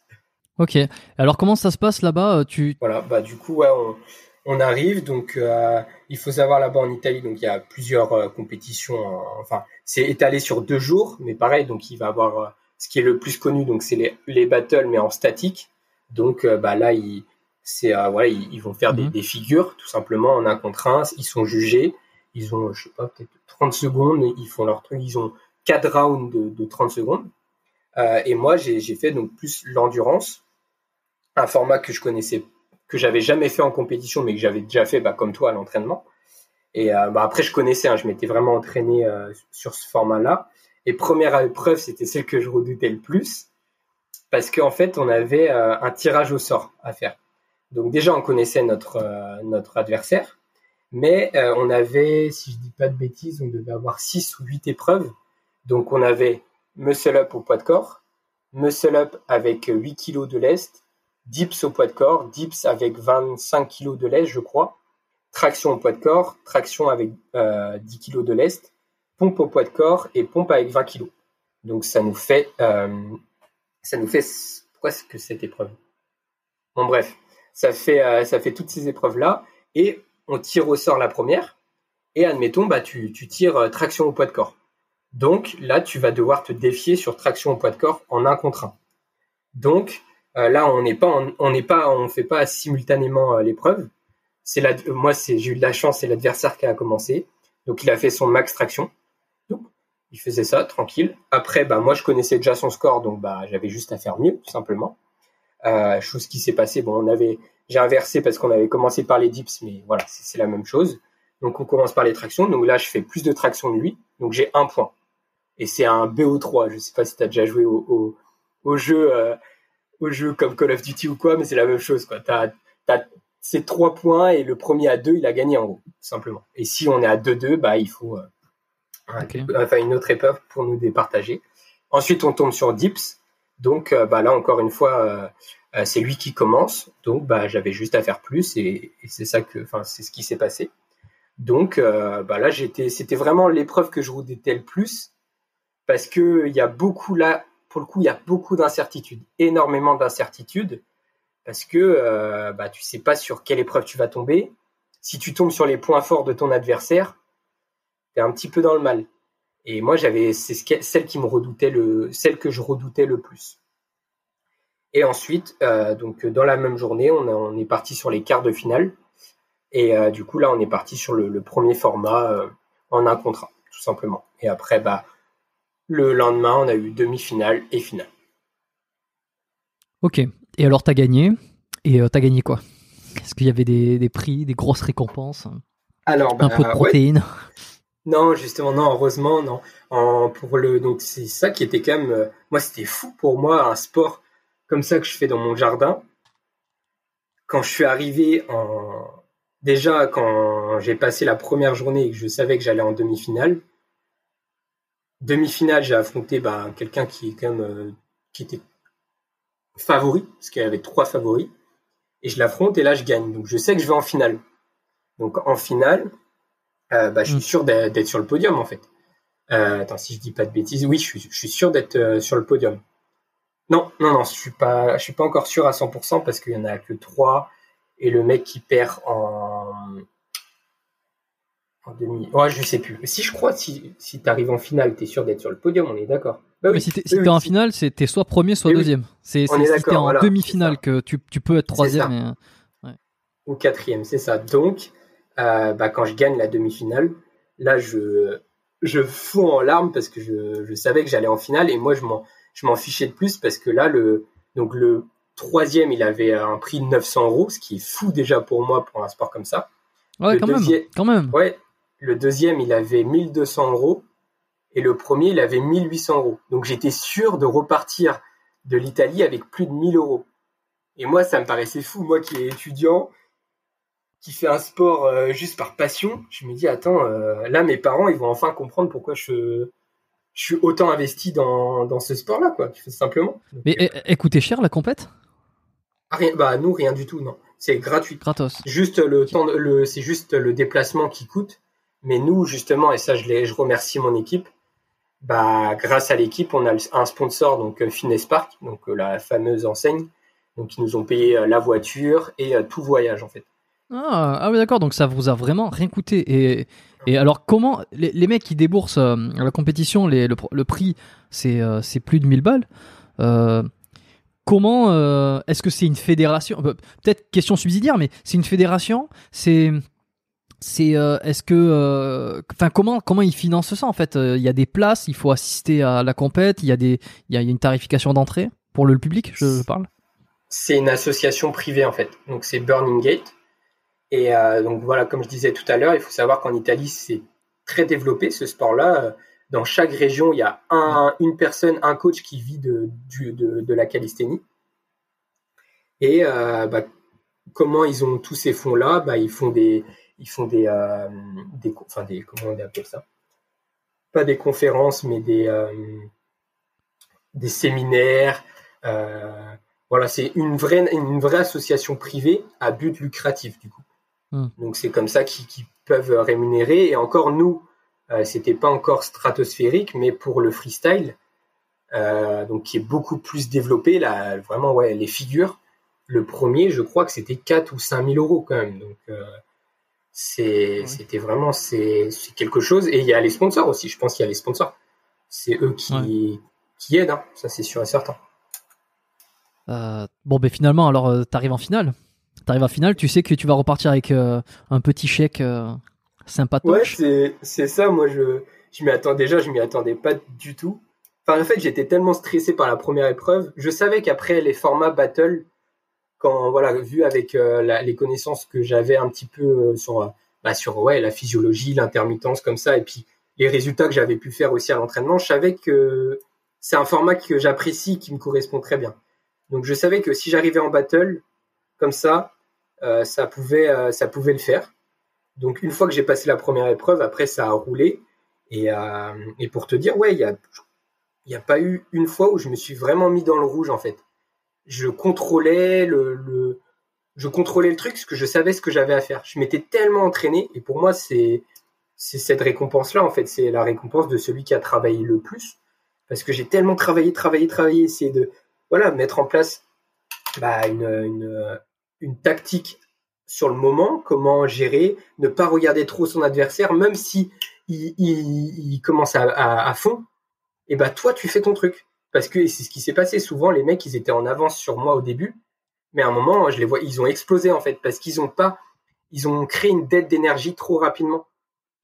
Ok. Alors comment ça se passe là-bas Tu voilà, bah du coup ouais, on, on arrive donc euh, il faut savoir là-bas en Italie donc il y a plusieurs euh, compétitions enfin c'est étalé sur deux jours mais pareil donc il va avoir euh, ce qui est le plus connu donc c'est les, les battles mais en statique donc bah là il, C'est voilà, ils, vont faire des, mhm. des, figures tout simplement en un contre un. Ils sont jugés. Ils ont, je sais pas, peut-être 30 secondes. Ils font leur truc. Ils ont quatre rounds de, de 30 secondes. Et moi, j'ai fait donc plus l'endurance, un format que je connaissais, que j'avais jamais fait en compétition, mais que j'avais déjà fait, bah, comme toi, à l'entraînement. Et euh, bah, après, je connaissais, hein, je m'étais vraiment entraîné euh, sur ce format-là. Et première épreuve, c'était celle que je redoutais le plus, parce qu'en fait, on avait euh, un tirage au sort à faire. Donc déjà, on connaissait notre notre adversaire, mais on avait, si je dis pas de bêtises, on devait avoir six ou huit épreuves. Donc on avait muscle up au poids de corps, muscle up avec 8 kg de lest, dips au poids de corps, dips avec 25 kg de lest, je crois, traction au poids de corps, traction avec 10 euh, kg de lest, pompe au poids de corps et pompe avec 20 kg. Donc ça nous fait, euh, ça nous fait, pourquoi c'est que cette épreuve. Bon bref, ça fait, euh, ça fait toutes ces épreuves là et on tire au sort la première. Et admettons bah tu, tu tires traction au poids de corps. Donc là tu vas devoir te défier sur traction au poids de corps en un contre un. Donc là on n'est pas, on n'est pas, on fait pas simultanément l'épreuve c'est la, moi, j'ai eu de la chance, c'est l'adversaire qui a commencé. Donc, il a fait son max traction. Il faisait ça, tranquille. Après, bah, moi, je connaissais déjà son score, donc, bah, j'avais juste à faire mieux, tout simplement. Euh, chose qui s'est passée, bon, on avait, j'ai inversé parce qu'on avait commencé par les dips, mais voilà, c'est, la même chose. Donc, on commence par les tractions. Donc là, je fais plus de traction de lui. Donc, j'ai un point. Et c'est un BO3. Je sais pas si tu as déjà joué au, au, au jeu, euh, au jeu comme Call of Duty ou quoi, mais c'est la même chose, quoi. T'as, t'as, c'est trois points et le premier à deux, il a gagné en gros, simplement. Et si on est à 2-2, bah, il faut euh, enfin, une autre épreuve pour nous départager. Ensuite, on tombe sur Dips. Donc euh, bah, là, encore une fois, c'est lui qui commence. Donc bah, j'avais juste à faire plus et, c'est ça que, enfin, c'est ce qui s'est passé. Donc bah, là, j'étais, c'était vraiment l'épreuve que je redétais le plus parce que il y a beaucoup là, pour le coup, il y a beaucoup d'incertitudes, énormément d'incertitudes parce que euh, bah, tu sais pas sur quelle épreuve tu vas tomber. Si tu tombes sur les points forts de ton adversaire, tu es un petit peu dans le mal. Et moi, j'avais c'est celle qui me redoutait le, celle que je redoutais le plus. Et ensuite, euh, donc dans la même journée, on, est parti sur les quarts de finale. Et euh, du coup, là, on est parti sur le, premier format euh, en un contrat, tout simplement. Et après, bah, le lendemain, on a eu demi-finale et finale. Ok. Et alors, t'as gagné. Et euh, t'as gagné quoi? Est-ce qu'il y avait des, prix, des grosses récompenses? Alors, un peu de bah, protéines? Non, justement, non. Heureusement, non. En, pour le, donc c'est ça qui était quand même. Euh, moi, c'était fou pour moi un sport comme ça que je fais dans mon jardin. Quand je suis arrivé en, déjà quand j'ai passé la première journée et que je savais que j'allais en demi-finale. Demi-finale, j'ai affronté bah, quelqu'un qui est quand même euh, qui était favori, parce qu'il y avait trois favoris, et je l'affronte et là je gagne. Donc je sais que je vais en finale. Donc en finale, euh, bah, je suis mm. sûr d'être sur le podium en fait. Euh, attends, si je dis pas de bêtises, oui, je suis, je suis sûr d'être euh, sur le podium. Non, non, non, je suis pas, je suis pas encore sûr à 100% parce qu'il y en a que trois et le mec qui perd en, en demi. Ouais, je sais plus. Si je crois, si, si tu arrives en finale, tu es sûr d'être sur le podium, on est d'accord. Bah mais si t'es en finale, c'est soit premier, soit deuxième. C'est si t'es en demi-finale que tu, tu, peux être troisième. Ou quatrième, c'est ça. Donc, euh, bah, quand je gagne la demi-finale, là, je, je fous en larmes parce que je, je savais que j'allais en finale et moi, je m'en, fichais de plus parce que là, le, donc le troisième, il avait un prix de 900 euros, ce qui est fou déjà pour moi pour un sport comme ça. Ouais, quand, même, quand même. Ouais, le deuxième, il avait 1200 euros. Et le premier, il avait 1800 euros. Donc j'étais sûr de repartir de l'Italie avec plus de 1000 euros. Et moi, ça me paraissait fou. Moi qui est étudiant, qui fait un sport euh, juste par passion, je me dis, attends, euh, là, mes parents, ils vont enfin comprendre pourquoi je, je suis autant investi dans, dans ce sport-là, quoi, simplement. Mais euh, écoutez cher la compète? Ah, rien, Bah nous, rien du tout, non. C'est gratuit. Gratos. Juste le temps, le, c'est juste le déplacement qui coûte. Mais nous, justement, et ça, je, les, je remercie mon équipe, bah, grâce à l'équipe, on a un sponsor, donc euh, Fitness Park, donc euh, la fameuse enseigne, donc ils nous ont payé euh, la voiture et tout voyage en fait. Ah, ah oui, d'accord, donc ça vous a vraiment rien coûté. Et, et alors, comment les, mecs qui déboursent la compétition, les, le, prix, c'est plus de 1000 balles. comment est-ce que c'est une fédération? Peut-être question subsidiaire, mais c'est une fédération? C'est c'est est-ce que enfin comment comment ils financent ça en fait? Il y a des places, il faut assister à la compète, il y a des il y a une tarification d'entrée pour le public, je, parle? C'est une association privée en fait, donc c'est Burning Gate. Et donc voilà, comme je disais tout à l'heure, il faut savoir qu'en Italie c'est très développé ce sport-là. Dans chaque région, il y a un, une personne, un coach qui vit de, de, la calisthénie. Et bah, comment ils ont tous ces fonds-là? Bah, Ils font des, ils font des, euh, des, enfin des, comment on appelle ça? Pas des conférences, mais des, euh, des séminaires. Euh, voilà, c'est une vraie, une vraie association privée à but lucratif du coup. Hmm. Donc c'est comme ça qu'ils peuvent rémunérer. Et encore nous, c'était pas encore stratosphérique, mais pour le freestyle, donc qui est beaucoup plus développé, là, vraiment ouais, les figures. Le premier, je crois que c'était 4 ou 5 000 euros quand même. Donc c'était vraiment c'est quelque chose. Et il y a les sponsors aussi. Je pense qu'il y a les sponsors. C'est eux qui, qui aident. Hein. Ça, c'est sûr et certain. Euh, bon, ben finalement, alors, euh, tu arrives en finale. Tu arrives en finale, tu sais que tu vas repartir avec euh, un petit chèque sympa. Ouais, c'est ça. Moi, je, je m'y attendais déjà, je m'y attendais pas du tout. Enfin, en fait, j'étais tellement stressé par la première épreuve. Je savais qu'après les formats battle, quand voilà vu avec euh, les connaissances que j'avais un petit peu euh, sur euh, bah, sur ouais la physiologie, l'intermittence comme ça, et puis les résultats que j'avais pu faire aussi à l'entraînement, je savais que c'est un format que j'apprécie, qui me correspond très bien. Donc je savais que si j'arrivais en battle comme ça, ça pouvait ça pouvait le faire. Donc une fois que j'ai passé la première épreuve, après ça a roulé. Et, et pour te dire, ouais, il y a il n'y a pas eu une fois où je me suis vraiment mis dans le rouge en fait je contrôlais le, je contrôlais le truc parce que je savais ce que j'avais à faire. Je m'étais tellement entraîné et pour moi c'est c'est cette récompense là en fait, c'est la récompense de celui qui a travaillé le plus. Parce que j'ai tellement travaillé, travaillé, travaillé, essayé de voilà mettre en place bah, une, une, une tactique sur le moment, comment gérer, ne pas regarder trop son adversaire, même si il, il, il commence à, à, à fond, et bah toi tu fais ton truc parce que c'est ce qui s'est passé. Souvent, les mecs, ils étaient en avance sur moi au début, mais à un moment, je les vois, ils ont explosé en fait, parce qu'ils ont pas, ils ont créé une dette d'énergie trop rapidement.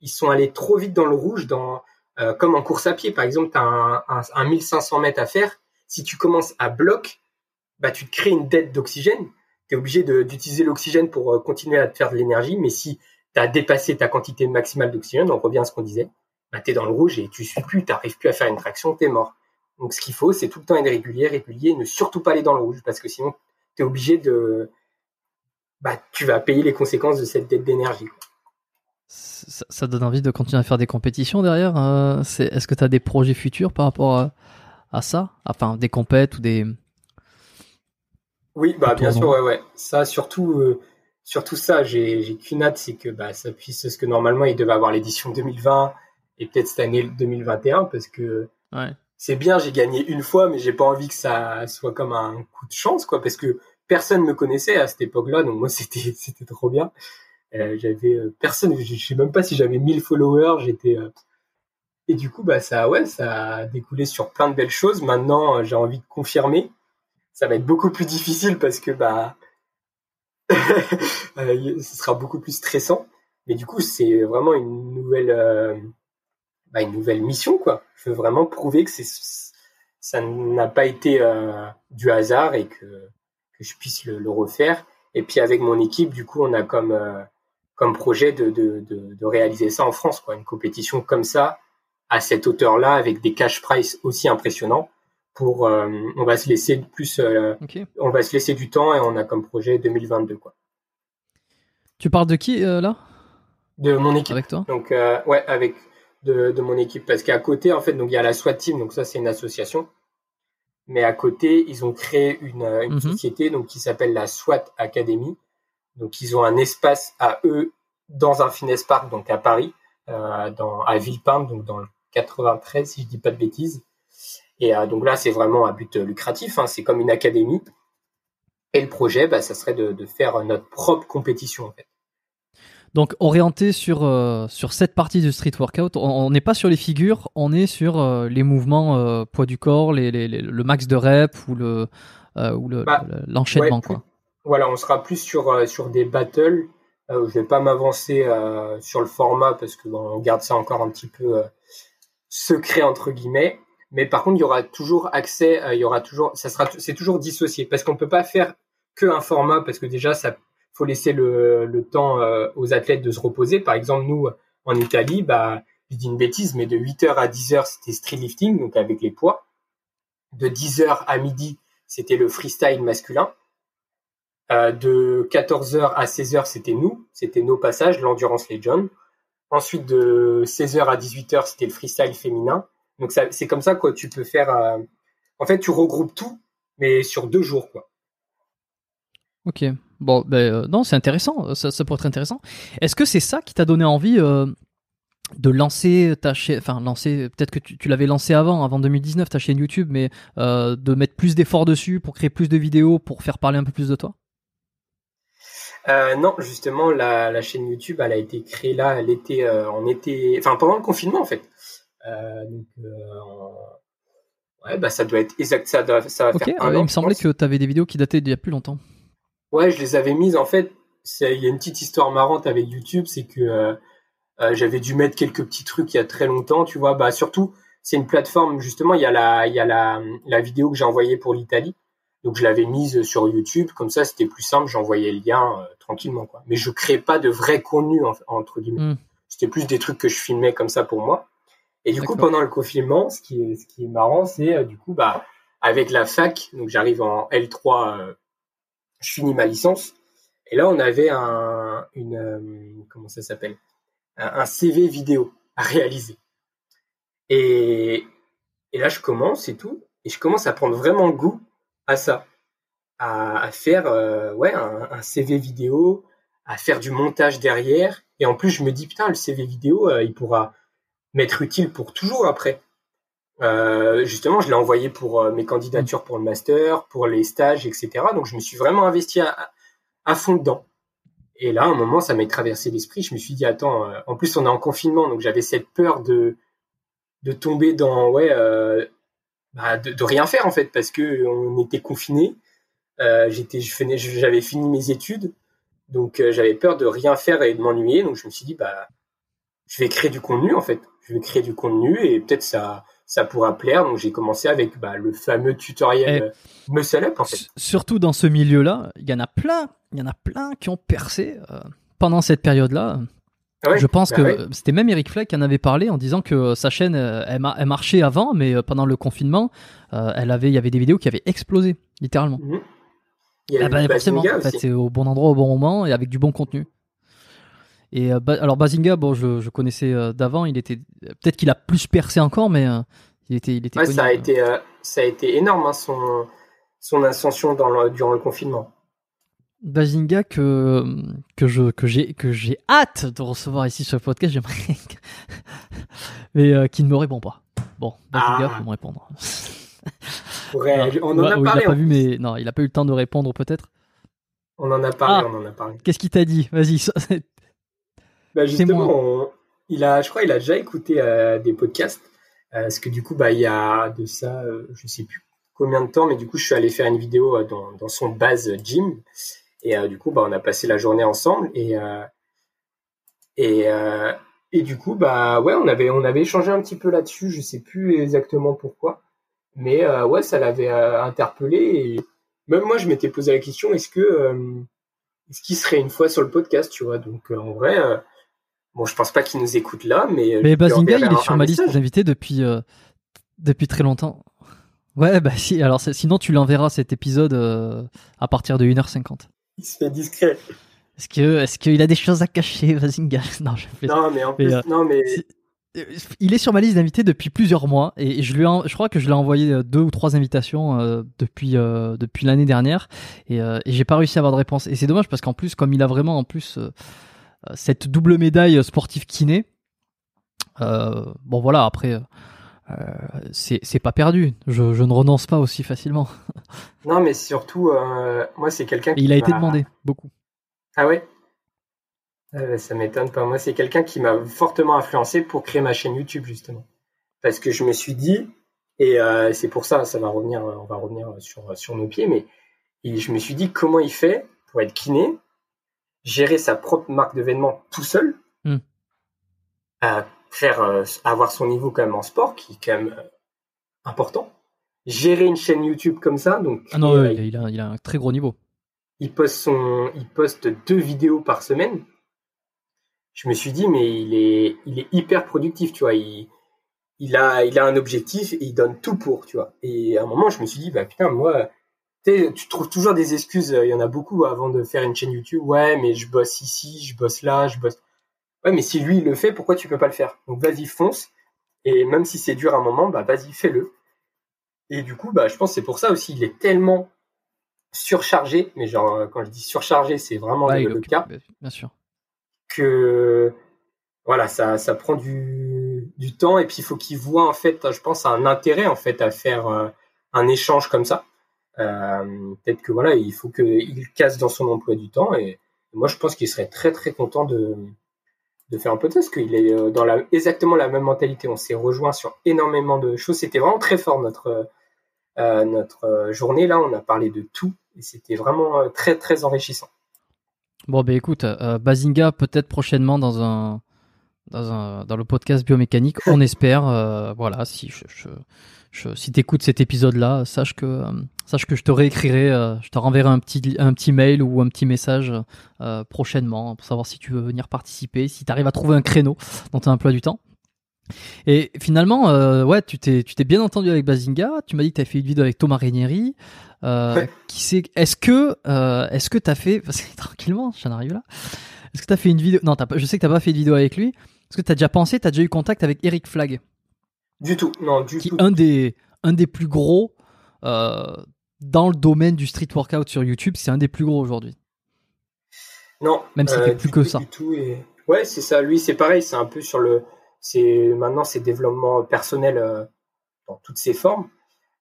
Ils sont allés trop vite dans le rouge, dans euh, comme en course à pied, par exemple, tu as un, un, 1500 mètres à faire. Si tu commences à bloc, bah tu te crées une dette d'oxygène. Tu es obligé d'utiliser l'oxygène pour euh, continuer à te faire de l'énergie, mais si tu as dépassé ta quantité maximale d'oxygène, on revient à ce qu'on disait, bah, tu es dans le rouge et tu suis plus, tu n'arrives plus à faire une traction, tu es mort. Donc ce qu'il faut, c'est tout le temps être régulier, régulier, ne surtout pas aller dans le rouge, parce que sinon, tu es obligé de... Bah, tu vas payer les conséquences de cette dette d'énergie. Ça, donne envie de continuer à faire des compétitions derrière. Euh, est-ce que tu as des projets futurs par rapport à, ça? Enfin, des compètes ou des... Oui, bah bien sûr, ouais, ouais. Ça, surtout, euh, surtout ça, j'ai qu'une hâte, c'est que bah, ça puisse, ce que normalement, il devait avoir l'édition 2020 et peut-être cette année 2021, parce que ouais c'est bien, j'ai gagné une fois, mais j'ai pas envie que ça soit comme un coup de chance, quoi, parce que personne me connaissait à cette époque-là, donc moi c'était c'était trop bien. Euh, j'avais euh, personne, je, sais même pas si j'avais 1000 followers, j'étais euh, et du coup bah ça ouais, ça a découlé sur plein de belles choses. Maintenant, j'ai envie de confirmer. Ça va être beaucoup plus difficile parce que bah ce sera beaucoup plus stressant, mais du coup, c'est vraiment une nouvelle bah, une nouvelle mission, quoi. Je veux vraiment prouver que c'est ça n'a pas été euh, du hasard et que, que je puisse le, le, refaire. Et puis avec mon équipe, du coup, on a comme euh, comme projet de, de, de, de, réaliser ça en France, quoi, une compétition comme ça à cette hauteur-là avec des cash price aussi impressionnants. Pour, euh, on va se laisser plus, on va se laisser du temps et on a comme projet 2022, quoi. Tu parles de qui là? De mon équipe. Avec toi Donc ouais, avec de, mon équipe parce qu'à côté, en fait, donc il y a la SWAT Team, donc ça c'est une association. Mais à côté, ils ont créé une, une mhm. société donc qui s'appelle la SWAT Academy. Donc ils ont un espace à eux dans un Finesse Park, donc à Paris, euh, dans, à Villepinte, donc dans le 93 si je dis pas de bêtises. Et euh, donc là, c'est vraiment un but lucratif. Hein, c'est comme une académie. Et le projet, bah, ça serait de, de faire notre propre compétition en fait. Donc orienté sur euh, sur cette partie du street workout, on n'est pas sur les figures, on est sur euh, les mouvements euh, poids du corps, les, les, le max de rep ou le ou bah, l'enchaînement quoi. Voilà, on sera plus sur sur des battles. je vais pas m'avancer sur le format parce que bon, on garde ça encore un petit peu secret entre guillemets. Mais par contre, il y aura toujours accès, il y aura toujours, ça sera, c'est toujours dissocié parce qu'on peut pas faire que un format parce que déjà ça faut laisser le, temps aux athlètes de se reposer. Par exemple, nous en Italie, bah je dis une bêtise, mais de 8h à 10h, c'était street lifting, donc avec les poids. De 10h à midi, c'était le freestyle masculin. Euh, de 14h à 16h, c'était nous, c'était nos passages, l'endurance Legion. Ensuite, de 16h à 18h, c'était le freestyle féminin. Donc c'est comme ça que tu peux faire. Euh, en fait, tu regroupes tout, mais sur deux jours, quoi. Ok. Bon, ben euh, non, c'est intéressant. Ça, ça, pourrait être intéressant. Est-ce que c'est ça qui t'a donné envie de lancer ta chaîne, enfin lancer, peut-être que tu, l'avais lancé avant, avant 2019 ta chaîne YouTube, mais euh, de mettre plus d'efforts dessus pour créer plus de vidéos, pour faire parler un peu plus de toi? Euh, Non, justement, la, chaîne YouTube, elle a été créée là, elle était, euh, on était, enfin pendant le confinement en fait. donc, ouais, bah ça doit être exact, ça, ça va faire un Il me semblait que tu avais des vidéos qui dataient d'il y a plus longtemps. Ouais, je les avais mises en fait. Il y a une petite histoire marrante avec YouTube, c'est que euh, j'avais dû mettre quelques petits trucs il y a très longtemps, tu vois. Bah surtout, c'est une plateforme justement. Il y a la, il y a la, la vidéo que j'ai envoyée pour l'Italie. Donc je l'avais mise sur YouTube, comme ça c'était plus simple, j'envoyais le lien euh, tranquillement quoi. Mais je crée pas de vrai contenu entre guillemets. Hmm. C'était plus des trucs que je filmais comme ça pour moi. Et du coup pendant le confinement, ce qui est ce qui est marrant, c'est euh, du coup bah avec la fac, donc j'arrive en L3, je finis ma licence. Et là on avait un une comment ça s'appelle? Un CV vidéo à réaliser. Et, là, je commence et tout, et je commence à prendre vraiment goût à ça, à, faire euh, un, CV vidéo, à faire du montage derrière. Et en plus, je me dis putain, le CV vidéo, euh, il pourra m'être utile pour toujours après. Euh, justement, je l'ai envoyé pour mes candidatures pour le master, pour les stages, etc. Donc, je me suis vraiment investi à, fond dedans. Et là, à un moment, ça m'a traversé l'esprit. Je me suis dit, attends, euh, en plus, on est en confinement, donc j'avais cette peur de, de tomber dans, ouais, euh, bah, de, rien faire, en fait, parce que on était confinés. Euh, j'étais, j'avais fini mes études, donc j'avais peur de rien faire et de m'ennuyer. Donc je me suis dit, bah, je vais créer du contenu, en fait. Je vais créer du contenu et peut-être ça, ça pourra plaire. Donc j'ai commencé avec bah, le fameux tutoriel eh, Muscle Up, en fait. Surtout dans ce milieu-là, il y en a plein il y en a plein qui ont percé euh, pendant cette période-là. Ah je pense bah que c'était même Eric Fleck qui en avait parlé en disant que sa chaîne euh, elle, marchait avant, mais euh, pendant le confinement, elle avait, il y avait des vidéos qui avaient explosé, littéralement. Mhm. Ah bah, forcément, en fait, c'est au bon endroit au bon moment et avec du bon contenu. Et alors Bazinga, bon, je, je connaissais d'avant, il était peut-être qu'il a plus percé encore, mais il était, il était. ça a été, ça a été énorme hein, son son ascension dans durant le confinement. Bazinga que que je que j'ai que j'ai hâte de recevoir ici sur le podcast. J'aimerais, mais euh, qui ne me répond pas. Bon, Bazinga ah. me répondre. on en a parlé. Il a pas vu, mais non, il a pas eu le temps de répondre peut-être. On en a parlé, ah. on en a parlé. Qu'est-ce qu'il t'a dit? Vas-y. bah justement, il a, je crois, il a déjà écouté euh, des podcasts. Euh, parce que du coup, bah, il y a de ça, je sais plus combien de temps, mais du coup, je suis allé faire une vidéo dans, dans son base gym. Et euh, du coup, bah, on a passé la journée ensemble et euh, et euh, et du coup, bah ouais, on avait on avait échangé un petit peu là-dessus. Je sais plus exactement pourquoi, mais ouais, ça l'avait interpellé. Et même moi, je m'étais posé la question est-ce que est-ce qu'il serait une fois sur le podcast, tu vois? Donc en vrai, bon, je pense pas qu'il nous écoute là, mais mais Bazinga, il est sur ma liste d'invités depuis depuis très longtemps. Ouais, bah si. Alors sinon, tu l'enverras cet épisode à partir de 1h50 il se fait discret. Est-ce que est-ce qu'il a des choses à cacher, Vazinga Non, je fais Non, mais en plus, euh, non, mais il est sur ma liste d'invités depuis plusieurs mois et je lui je crois que je lui ai envoyé euh, deux ou trois invitations euh, depuis depuis l'année dernière et, et j'ai pas réussi à avoir de réponse et c'est dommage parce qu'en plus comme il a vraiment en plus cette double médaille sportive kiné bon voilà après euh, c'est pas perdu. Je, je, ne renonce pas aussi facilement. non, mais surtout, euh, moi, c'est quelqu'un qui. Il a été demandé, beaucoup. Ah ouais? Euh, Ça m'étonne pas. Moi, c'est quelqu'un qui m'a fortement influencé pour créer ma chaîne YouTube, justement. Parce que je me suis dit, Et euh, c'est pour ça, ça va revenir, on va revenir sur, sur nos pieds. Mais je me suis dit comment il fait pour être kiné, gérer sa propre marque de vêtements tout seul, Hmm. faire euh, avoir son niveau quand même en sport, qui est quand même euh, important. Gérer une chaîne YouTube comme ça, donc Ah non, euh, il, a, il a un très gros niveau. il poste son, il poste deux vidéos par semaine. Je me suis dit, mais il est, il est hyper productif, tu vois. Il, il a, il a un objectif et il donne tout pour, tu vois. Et à un moment, je me suis dit, bah putain, moi, tu tu trouves toujours des excuses. Il y en a beaucoup avant de faire une chaîne YouTube. Ouais, mais je bosse ici, je bosse là, je bosse. Ouais, mais si lui il le fait, pourquoi tu peux pas le faire? Donc vas-y, fonce. Et même si c'est dur à un moment, bah vas-y, fais-le. Et du coup, bah je pense que c'est pour ça aussi, il est tellement surchargé. Mais genre, euh, quand je dis surchargé, c'est vraiment Ouais, le, cas bien sûr. que voilà, ça, ça prend du, du temps et puis il faut qu'il voit en fait, je pense, un intérêt en fait à faire euh, un échange comme ça. Euh, Peut-être que voilà, il faut qu'il casse dans son emploi du temps et, moi je pense qu'il serait très très content de, de faire un podcast, qu'il est euh, dans la, exactement la même mentalité. On s'est rejoint sur énormément de choses. C'était vraiment très fort notre euh, notre journée là. On a parlé de tout et c'était vraiment très très enrichissant. Bon, ben écoute, euh, Bazinga peut-être prochainement dans un, dans un dans le podcast biomécanique, on espère. euh, voilà, si je, je, je- si t'écoutes cet épisode-là, sache que euh, sache que je te réécrirai, euh, je te renverrai un petit un petit mail ou un petit message prochainement pour savoir si tu veux venir participer, si tu arrives à trouver un créneau dans ton emploi du temps. Et finalement, euh, ouais, tu t'es tu t'es bien entendu avec Bazinga. Tu m'as dit que tu as fait une vidéo avec Thomas. Euh, Ouais. qui sait Est-ce que euh, est-ce que t'as fait parce que tranquillement, j'en arrive là. Est-ce que t'as fait une vidéo Non, je sais que t'as pas fait de vidéo avec lui. Est-ce que t'as déjà pensé, t'as déjà eu contact avec Eric Flag, Du tout, non, du qui tout. est un des un des plus gros euh, dans le domaine du street workout sur YouTube. C'est un des plus gros aujourd'hui. Non, Même si t'es plus du que tout, ça. du tout, et... Ouais, c'est ça. Lui, c'est pareil. C'est un peu sur le. C'est maintenant, c'est développement personnel euh, dans toutes ses formes.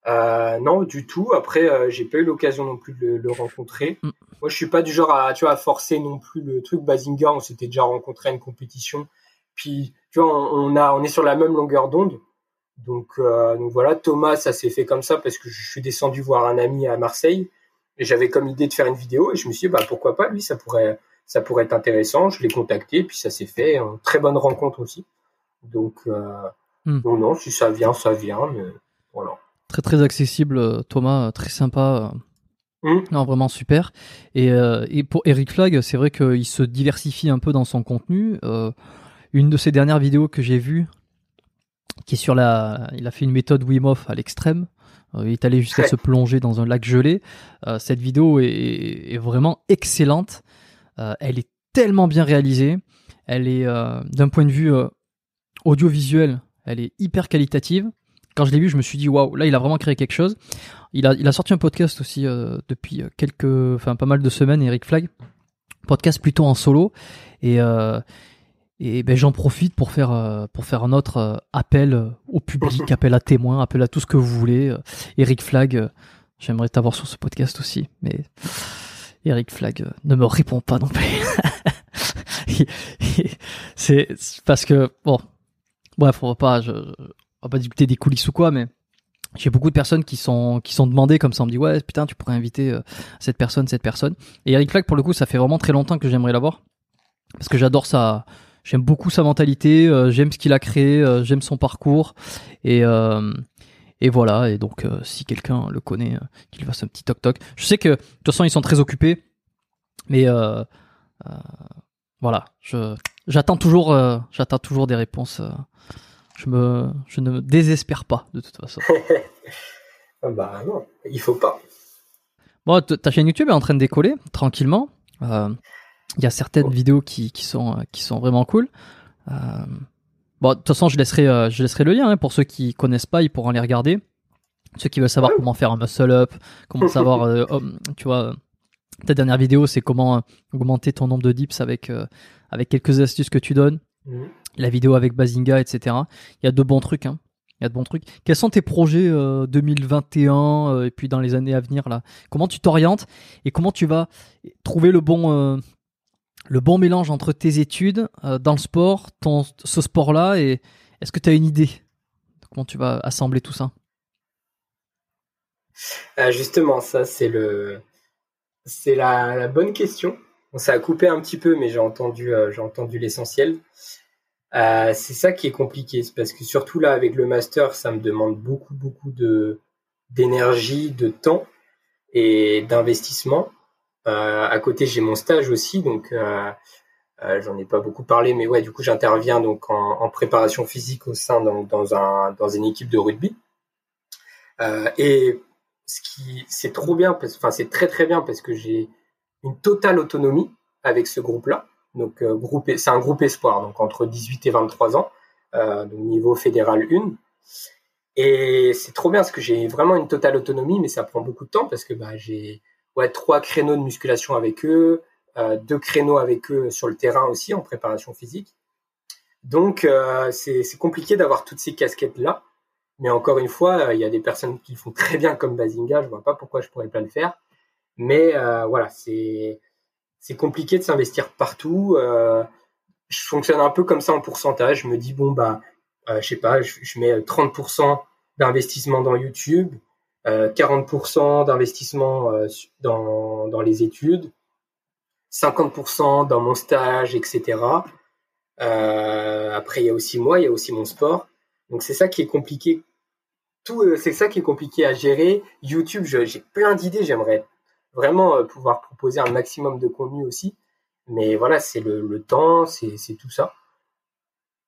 Euh, non, du tout. Après, euh, j'ai pas eu l'occasion non plus de le, le rencontrer. Mm. Moi, je suis pas du genre à, tu vois, à forcer non plus le truc. Bazinga, on s'était déjà rencontré à une compétition. Puis, tu vois, on, on a, on est sur la même longueur d'onde. Donc, euh, donc voilà, Thomas, ça s'est fait comme ça parce que je suis descendu voir un ami à Marseille et j'avais comme idée de faire une vidéo et je me suis dit, bah pourquoi pas, lui, ça pourrait, ça pourrait être intéressant. Je l'ai contacté, puis ça s'est fait. Une très bonne rencontre aussi. Donc, euh, Hmm. non, non, si ça vient, ça vient. Mais voilà. Très très accessible, Thomas, très sympa. Hmm. Non, vraiment super. Et, euh, et pour Eric Flag, c'est vrai qu'il se diversifie un peu dans son contenu. Euh, une de ses dernières vidéos que j'ai vues, qui est sur la, il a fait une méthode Wim Hof à l'extrême. Euh, il est allé jusqu'à Ouais. se plonger dans un lac gelé. Euh, cette vidéo est, est vraiment excellente. Euh, elle est tellement bien réalisée. Elle est, d'un point de vue audiovisuel, elle est hyper qualitative. Quand je l'ai vu, je me suis dit waouh, là il a vraiment créé quelque chose. Il a, il a sorti un podcast aussi euh, depuis quelques, enfin pas mal de semaines, Eric Flag. Podcast plutôt en solo. Et, euh, et ben, j'en profite pour faire, euh, pour faire un autre euh, appel euh, au public, appel à témoins, appel à tout ce que vous voulez. Eric Flag, j'aimerais t'avoir sur ce podcast aussi, mais Eric Flag ne me répond pas non plus. c'est c'est parce que bon, bref, on va pas, je, on va pas discuter des coulisses ou quoi, mais j'ai beaucoup de personnes qui sont qui sont demandées comme ça. On me dit ouais putain tu pourrais inviter euh, cette personne, cette personne. Et Eric Flag pour le coup ça fait vraiment très longtemps que j'aimerais l'avoir parce que j'adore sa, j'aime beaucoup sa mentalité, euh, j'aime ce qu'il a créé, euh, j'aime son parcours et euh, et voilà. Et donc si quelqu'un le connaît, qu'il fasse un petit toc toc. Je sais que de toute façon ils sont très occupés, mais voilà, je j'attends toujours j'attends toujours des réponses. je me je ne me désespère pas de toute façon. Ah bah non, il faut pas. Bon, ta chaîne YouTube est en train de décoller tranquillement. Euh, Il y a certaines vidéos qui, qui sont euh, qui sont vraiment cool. Euh, bon, de toute façon, je laisserai euh, je laisserai le lien hein, pour ceux qui connaissent pas, ils pourront les regarder. Ceux qui veulent savoir comment faire un muscle up, comment savoir, euh, oh, tu vois, ta dernière vidéo, c'est comment augmenter ton nombre de dips avec avec quelques astuces que tu donnes. Mhm. La vidéo avec Bazinga, etc. Il y a de bons trucs. Hein. Il y a de bons trucs. Quels sont tes projets euh, 2021 euh, et puis dans les années à venir là? Comment tu t'orientes et comment tu vas trouver le bon le bon mélange entre tes études euh, dans le sport, ce sport-là et est-ce que tu as une idée de comment tu vas assembler tout ça? Ah, justement, ça c'est le, c'est la, bonne question. ça a coupé un petit peu, mais j'ai entendu, euh, j'ai entendu l'essentiel. Euh, c'est ça qui est compliqué, parce que surtout là avec le master, ça me demande beaucoup, beaucoup de d'énergie, de temps et d'investissement. Euh, à côté, j'ai mon stage aussi, donc j'en ai pas beaucoup parlé, mais ouais, du coup, j'interviens donc en, préparation physique au sein dans un dans une équipe de rugby. et ce qui c'est trop bien, enfin c'est très très bien parce que j'ai une totale autonomie avec ce groupe-là. Donc euh, c'est un groupe espoir, donc entre 18 et 23 ans, euh, donc niveau fédéral 1. Et c'est trop bien parce que j'ai vraiment une totale autonomie, mais ça prend beaucoup de temps parce que bah, j'ai ouais, trois créneaux de musculation avec eux, euh, deux créneaux avec eux sur le terrain aussi en préparation physique. Donc euh, c'est compliqué d'avoir toutes ces casquettes là. Mais encore une fois, il y a des personnes qui le font très bien comme Bazinga. Je vois pas pourquoi je pourrais pas le faire. Mais euh, voilà, c'est compliqué de s'investir partout. Euh, je fonctionne un peu comme ça en pourcentage. Je me dis bon bah, euh, je sais pas, je, je mets 30% d'investissement dans YouTube, 40% d'investissement dans dans les études, 50% dans mon stage, etc. après, il y a aussi moi, il y a aussi mon sport. Donc c'est ça qui est compliqué. Tout, euh, c'est ça qui est compliqué à gérer. YouTube, j'ai plein d'idées. J'aimerais vraiment euh, pouvoir proposer un maximum de contenu aussi. Mais voilà, c'est le, temps, c'est tout ça.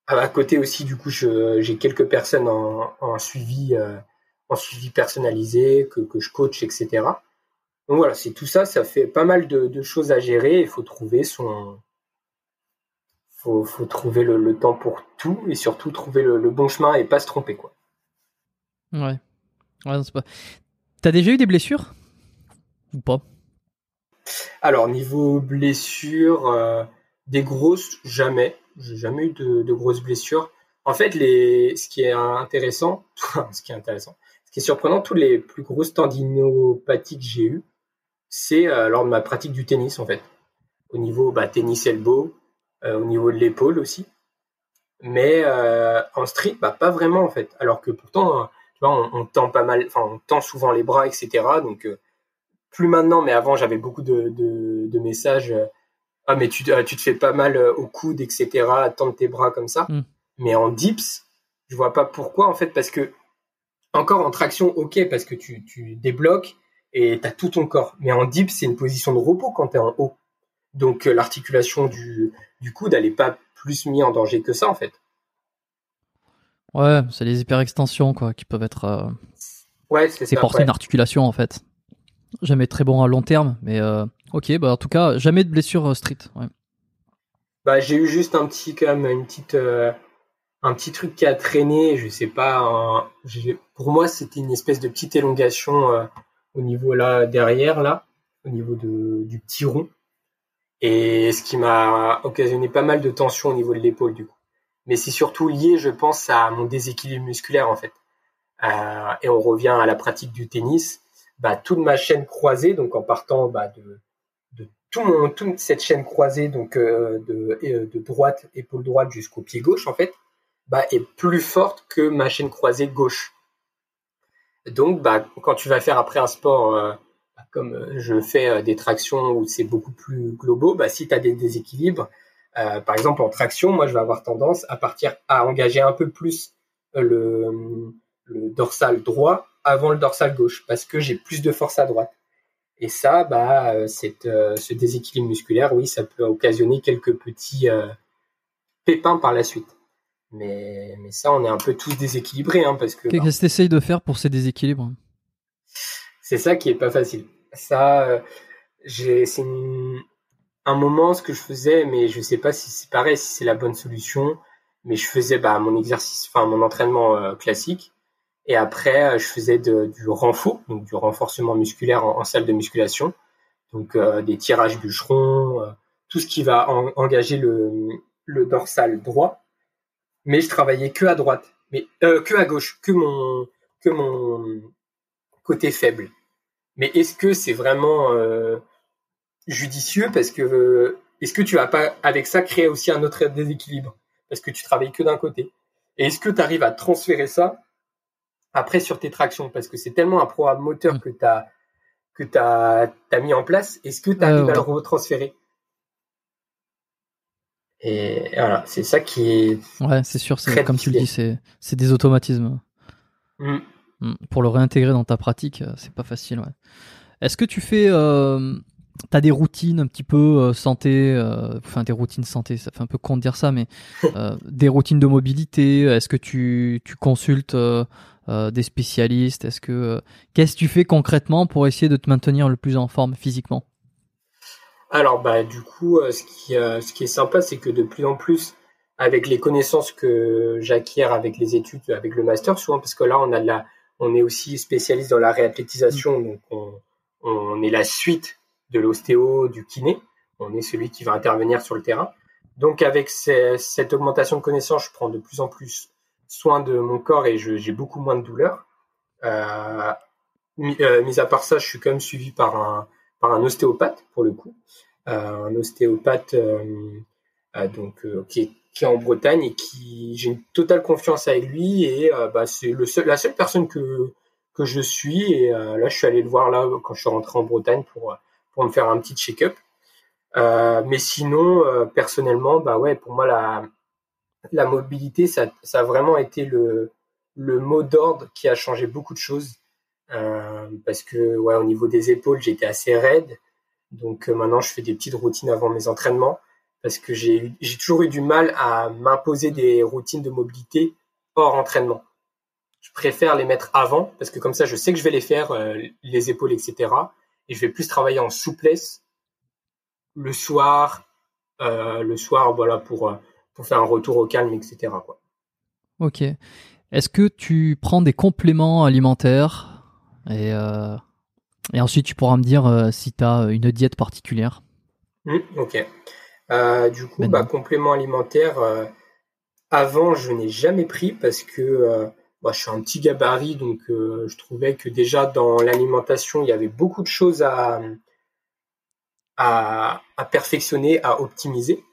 À côté aussi, du coup, j'ai quelques personnes en, suivi, en suivi personnalisé que, que je coach, etc. Donc voilà, c'est tout ça. Ça fait pas mal de, de choses à gérer. Il faut trouver son, faut, faut trouver le, temps pour tout et surtout trouver le, bon chemin et pas se tromper quoi. Ouais. ouais pas... T'as déjà eu des blessures? Ou pas? Alors niveau blessures, euh, des grosses jamais. J'ai jamais eu de, grosses blessures. En fait, les, ce qui est intéressant, ce qui est intéressant, ce qui est surprenant, tous les plus grosses tendinopathies que j'ai eues, c'est euh, lors de ma pratique du tennis en fait. Au niveau bah, tennis elbow, euh, au niveau de l'épaule aussi. Mais euh, en street, bah, pas vraiment en fait. Alors que pourtant, tu vois, on, on tend pas mal, enfin, on tend souvent les bras, etc. Donc plus maintenant, mais avant j'avais beaucoup de, de, de messages. ah mais tu, tu te fais pas mal au coude, etc. Tendre tes bras comme ça. Mm. Mais en dips, je vois pas pourquoi en fait parce que encore en traction, ok, parce que tu, tu débloques et tu as tout ton corps. Mais en dips, c'est une position de repos quand tu es en haut. Donc l'articulation du, du coude, elle n'est pas plus mise en danger que ça, en fait. Ouais, c'est les hyperextensions, quoi, qui peuvent être. Euh... Ouais, c'est ça. porter une articulation, en fait. Jamais très bon à long terme, mais euh... ok, bah en tout cas, jamais de blessure euh, street. Ouais. Bah, j'ai eu juste un petit, comme une petite, euh, un petit truc qui a traîné, je sais pas. Pour moi, c'était une espèce de petite élongation euh, au niveau là derrière, là, au niveau du petit rond et ce qui m'a occasionné pas mal de tension au niveau de l'épaule du coup. Mais c'est surtout lié, je pense, à mon déséquilibre musculaire en fait. Euh, et on revient à la pratique du tennis. Bah, toute ma chaîne croisée, donc en partant bah, de, tout mon, toute cette chaîne croisée, donc euh, de droite, épaule droite jusqu'au pied gauche en fait, bah, est plus forte que ma chaîne croisée gauche. Donc, bah, quand tu vas faire après un sport euh, comme euh, je fais euh, des tractions où c'est beaucoup plus globaux, bah, si tu as des déséquilibres, par exemple en traction, moi je vais avoir tendance à partir à engager un peu plus le, dorsal droit avant le dorsal gauche parce que j'ai plus de force à droite. Et ça, bah, ce déséquilibre musculaire, oui, ça peut occasionner quelques petits pépins par la suite. Mais, mais ça, on est un peu tous déséquilibrés. Hein, parce que, Qu'est-ce que tu essayes de faire pour ces déséquilibres? C'est ça qui est pas facile ça, euh, j'ai, c'est un moment ce que je faisais, mais je sais pas si c'est pareil, si c'est la bonne solution. Mais je faisais bah, mon exercice, enfin mon entraînement euh, classique, et après euh, je faisais de, du renfort, donc du renforcement musculaire en, salle de musculation, donc des tirages bûcherons, tout ce qui va engager le, le dorsal droit. Mais je travaillais que à droite, mais que à gauche, que mon que mon côté faible. Mais est-ce que c'est vraiment euh, judicieux? Parce que euh, est-ce que tu vas pas avec ça créer aussi un autre déséquilibre? Parce que tu travailles que d'un côté. Et est-ce que tu arrives à transférer ça après sur tes tractions? Parce que c'est tellement un programme moteur que tu as que tu as, mis en place. Est-ce que tu arrives à le retransférer? Et voilà, c'est ça qui est. Ouais, c'est sûr, c'est comme tu le dis, c'est des automatismes. Mm. Mm. Pour le réintégrer dans ta pratique, euh, c'est pas facile. Ouais. Est-ce que tu fais euh, T'as des routines un petit peu euh, santé, euh, enfin des routines santé, ça fait un peu con de dire ça, mais euh, des routines de mobilité? Est-ce que tu, tu consultes des spécialistes? Est-ce que qu'est-ce que tu fais concrètement pour essayer de te maintenir le plus en forme physiquement? Alors bah du coup, ce qui ce qui est sympa, c'est que de plus en plus, avec les connaissances que j'acquiers avec les études, avec le master, souvent parce que là on a de la, on est aussi spécialiste dans la réathlétisation, donc on, on est la suite de l'ostéo, du kiné. On est celui qui va intervenir sur le terrain. Donc avec cette augmentation de connaissances, je prends de plus en plus soin de mon corps et j'ai beaucoup moins de douleurs. Euh, euh, mis, à part ça, je suis quand même suivi par un, par un ostéopathe pour le coup. Euh, un ostéopathe donc qui est, qui, est, en Bretagne et qui j'ai une totale confiance avec lui et bah, c'est le seul, la seule personne que je suis et là je suis allé le voir là quand je suis rentré en Bretagne pour me faire un petit check-up. Euh, mais sinon, euh, personnellement, bah ouais, pour moi la mobilité, ça, a vraiment été le mot d'ordre qui a changé beaucoup de choses. Euh, parce que ouais, au niveau des épaules, j'étais assez raide. Donc maintenant, je fais des petites routines avant mes entraînements parce que j'ai toujours eu du mal à m'imposer des routines de mobilité hors entraînement. Je préfère les mettre avant parce que comme ça, je sais que je vais les faire, les épaules, etc et je vais plus travailler en souplesse le soir, euh, le soir, voilà, pour, euh, faire un retour au calme, etc. Ok. Est-ce que tu prends des compléments alimentaires? Et, euh, et ensuite tu pourras me dire si tu as une diète particulière mmh, Ok. du coup, bah, complément alimentaire, avant je n'ai jamais pris parce que moi, je suis un petit gabarit, donc euh, je trouvais que déjà dans l'alimentation, il y avait beaucoup de choses à, à, perfectionner, à optimiser.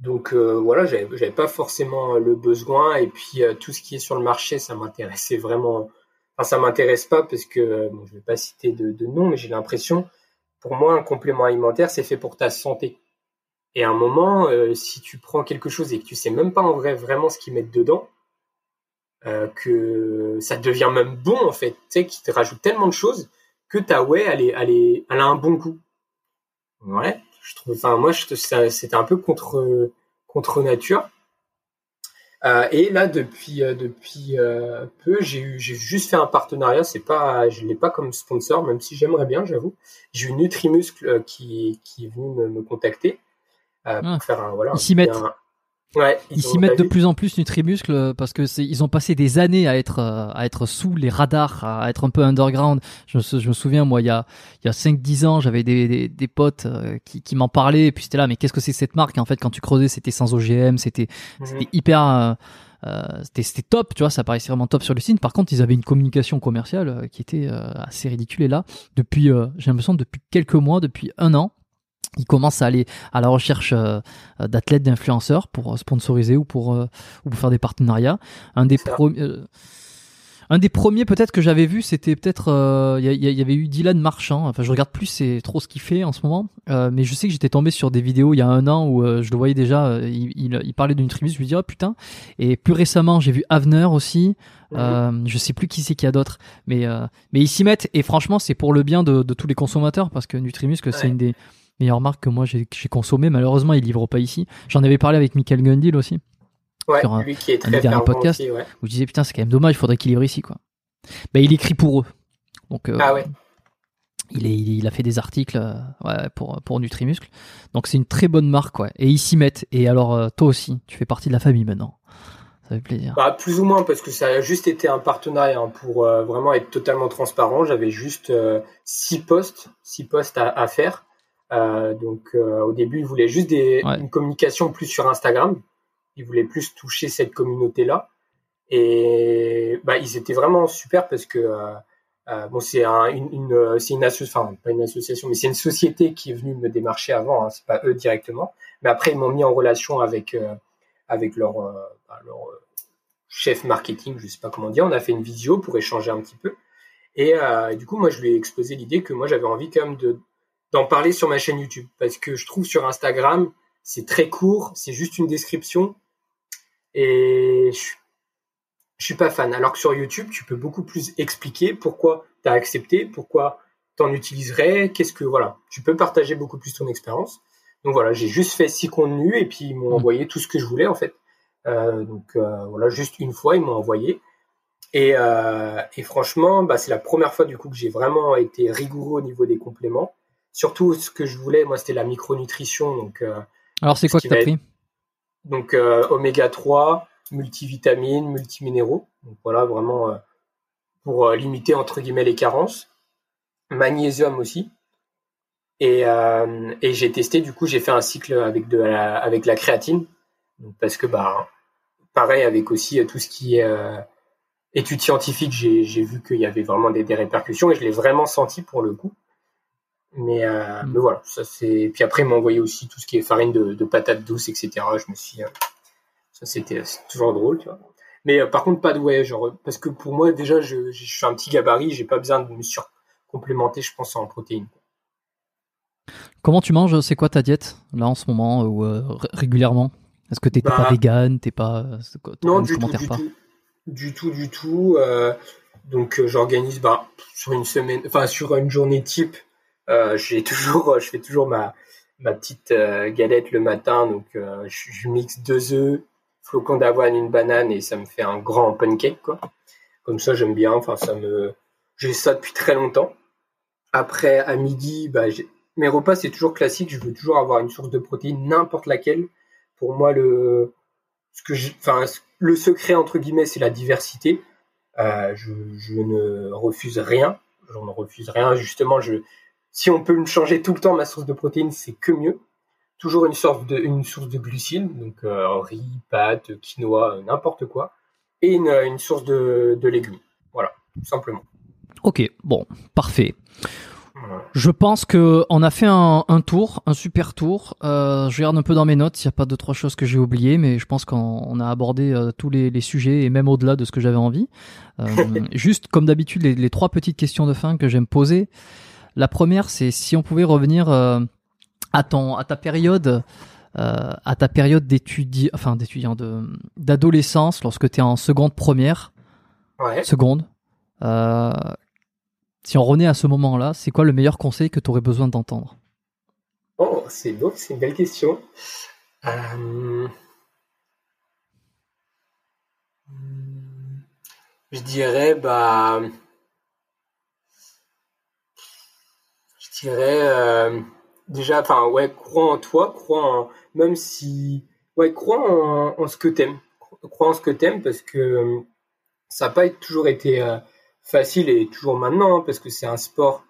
Donc euh, voilà, j'avais, j'avais pas forcément le besoin. Et puis euh, tout ce qui est sur le marché, ça m'intéressait vraiment. Enfin, ça m'intéresse pas parce que bon, je vais pas citer de, de nom, mais j'ai l'impression, pour moi, un complément alimentaire, c'est fait pour ta santé. Et à un moment, si tu prends quelque chose et que tu sais même pas en vrai vraiment ce qu'ils mettent dedans, euh, que ça devient même bon en fait, tu sais, qui te rajoute tellement de choses que ta whey, elle, est, elle, est, elle a un bon goût. Ouais, je trouve, enfin moi, c'était un peu contre contre nature. Euh, et là, depuis euh, depuis euh, peu, j'ai eu j'ai juste fait un partenariat. C'est pas, je l'ai pas comme sponsor, même si j'aimerais bien, j'avoue. J'ai eu Nutrimuscle qui qui est venu me, me contacter pour ah. faire un voilà. Ils ils s'y mettent de plus en plus Nutrimuscle euh, parce que c'est ils ont passé des années à être euh, à être sous les radars, à être un peu underground. Je me, je me souviens moi il y a il y a 5 10 ans, j'avais des, des, des potes euh, qui, qui m'en parlaient et puis c'était là mais qu'est-ce que c'est cette marque? En fait quand tu creusais c'était sans OGM, c'était mhm. c'était hyper euh, c'était top, tu vois, ça paraissait vraiment top sur le site. Par contre, ils avaient une communication commerciale qui était assez ridicule. Et là, depuis, j'ai l'impression depuis quelques mois, depuis un an, il commence à aller à la recherche euh, d'athlètes, d'influenceurs pour sponsoriser ou pour, euh, ou pour faire des partenariats. Un des premiers. Euh, un des premiers peut-être que j'avais vu, c'était peut-être il y, avait eu Dylan Marchand. Enfin, je regarde plus c'est trop ce qu'il fait en ce moment, mais je sais que j'étais tombé sur des vidéos il y a un an où je le voyais déjà. il, il, parlait d'une tribu, je lui dis oh putain. Et plus récemment, j'ai vu Avner aussi. Je sais plus qui c'est qu'il y a d'autres, mais mais ils s'y mettent et franchement c'est pour le bien de, de tous les consommateurs parce que Nutrimuscle c'est une des meilleure marque que moi j'ai consommé. Malheureusement, ils livrent pas ici. J'en avais parlé avec Michael Gundil aussi. Ouais, lui qui est très un podcast où je disais putain c'est quand même dommage, il faudrait qu'il livre ici quoi. Bah il écrit pour eux. Donc euh, ah ouais. Il, est, il, a fait des articles euh, ouais, pour, pour Nutrimuscle. Donc c'est une très bonne marque. Ouais. Et ils s'y mettent. Et alors euh, toi aussi, tu fais partie de la famille maintenant. Ça fait plaisir. Bah, plus ou moins parce que ça a juste été un partenariat hein, pour vraiment être totalement transparent. J'avais juste six postes, six postes à, à faire. Euh, donc euh, au début, ils voulaient juste des, une communication plus sur Instagram. Ils voulaient plus toucher cette communauté-là. Et bah, ils étaient vraiment super parce que euh, bon, c'est un, une, une c'est une association, enfin pas une association, mais c'est une société qui est venue me démarcher avant. Hein, c'est pas eux directement, mais après ils m'ont mis en relation avec avec leur, bah, leur chef marketing, je sais pas comment dire. On a fait une visio pour échanger un petit peu. Et du coup, moi, je lui ai exposé l'idée que moi, j'avais envie quand même de d'en parler sur ma chaîne YouTube parce que je trouve sur Instagram, c'est très court, c'est juste une description et je, je suis pas fan. Alors que sur YouTube, tu peux beaucoup plus expliquer pourquoi tu as accepté, pourquoi tu en utiliserais, qu'est-ce que voilà, tu peux partager beaucoup plus ton expérience. Donc voilà, j'ai juste fait six contenus et puis ils m'ont mmh. envoyé tout ce que je voulais en fait. Euh, donc euh, voilà, juste une fois ils m'ont envoyé. Et, euh, et franchement, bah, c'est la première fois du coup que j'ai vraiment été rigoureux au niveau des compléments. Surtout ce que je voulais, moi, c'était la micronutrition. Donc, euh, Alors c'est quoi que tu as pris Donc euh, oméga 3, multivitamines, multiminéraux. Donc voilà, vraiment pour limiter entre guillemets les carences. Magnésium aussi. Et, euh, et j'ai testé, du coup, j'ai fait un cycle avec de la, avec la créatine, parce que bah pareil avec aussi tout ce qui est euh, études scientifiques, j'ai vu qu'il y avait vraiment des, des, répercussions et je l'ai vraiment senti pour le coup. Mais, euh, mm. mais voilà, ça c'est. Puis après, ils m'ont envoyé aussi tout ce qui est farine de, de patates douces, etc. Je me suis, euh, ça c'était toujours drôle, tu vois. Mais euh, par contre, pas de ouais, genre parce que pour moi déjà, je, je suis un petit gabarit, j'ai pas besoin de me surcomplémenter, je pense en protéines. Comment tu manges C'est quoi ta diète là en ce moment ou euh, régulièrement? Est-ce que t'es bah, pas vegan T'es pas Non, du tout, du, tout, du tout, du tout. Euh, donc euh, j'organise bah, sur une semaine, enfin sur une journée type, j'ai toujours, je fais toujours ma ma petite galette le matin. Donc je, je, mixe deux œufs, flocons d'avoine, une banane et ça me fait un grand pancake quoi. Comme ça j'aime bien. Enfin ça me, j'ai ça depuis très longtemps. Après à midi, bah, mes repas, c'est toujours classique. Je veux toujours avoir une source de protéines, n'importe laquelle. Pour moi, le, ce que enfin, le secret, entre guillemets, c'est la diversité. Euh, je, je, ne refuse rien. Je ne refuse rien. Justement, je, si on peut me changer tout le temps ma source de protéines, c'est que mieux. Toujours une source de, une source de glucides, donc euh, riz, pâtes, quinoa, n'importe quoi. Et une, une source de, de légumes. Voilà, tout simplement. Ok, bon, parfait. Je pense que on a fait un, tour, un super tour. Euh, je regarde un peu dans mes notes s'il n'y a pas deux trois choses que j'ai oubliées, mais je pense qu'on a abordé euh, tous les, sujets et même au-delà de ce que j'avais envie. Euh, juste comme d'habitude, les, trois petites questions de fin que j'aime poser. La première, c'est si on pouvait revenir à ton, à ta période, à ta période d'étudiant, enfin d'étudiant, de d'adolescence, lorsque tu es en seconde première, ouais. seconde. Si on renaît à ce moment-là, c'est quoi le meilleur conseil que tu aurais besoin d'entendre? Oh, c'est beau, c'est une belle question. Euh, je dirais, bah, dirais euh, déjà, enfin, ouais, crois en toi, crois en, même si, ouais, crois en, ce que t'aimes, crois en ce que t'aimes parce que ça n'a pas toujours été euh, facile et toujours maintenant, hein, parce que c'est un sport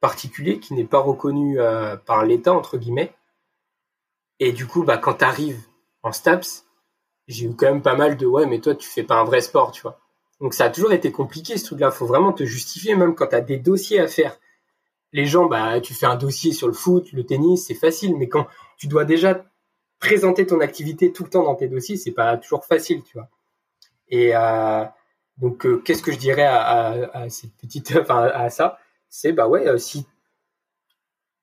particulier qui n'est pas reconnu euh, par l'État, entre guillemets. Et du coup, bah, quand tu arrives en STAPS, j'ai eu quand même pas mal de ouais, mais toi, tu fais pas un vrai sport, tu vois. Donc ça a toujours été compliqué ce truc-là. Faut vraiment te justifier, même quand tu as des dossiers à faire. Les gens, bah, tu fais un dossier sur le foot, le tennis, c'est facile, mais quand tu dois déjà présenter ton activité tout le temps dans tes dossiers, c'est pas toujours facile, tu vois. Et, euh, donc, euh, qu'est-ce que je dirais à, cette petite, enfin, à ça? C'est bah ouais, euh, si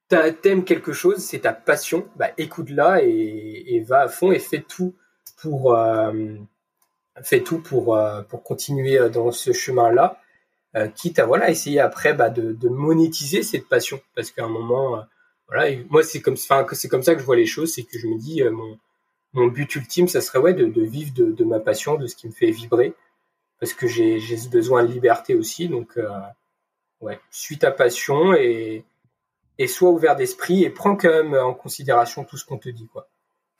t'aimes quelque chose, c'est ta passion, bah écoute-la et, va à fond et fais tout pour, fais tout pour pour continuer dans ce chemin-là. Quitte à voilà essayer après bah, de, de monétiser cette passion parce qu'à un moment voilà moi c'est comme enfin c'est comme ça que je vois les choses c'est que je me dis mon mon but ultime ça serait ouais de, de vivre de, de, ma passion de ce qui me fait vibrer parce que j'ai besoin de liberté aussi. Donc, euh, ouais, suis ta passion et, et sois ouvert d'esprit et prends quand même en considération tout ce qu'on te dit, quoi.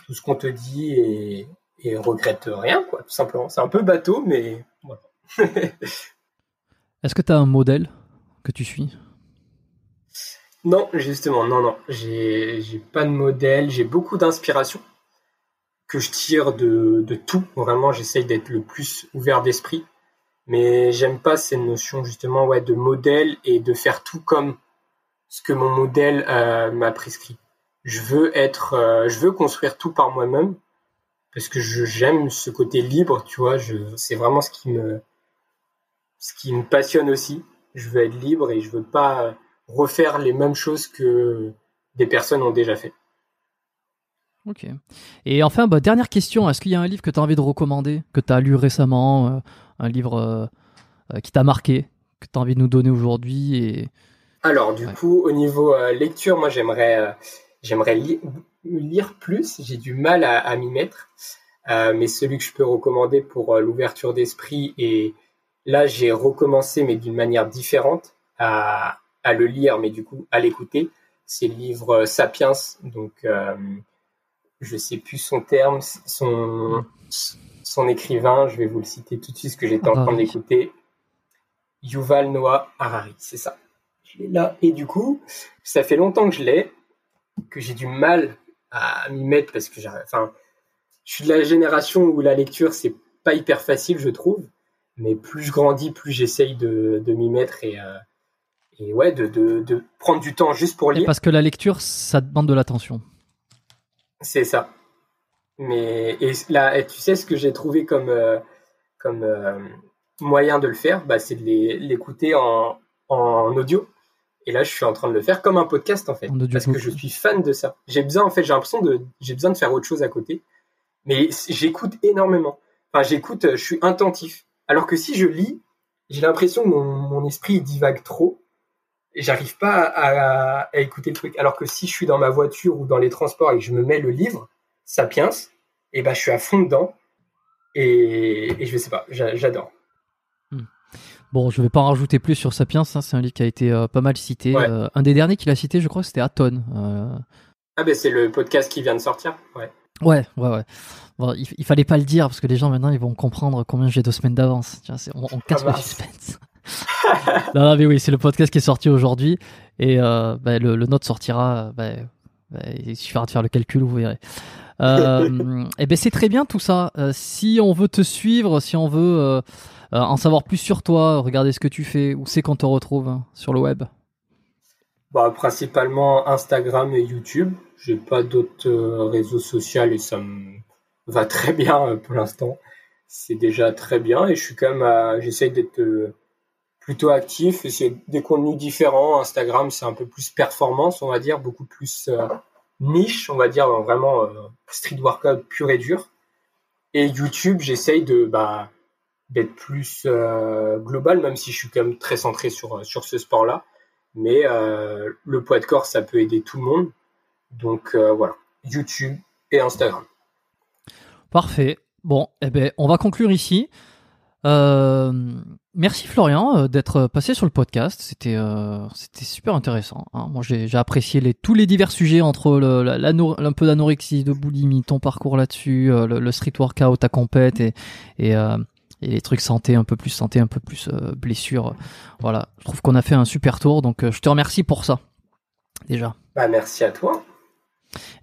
Tout ce qu'on te dit et, et regrette rien, quoi, tout simplement. C'est un peu bateau, mais voilà. Est-ce que tu as un modèle que tu suis? Non, justement, non, non. J'ai pas de modèle. J'ai beaucoup d'inspiration que je tire de, de tout. Vraiment, j'essaye d'être le plus ouvert d'esprit mais j'aime pas cette notion justement ouais de modèle et de faire tout comme ce que mon modèle euh, m'a prescrit. Je veux être, euh, je veux construire tout par moi-même parce que j'aime ce côté libre, tu vois. C'est vraiment ce qui me ce qui me passionne aussi. Je veux être libre et je veux pas refaire les mêmes choses que des personnes ont déjà fait. Ok. Et enfin, bah, dernière question, est-ce qu'il y a un livre que tu as envie de recommander, que tu as lu récemment, euh, un livre euh, euh, qui t'a marqué, que tu as envie de nous donner aujourd'hui et... Alors, du coup, au niveau lecture, moi j'aimerais j'aimerais lire plus, j'ai du mal à, à m'y mettre, mais celui que je peux recommander pour l'ouverture d'esprit, et là j'ai recommencé, mais d'une manière différente, à, à le lire, mais du coup à l'écouter, c'est le livre Sapiens, donc je sais plus son terme, son, son écrivain, je vais vous le citer tout de suite, ce que j'étais en train d'écouter. Yuval Noah Harari, c'est ça. Je l'ai là. Et du coup, ça fait longtemps que je l'ai, que j'ai du mal à m'y mettre parce que enfin, je suis de la génération où la lecture, c'est pas hyper facile, je trouve. Mais plus je grandis, plus j'essaye de, de m'y mettre et, euh, et ouais, de, de, de, prendre du temps juste pour lire. parce que la lecture, ça demande de l'attention. C'est ça. Mais et là, tu sais ce que j'ai trouvé comme euh, comme euh, moyen de le faire, bah, c'est de l'écouter en, en audio. Et là, je suis en train de le faire comme un podcast en fait, parce que je suis fan de ça. J'ai besoin en fait, j'ai l'impression de j'ai besoin de faire autre chose à côté, mais j'écoute énormément. Enfin, j'écoute, je suis attentif. Alors que si je lis, j'ai l'impression que mon, mon esprit divague trop j'arrive pas à, écouter le truc. Alors que si je suis dans ma voiture ou dans les transports et que je me mets le livre, Sapiens, et ben je suis à fond dedans et, et je sais pas, j'adore. Hmm. Bon, je vais pas en rajouter plus sur Sapiens, hein, c'est un livre qui a été euh, pas mal cité. Euh, un des derniers qu'il a cité, je crois, c'était Aton. Euh. Ah ben c'est le podcast qui vient de sortir, ouais. Ouais, ouais, ouais. Bon, il, fallait pas le dire parce que les gens maintenant ils vont comprendre combien j'ai deux semaines d'avance. On, on casse ah le suspense. non, mais oui, c'est le podcast qui est sorti aujourd'hui et euh, bah, le, le, note sortira. Bah, bah, il suffira de faire le calcul, vous verrez. Euh, et ben c'est très bien tout ça. Euh, si on veut te suivre, si on veut euh, en savoir plus sur toi, regarder ce que tu fais, où c'est qu'on te retrouve hein, sur le web? Bah, Principalement Instagram et YouTube. J'ai pas d'autres réseaux sociaux et ça me va très bien pour l'instant. C'est déjà très bien et je suis quand même, j'essaye d'être plutôt actif et c'est des contenus différents. Instagram, c'est un peu plus performance, on va dire, beaucoup plus euh, niche, on va dire, vraiment euh, street workout pur et dur. Et YouTube, j'essaye de bah, d'être plus euh, global, même si je suis quand même très centré sur, sur ce sport-là. Mais le poids de corps, ça peut aider tout le monde. Donc voilà, YouTube et Instagram. Parfait. Bon, eh ben, on va conclure ici. Euh, merci Florian euh, d'être passé sur le podcast. C'était euh, c'était super intéressant. Hein. Moi j'ai apprécié tous les divers sujets entre le, la, un peu d'anorexie, de boulimie, ton parcours là-dessus, le, street workout, ta compète et, et, les trucs santé, un peu plus santé, un peu plus blessure. Voilà, je trouve qu'on a fait un super tour. Donc je te remercie pour ça déjà. Bah, merci à toi.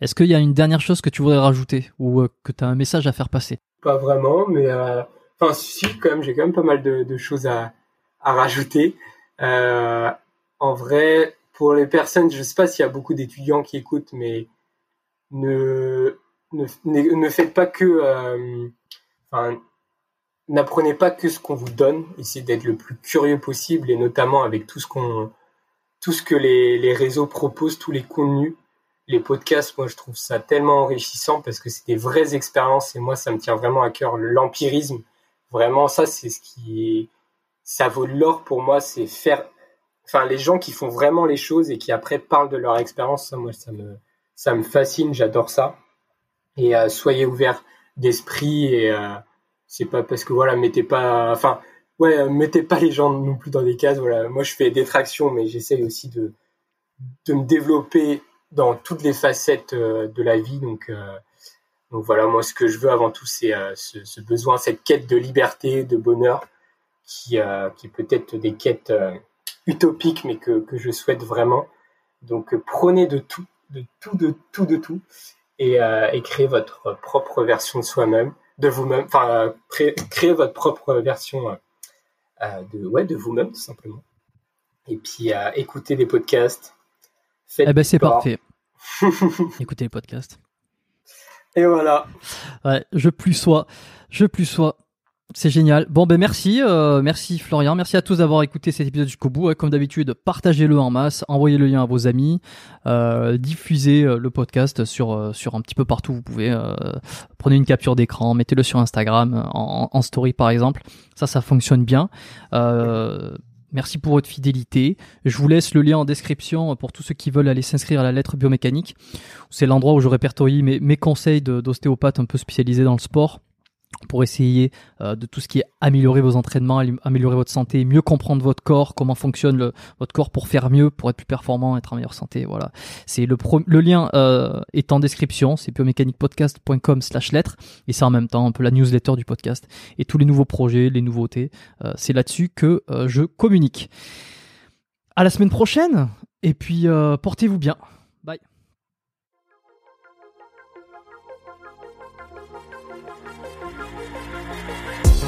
Est-ce qu'il y a une dernière chose que tu voudrais rajouter ou que tu as un message à faire passer? Pas vraiment, mais Enfin, si, quand même, j'ai quand même pas mal de, choses à, rajouter. Euh, en vrai, pour les personnes, je sais pas s'il y a beaucoup d'étudiants qui écoutent, mais ne ne, ne faites pas que, euh, enfin, n'apprenez pas que ce qu'on vous donne. Essayez d'être le plus curieux possible et notamment avec tout ce qu'on, tout ce que les, les réseaux proposent, tous les contenus, les podcasts. Moi, je trouve ça tellement enrichissant parce que c'est des vraies expériences et moi, ça me tient vraiment à cœur l'empirisme Vraiment, ça, c'est ce qui ça vaut de l'or pour moi, c'est faire, enfin, les gens qui font vraiment les choses et qui après parlent de leur expérience, ça, moi, ça me, ça me fascine, j'adore ça. Et euh, soyez ouverts d'esprit et euh, c'est pas parce que voilà, mettez pas, enfin, ouais, mettez pas les gens non plus dans des cases. Voilà, moi, je fais des tractions, mais j'essaye aussi de, de me développer dans toutes les facettes euh, de la vie, donc donc voilà, moi ce que je veux avant tout, c'est euh, ce, besoin, cette quête de liberté, de bonheur, qui, euh, qui peut-être des quêtes euh, utopiques, mais que, que je souhaite vraiment. Donc prenez de tout, de tout, de tout, de tout, et, et créez votre propre version de soi-même, de vous-même, enfin créez, votre propre version de, ouais, de vous-même tout simplement. Et puis écoutez des podcasts. Eh ben c'est parfait. écoutez les podcasts. Et voilà. Ouais, je plus sois, je plus sois. C'est génial. Bon ben merci, euh, merci Florian, merci à tous d'avoir écouté cet épisode jusqu'au bout. Comme d'habitude, partagez-le en masse, envoyez le lien à vos amis, euh, diffusez euh, le podcast sur euh, sur un petit peu partout. Vous pouvez euh, prenez une capture d'écran, mettez-le sur Instagram en, en, story par exemple. Ça, ça fonctionne bien. Merci pour votre fidélité. Je vous laisse le lien en description pour tous ceux qui veulent aller s'inscrire à la lettre biomécanique. C'est l'endroit où je répertorie mes, mes conseils d'ostéopathe un peu spécialisé dans le sport pour essayer euh, de tout ce qui est améliorer vos entraînements, améliorer votre santé, mieux comprendre votre corps, comment fonctionne votre corps pour faire mieux, pour être plus performant, être en meilleure santé. Voilà, c'est le, lien euh, est en description, c'est biomécaniquepodcast.com slash lettres et c'est en même temps un peu la newsletter du podcast et tous les nouveaux projets, les nouveautés, euh, c'est là-dessus que je communique. À la semaine prochaine et puis portez-vous bien. Bye.